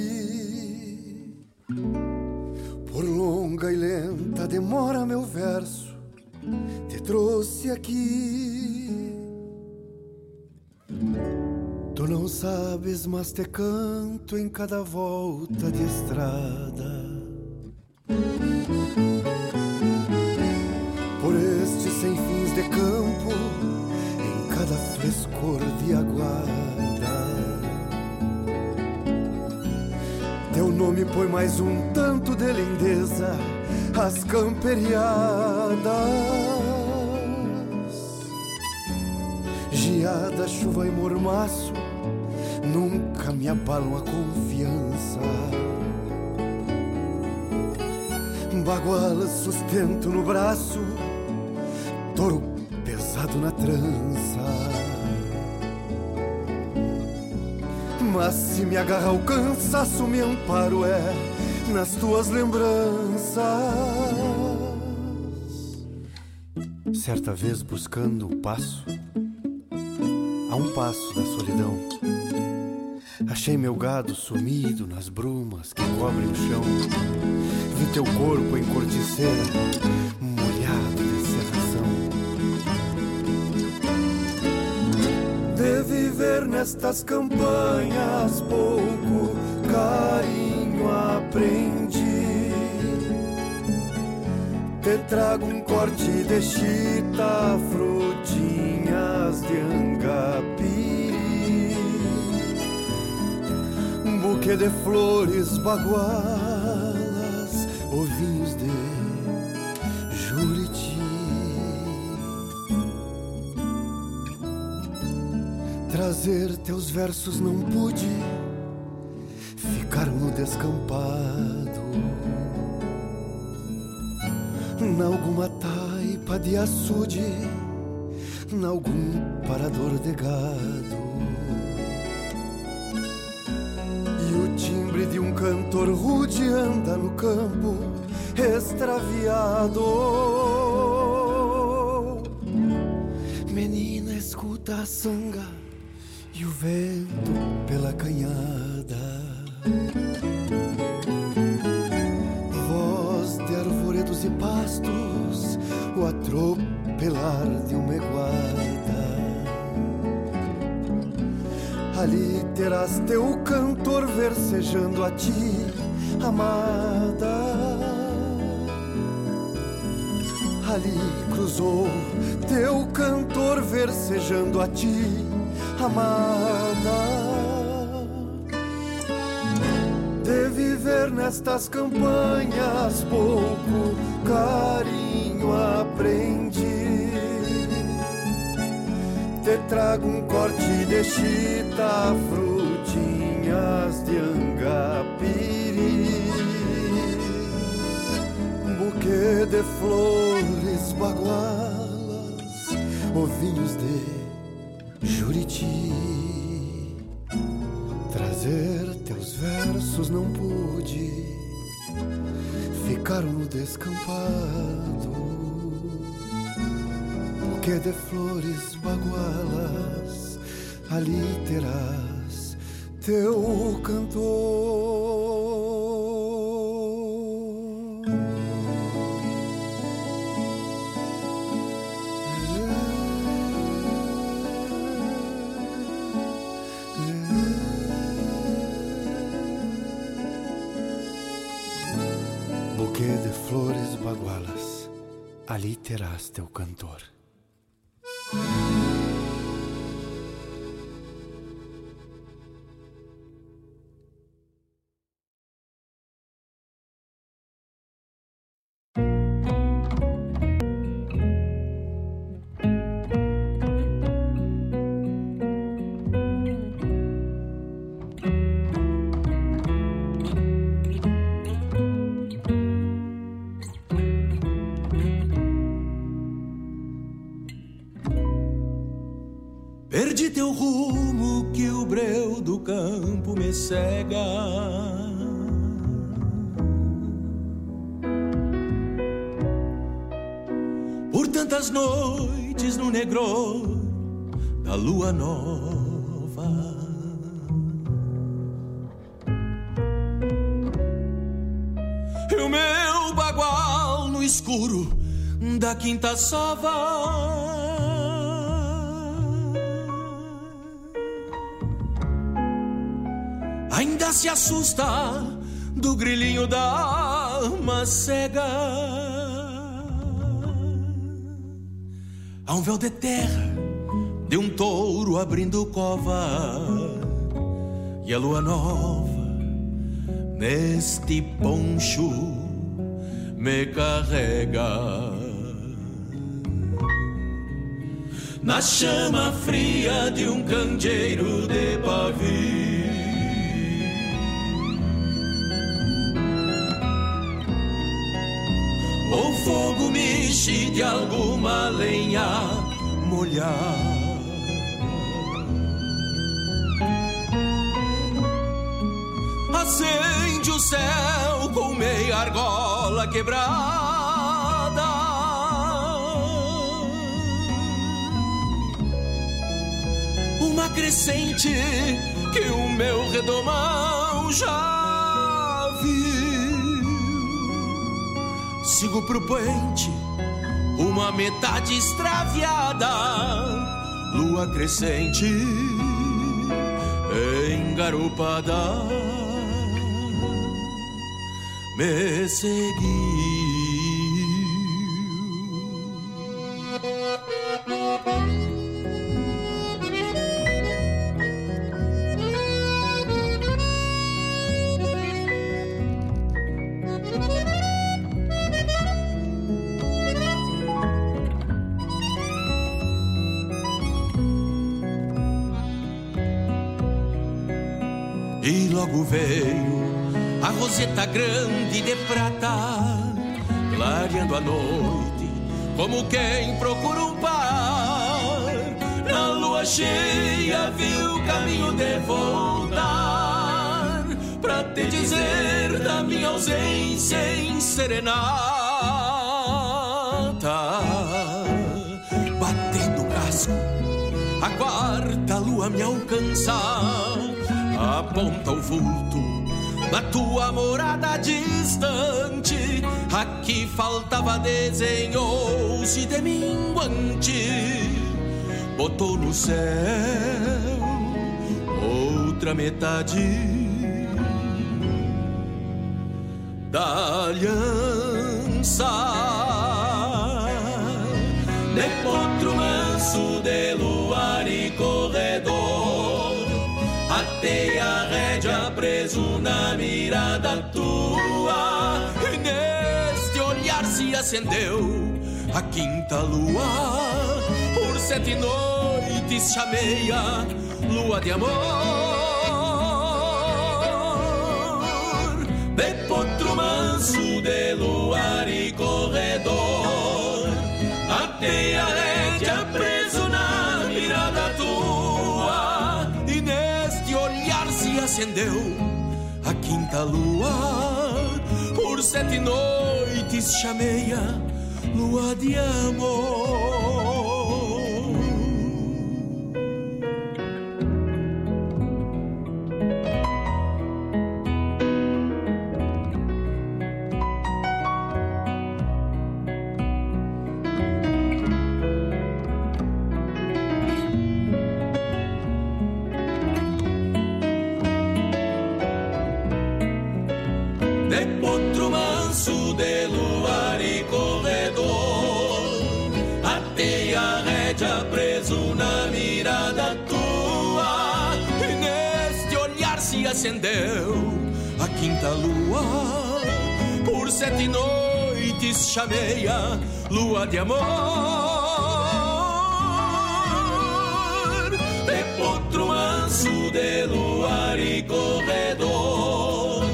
mas te canto em cada volta de estrada. Por estes sem fins de campo, em cada frescor de aguarda. Teu nome põe mais um tanto de lindeza às camperiadas. Geada, chuva e mormaço nunca me abalam a confiança. Baguala, sustento no braço, touro pesado na trança. Mas se me agarra o cansaço, me amparo é nas tuas lembranças. Certa vez buscando o passo, a um passo da solidão, achei meu gado sumido nas brumas que cobrem o chão. Vi teu corpo em corticeira, molhado de serração. De viver nestas campanhas, pouco carinho aprendi. Te trago um corte de chita, frutinhas de angapi, buquê de flores bagualas, ovinhos de juriti. Trazer teus versos não pude, ficaram no descampado Nalguma taipa de açude, nalgum parador de gado. Timbre de um cantor rude anda no campo extraviado. Menina, escuta a sanga e o vento pela canhada. Voz de arvoredos e pastos, o atropelar de uma iguada. Ali terás teu cantor versejando a ti, amada. Ali cruzou teu cantor versejando a ti, amada. De viver nestas campanhas, pouco carinho aprendi. Te trago um corte de chita, frutinhas de angapiri, um buquê de flores bagualas, ovinhos de juriti. Trazer teus versos não pude, ficaram no descampado. Buquê de flores bagualas, ali terás teu cantor. Buquê de flores bagualas, ali terás teu cantor. Do campo me cega. Por tantas noites no negror da lua nova. E o meu bagual no escuro da quinta sova. Se assusta do grilinho da alma cega. Há um véu de terra de um touro abrindo cova e a lua nova neste poncho me carrega. Na chama fria de um candeeiro de pavio. Fogo mexe de alguma lenha molhada. acende o céu com meia argola quebrada. Uma crescente que o meu redomão já Sigo pro puente, uma metade extraviada, lua crescente engarupada me seguiu. Grande de prata, clareando a noite, como quem procura um par. Na lua cheia viu o caminho de voltar, pra te dizer da minha ausência em serenata. Batendo o casco, a quarta lua me alcança aponta o vulto na tua morada distante. Aqui faltava desenhou-se de minguante, botou no céu outra metade da aliança. De potro manso de luar mirada tua. Neste olhar se acendeu a quinta lua. Por sete noites chamei a lua de amor. De potro manso de luar e corredor. Atei a rédea preso na mirada tua. E neste olhar se acendeu a quinta lua Por sete noites chamei a lua de amor noites chamei a lua de amor. De potro manso de luar e corredor.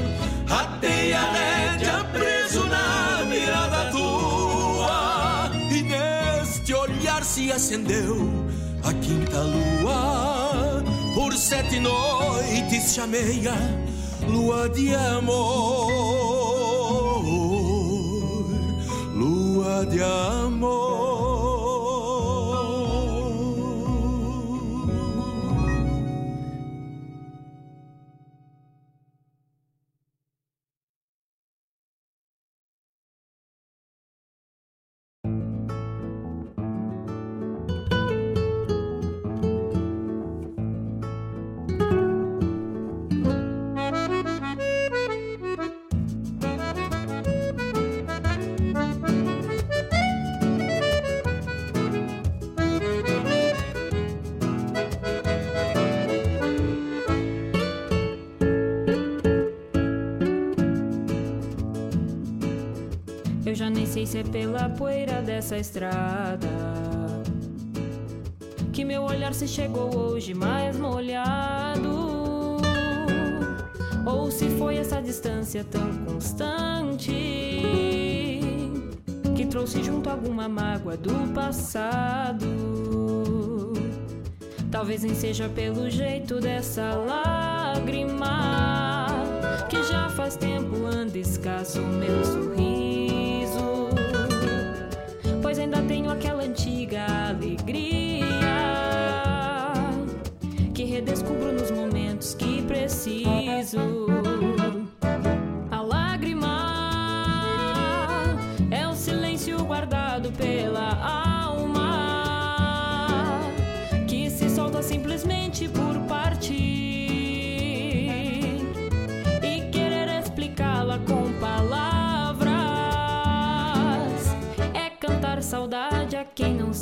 Atei a rédea preso na mirada tua E neste olhar se acendeu a quinta lua Por sete noites chamei a lua de amor Lua pela poeira dessa estrada que meu olhar se chegou hoje mais molhado, ou se foi essa distância tão constante que trouxe junto alguma mágoa do passado. Talvez nem seja pelo jeito dessa lágrima que já faz tempo anda escasso o meu sorriso. Aquela antiga alegria que redescubro nos momentos que preciso. A lágrima é o silêncio guardado pela alma que se solta simplesmente por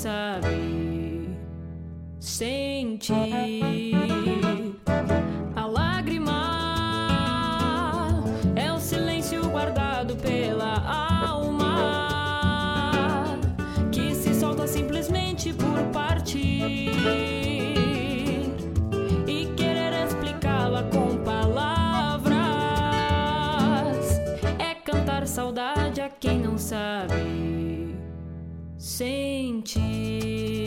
a quem não sabe sentir. A lágrima é o silêncio guardado pela alma que se solta simplesmente por partir e querer explicá-la com palavras é cantar saudade a quem não sabe sentir.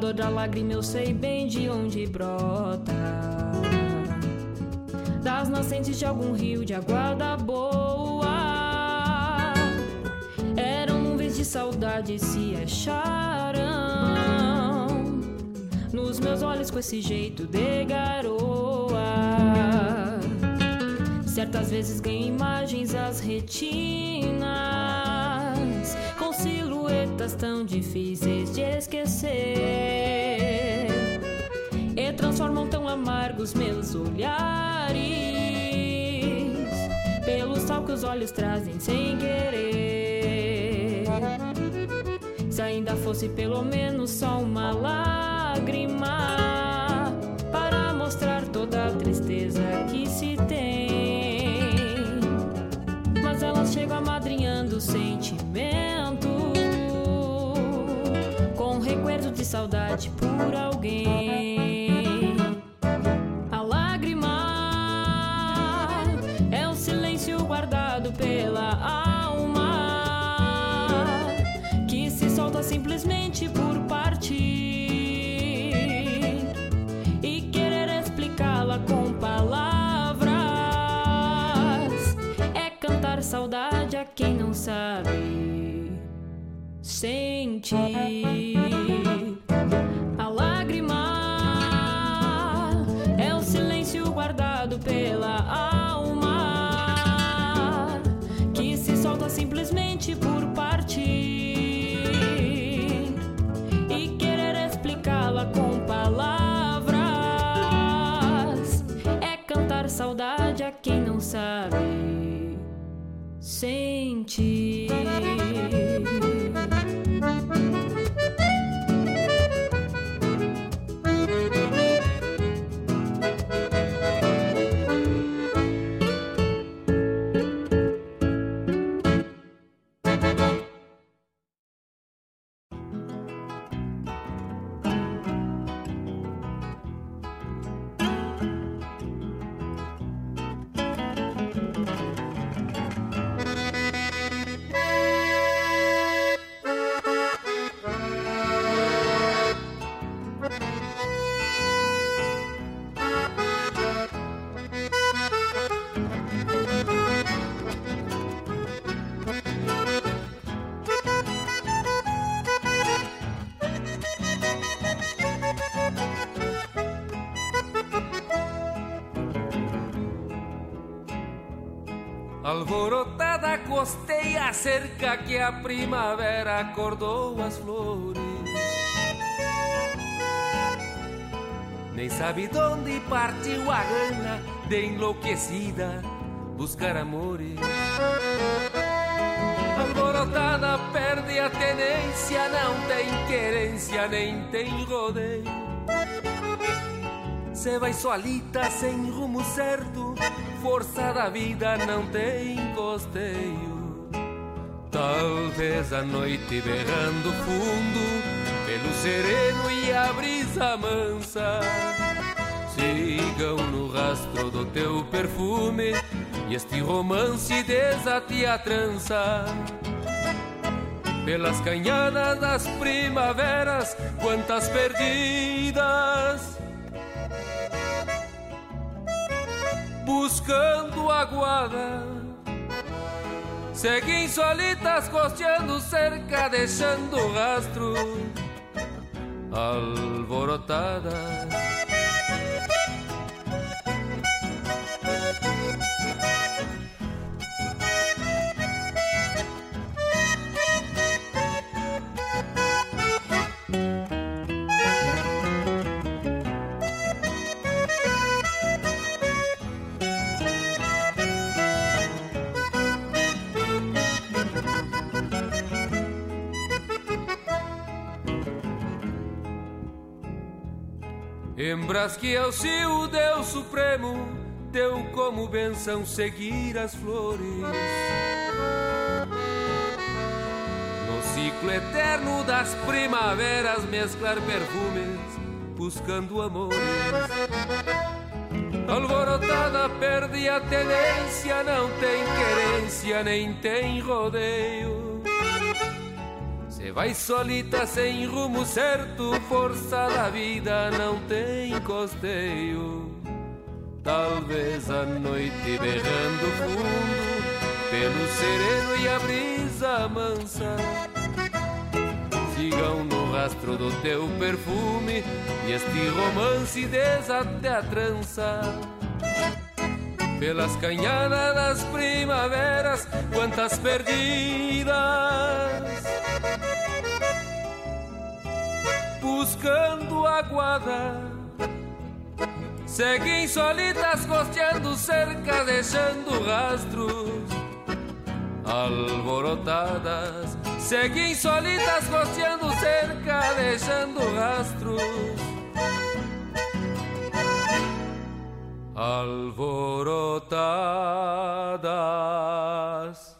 Dor da lágrima eu sei bem de onde brota. Das nascentes de algum rio de água da boa. Eram nuvens de saudade se acharam. Nos meus olhos com esse jeito de garoa. Certas vezes ganho imagens às retinas silhuetas tão difíceis de esquecer e transformam tão amargos meus olhares pelo sal que os olhos trazem sem querer. Se ainda fosse pelo menos só uma lágrima para mostrar toda a tristeza que se tem mas elas chegam amadrinhando o sentimento recuerdo de saudade por alguém. A lágrima é o silêncio guardado pela alma que se solta simplesmente por partir e querer explicá-la com palavras é cantar saudade a quem não sabe sentir. A lágrima é o silêncio guardado pela alma que se solta simplesmente por partir e querer explicá-la com palavras é cantar saudade a quem não sabe sentir. Costeia cerca que a primavera acordou as flores. Nem sabe de onde partiu a gana de enlouquecida buscar amores. Alborotada perde a tenência, não tem querência, nem tem rodeio. Cê vai solita sem rumo certo, força da vida não tem costeio. Talvez a noite berrando fundo, pelo sereno e a brisa mansa. Sigam no rastro do teu perfume e este romance desate a trança. Pelas canhadas das primaveras, quantas perdidas buscando aguada. Seguem solitas costeando cerca, deixando rastro alborotadas. Lembras que ao o Deus Supremo deu como benção seguir as flores. No ciclo eterno das primaveras mesclar perfumes, buscando amores. Alborotada perde a tenência, não tem querência, nem tem rodeio vai solita sem rumo certo, força da vida não tem costeio. Talvez a noite berrando fundo, pelo sereno e a brisa mansa. Sigam no rastro do teu perfume e este romance desate a trança. Pelas canhadas das primaveras, quantas perdidas buscando aguada. Seguem solitas costeando cerca, deixando rastros alborotadas. Seguem solitas costeando cerca, deixando rastros alborotadas.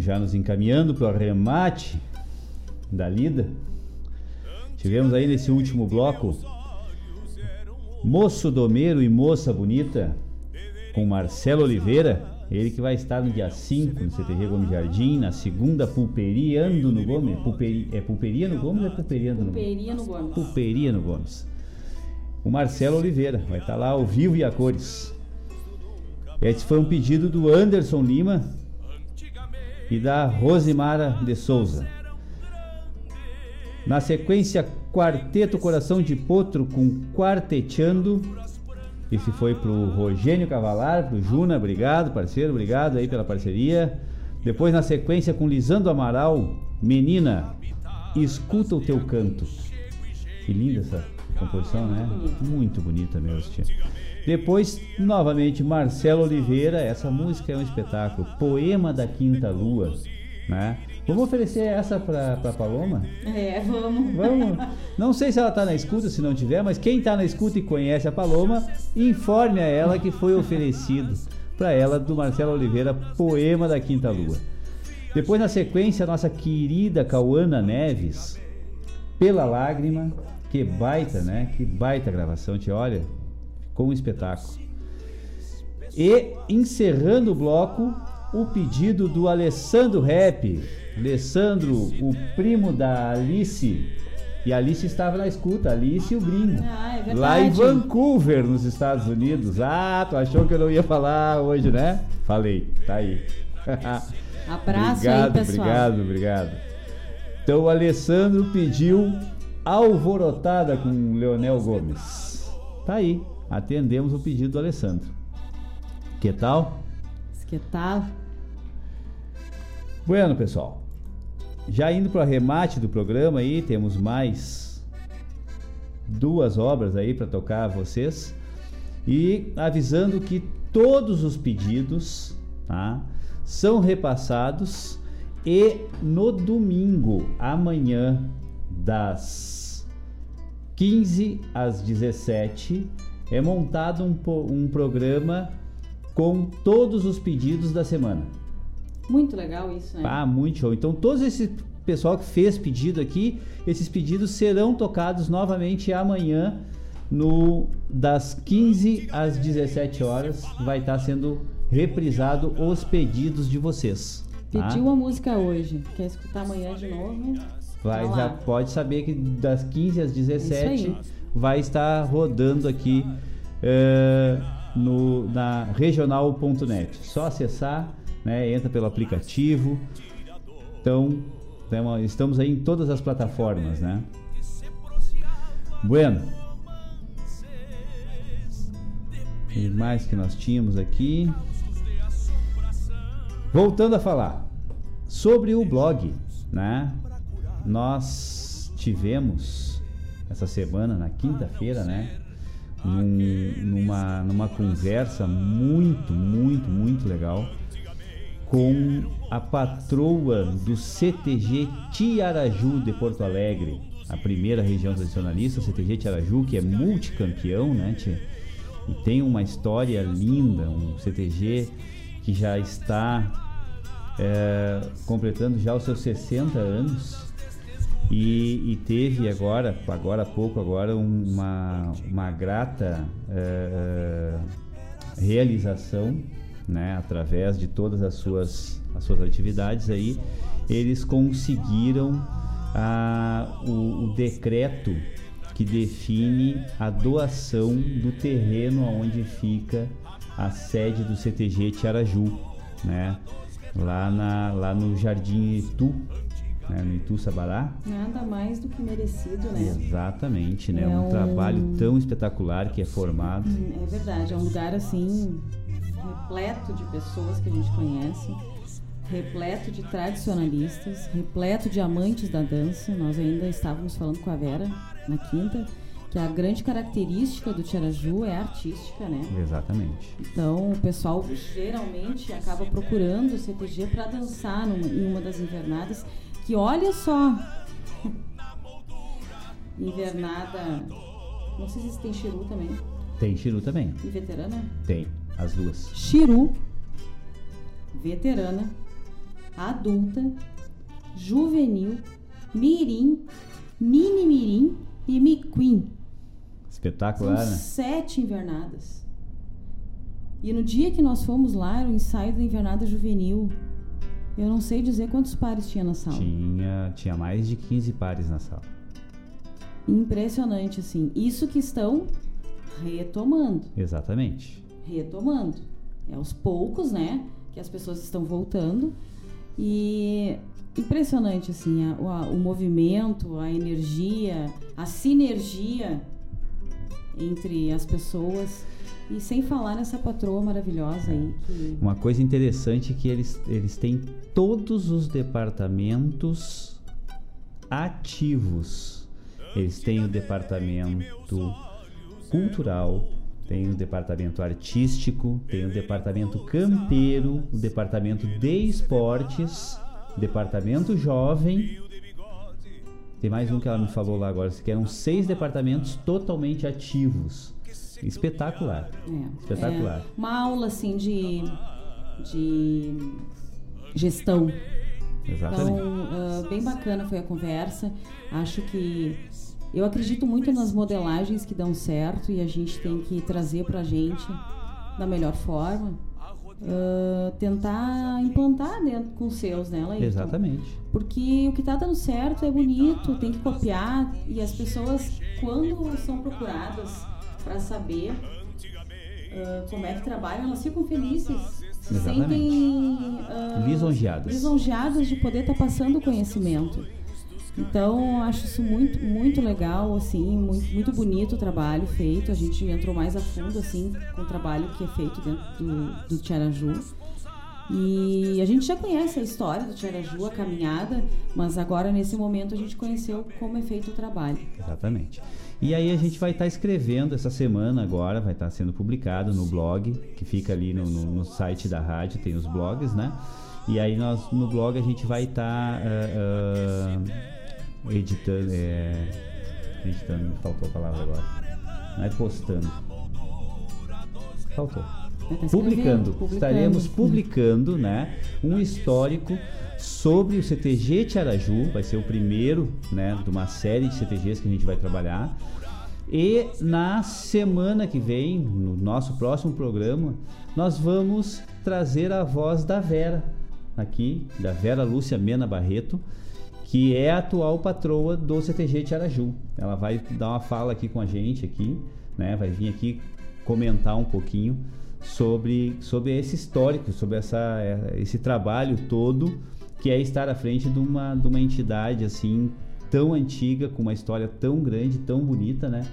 Já nos encaminhando para o arremate da lida. Tivemos aí nesse último bloco Moço Domeiro e Moça Bonita com Marcelo Oliveira, ele que vai estar no dia 5 no CTG Gomes Jardim, na segunda Pulperiando no Gomes. Pulperi, é Pulperia no Gomes ou é Pulperiando no Gomes? Pulperia no Gomes. Pulperia no Gomes. O Marcelo Oliveira vai estar lá ao vivo e a cores. Esse foi um pedido do Anderson Lima, e da Rosimara de Souza. Na sequência, Quarteto Coração de Potro com Quarteteando Esse foi pro Rogênio Cavalar, pro Juna, obrigado, parceiro, obrigado aí pela parceria. Depois na sequência com Lisandro Amaral, Menina, escuta o teu canto. Que linda essa composição, né? Muito bonita mesmo, tia. Depois, novamente, Marcelo Oliveira, essa música é um espetáculo. Poema da Quinta Lua, né? Vamos oferecer essa pra, pra Paloma? É, vamos. Vamos. Não sei se ela tá na escuta, se não tiver, mas quem tá na escuta e conhece a Paloma, informe a ela que foi oferecido para ela do Marcelo Oliveira, Poema da Quinta Lua. Depois, na sequência, a nossa querida Cauana Neves, Pela Lágrima, que baita, né? Que baita gravação, te olha, ficou um espetáculo. E encerrando o bloco, o pedido do Alessandro Rap. Alessandro, o primo da Alice. E a Alice estava na escuta, Alice e o gringo. Ah, é lá em Vancouver, nos Estados Unidos. Ah, tu achou que eu não ia falar hoje, né? Falei, tá aí. Abraço obrigado, aí, pessoal. Obrigado, obrigado. Então o Alessandro pediu alvorotada com Leonel Gomes. Tá aí, atendemos o pedido do Alessandro. Que tal? Que tal? Bueno, pessoal. Já indo para o arremate do programa aí, temos mais duas obras aí para tocar a vocês. E avisando que todos os pedidos tá, são repassados e no domingo, amanhã, das 15 às 17, é montado um, um programa com todos os pedidos da semana. Muito legal isso, né? Ah, muito show. Então, todos esse pessoal que fez pedido aqui, esses pedidos serão tocados novamente amanhã, no das 15 às 17 horas. Vai estar sendo reprisado os pedidos de vocês. tá? Pediu a música hoje. Quer escutar amanhã de novo? Vai, Tá já pode saber que das 15 às 17 Isso aí. vai estar rodando aqui eh, no, na regional.net. Só acessar, né, entra pelo aplicativo. Então, tamo- estamos aí em todas as plataformas, né? Bueno. O que mais que nós tínhamos aqui? Voltando a falar sobre o blog, né? Nós tivemos essa semana, na quinta-feira, né? num- numa, numa conversa muito, muito, muito legal com a patroa do CTG Tiaraju de Porto Alegre, a primeira região tradicionalista, CTG Tiaraju, que é multicampeão, né, tia? E tem uma história linda, um CTG que já está é, completando já os seus 60 anos e, e teve agora, agora há pouco, agora um- uma, uma grata é, é, realização, né, através de todas as suas, as suas atividades aí, eles conseguiram ah, o, o decreto que define a doação do terreno onde fica a sede do CTG Tiaraju, né? Lá, na, lá no Jardim Itu, né? no Itu Sabará. Nada mais do que merecido, né? Exatamente, né? É um, um- trabalho tão espetacular que é formado. É verdade, é um lugar assim repleto de pessoas que a gente conhece, repleto de tradicionalistas, repleto de amantes da dança. Nós ainda estávamos falando com a Vera na quinta que a grande característica do Tiaraju é artística, né? Exatamente. Então o pessoal geralmente acaba procurando o CTG para dançar numa, em uma das invernadas. Que olha só, invernada. Não sei se tem Chiru também. Tem Chiru também. E veterana? Tem, as duas. Chiru, veterana, adulta, juvenil, mirim, mini mirim e miquim. São Espetacular, né? sete invernadas. E no dia que nós fomos lá, era o ensaio da invernada juvenil. Eu não sei dizer quantos pares tinha na sala. Tinha, tinha mais de 15 pares na sala. Impressionante, assim. Isso que estão retomando. Exatamente. retomando. É aos poucos, né? Que as pessoas estão voltando. E impressionante, assim, a- a- o movimento, a energia, a sinergia entre as pessoas. E sem falar nessa patroa maravilhosa aí. Que... Uma coisa interessante é que eles, eles têm todos os departamentos ativos. Eles têm o departamento cultural, tem o departamento artístico, tem o departamento campeiro, o departamento de esportes, departamento jovem. Tem mais um que ela me falou lá agora, que eram seis departamentos totalmente ativos. Espetacular. É, Espetacular. é uma aula assim de, de gestão. Exatamente. Então, uh, bem bacana foi a conversa. Acho que eu acredito muito nas modelagens que dão certo e a gente tem que trazer pra gente da melhor forma. Uh, tentar implantar dentro com os seus, né, Laírton? Exatamente. Porque o que tá dando certo é bonito, tem que copiar e as pessoas, quando são procuradas para saber uh, como é que trabalham, elas ficam felizes. Se Exatamente. sentem uh, Lisonjeadas. lisonjeadas de poder estar passando o conhecimento. Então, eu acho isso muito, muito legal, assim, muito, muito bonito o trabalho feito. A gente entrou mais a fundo, assim, com o trabalho que é feito dentro do, do Tiaraju. E a gente já conhece a história do Tiaraju, a caminhada, mas agora, nesse momento, a gente conheceu como é feito o trabalho. Exatamente. E aí a gente vai estar escrevendo essa semana agora, vai estar sendo publicado no blog, que fica ali no, no, no site da rádio, tem os blogs, né? E aí nós no blog a gente vai estar uh, uh, editando, é, editando, me faltou a palavra agora. Não é postando. Faltou. Publicando. publicando. Estaremos publicando, né, um histórico sobre o CTG Tiaraju, vai ser o primeiro, né, de uma série de CTGs que a gente vai trabalhar. E na semana que vem, no nosso próximo programa, nós vamos trazer a voz da Vera aqui, da Vera Lúcia Mena Barreto, que é a atual patroa do CTG Tiaraju. Ela vai dar uma fala aqui com a gente aqui, né? Vai vir aqui comentar um pouquinho sobre, sobre esse histórico, sobre essa, esse trabalho todo que é estar à frente de uma, de uma entidade assim tão antiga, com uma história tão grande, tão bonita, né?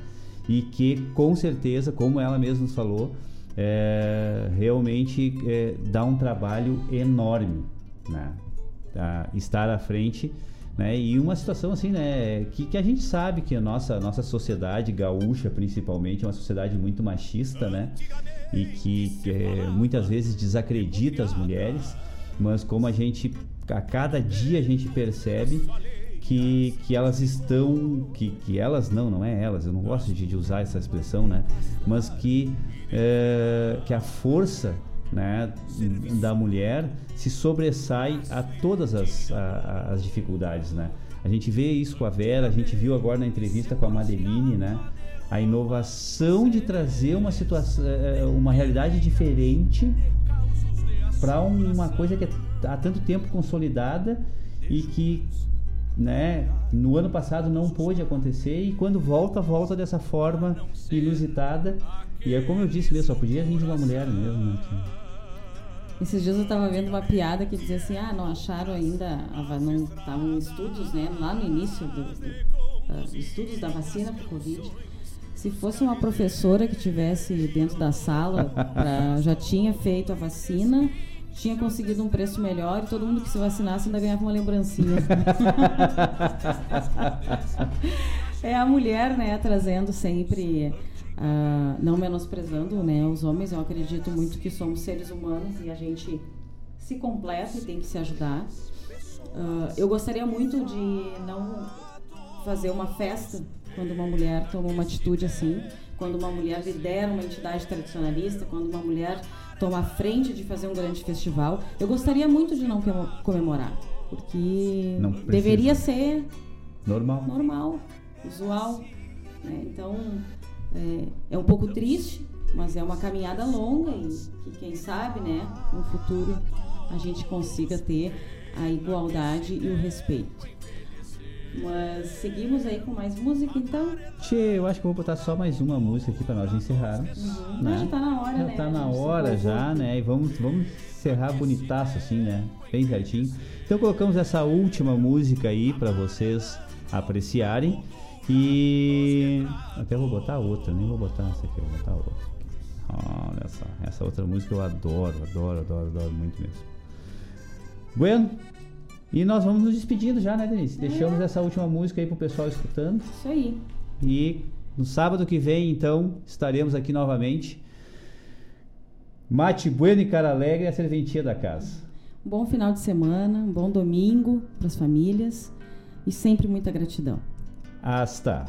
E que com certeza, como ela mesma falou, é, realmente é, dá um trabalho enorme, né? A estar à frente, né? E uma situação assim, né? Que, que a gente sabe que a nossa, nossa sociedade gaúcha, principalmente, é uma sociedade muito machista, né? E que, que é, muitas vezes desacredita as mulheres, mas como a gente a cada dia a gente percebe que, que elas estão que, que elas não não é elas eu não gosto de, de usar essa expressão né? Mas que é, que a força né, da mulher se sobressai a todas as, a, as dificuldades né? A gente vê isso com a Vera a gente viu agora na entrevista com a Madeline né? A inovação de trazer uma situação uma realidade diferente para uma coisa que é há tanto tempo consolidada e que né, no ano passado não pôde acontecer e quando volta, volta dessa forma inusitada. E é como eu disse mesmo, só podia vir de uma mulher mesmo. Né? Esses dias eu estava vendo uma piada que dizia assim, ah, não acharam ainda, não estavam estudos, né, lá no início do, do uh, estudos da vacina para Covid. Se fosse uma professora que tivesse dentro da sala, pra, já tinha feito a vacina tinha conseguido um preço melhor e todo mundo que se vacinasse ainda ganhava uma lembrancinha. [LAUGHS] é a mulher, né, trazendo sempre, uh, não menosprezando, né, os homens. Eu acredito muito que somos seres humanos e a gente se completa e tem que se ajudar. Uh, eu gostaria muito de não fazer uma festa quando uma mulher toma uma atitude assim, quando uma mulher lidera uma entidade tradicionalista, quando uma mulher toma a frente de fazer um grande festival. Eu gostaria muito de não comemorar, porque deveria ser normal, normal, usual. Né? Então é, é, um pouco triste, mas é uma caminhada longa e que quem sabe, né, no futuro a gente consiga ter a igualdade e o respeito. Mas seguimos aí com mais música, então? Tchê, eu acho que eu vou botar só mais uma música aqui para nós encerrarmos. Uhum. Né? já tá na hora, já né? tá na hora já, né? E vamos, vamos encerrar bonitaço assim, né? Bem certinho. Então colocamos essa última música aí para vocês apreciarem. E até vou botar outra, nem vou botar essa aqui, vou botar outra. Olha só, essa outra música eu adoro, adoro, adoro, adoro muito mesmo. Bueno, e nós vamos nos despedindo já, né, Denise? Deixamos essa última música aí pro pessoal escutando. Isso aí. E no sábado que vem, então, estaremos aqui novamente. Mate Bueno e Cara Alegre, a serventia da casa. Um bom final de semana, um bom domingo para as famílias e sempre muita gratidão. Hasta.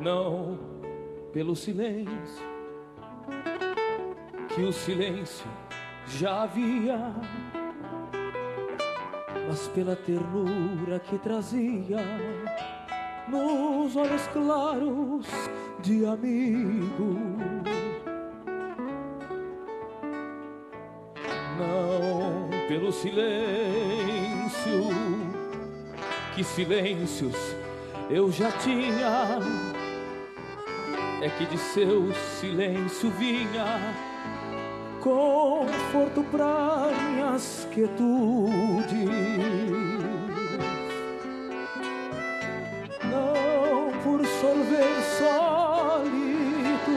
Não pelo silêncio, que o silêncio já havia, mas pela ternura que trazia nos olhos claros de amigo. Não pelo silêncio, que silêncios eu já tinha. É que de seu silêncio vinha conforto para minhas quietudes. Não por solver solito,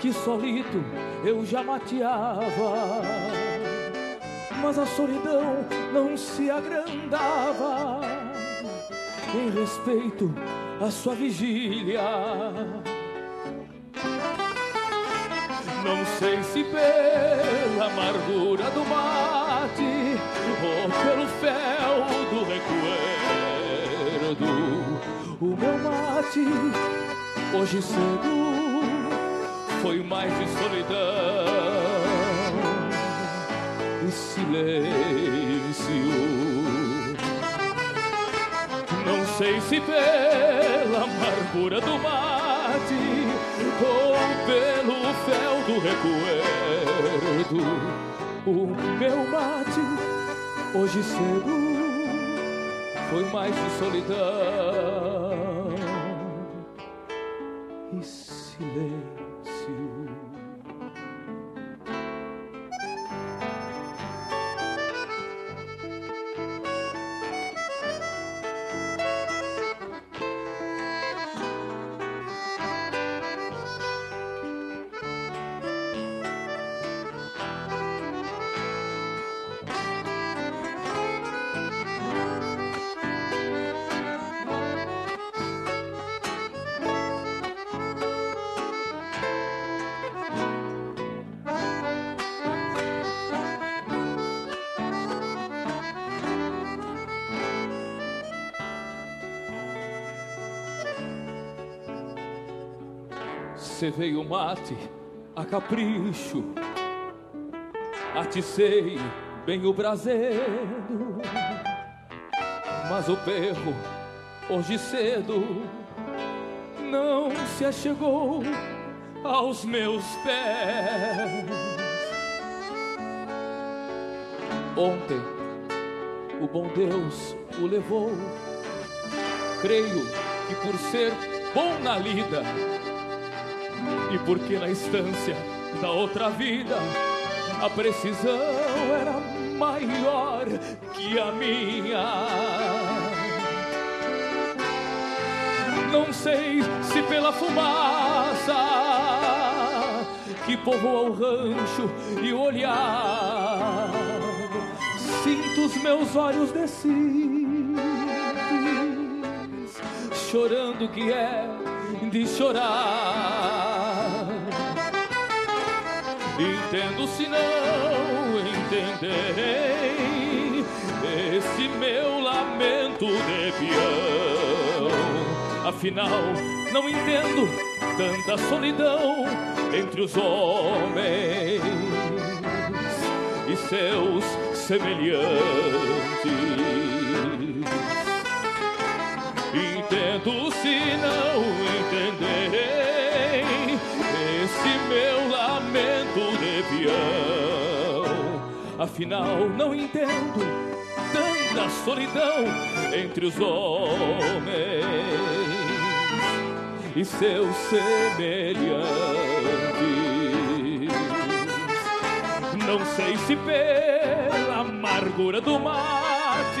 que solito eu já mateava, mas a solidão não se agrandava em respeito à sua vigília. Não sei se pela amargura do mate ou pelo fel do recuerdo, o meu mate hoje cedo foi mais de solidão e silêncio. Não sei se pela amargura do mate ou pelo fel do recuerdo, o meu mate hoje cedo foi mais de solidão Cê veio mate a capricho, aticei bem o braseiro, mas o perro hoje cedo não se achegou aos meus pés. Ontem o bom Deus o levou, creio que por ser bom na lida e porque na estância da outra vida a precisão era maior que a minha. Não sei se pela fumaça que povoa o rancho e o olhar, sinto os meus olhos descidos, chorando que é de chorar. Entendo se não entenderei esse meu lamento de peão. Afinal, não entendo tanta solidão entre os homens e seus semelhantes. Entendo se não entenderei Afinal, não entendo tanta solidão entre os homens e seus semelhantes. Não sei se pela amargura do mate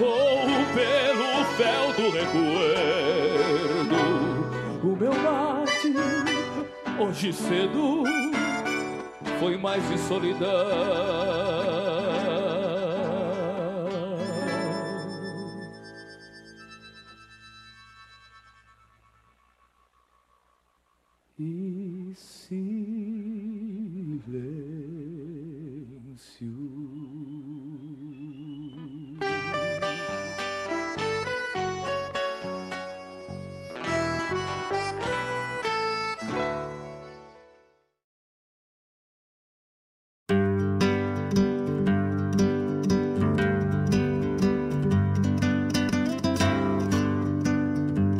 ou pelo fel do recuerdo, o meu mate hoje cedo foi mais de solidão. E se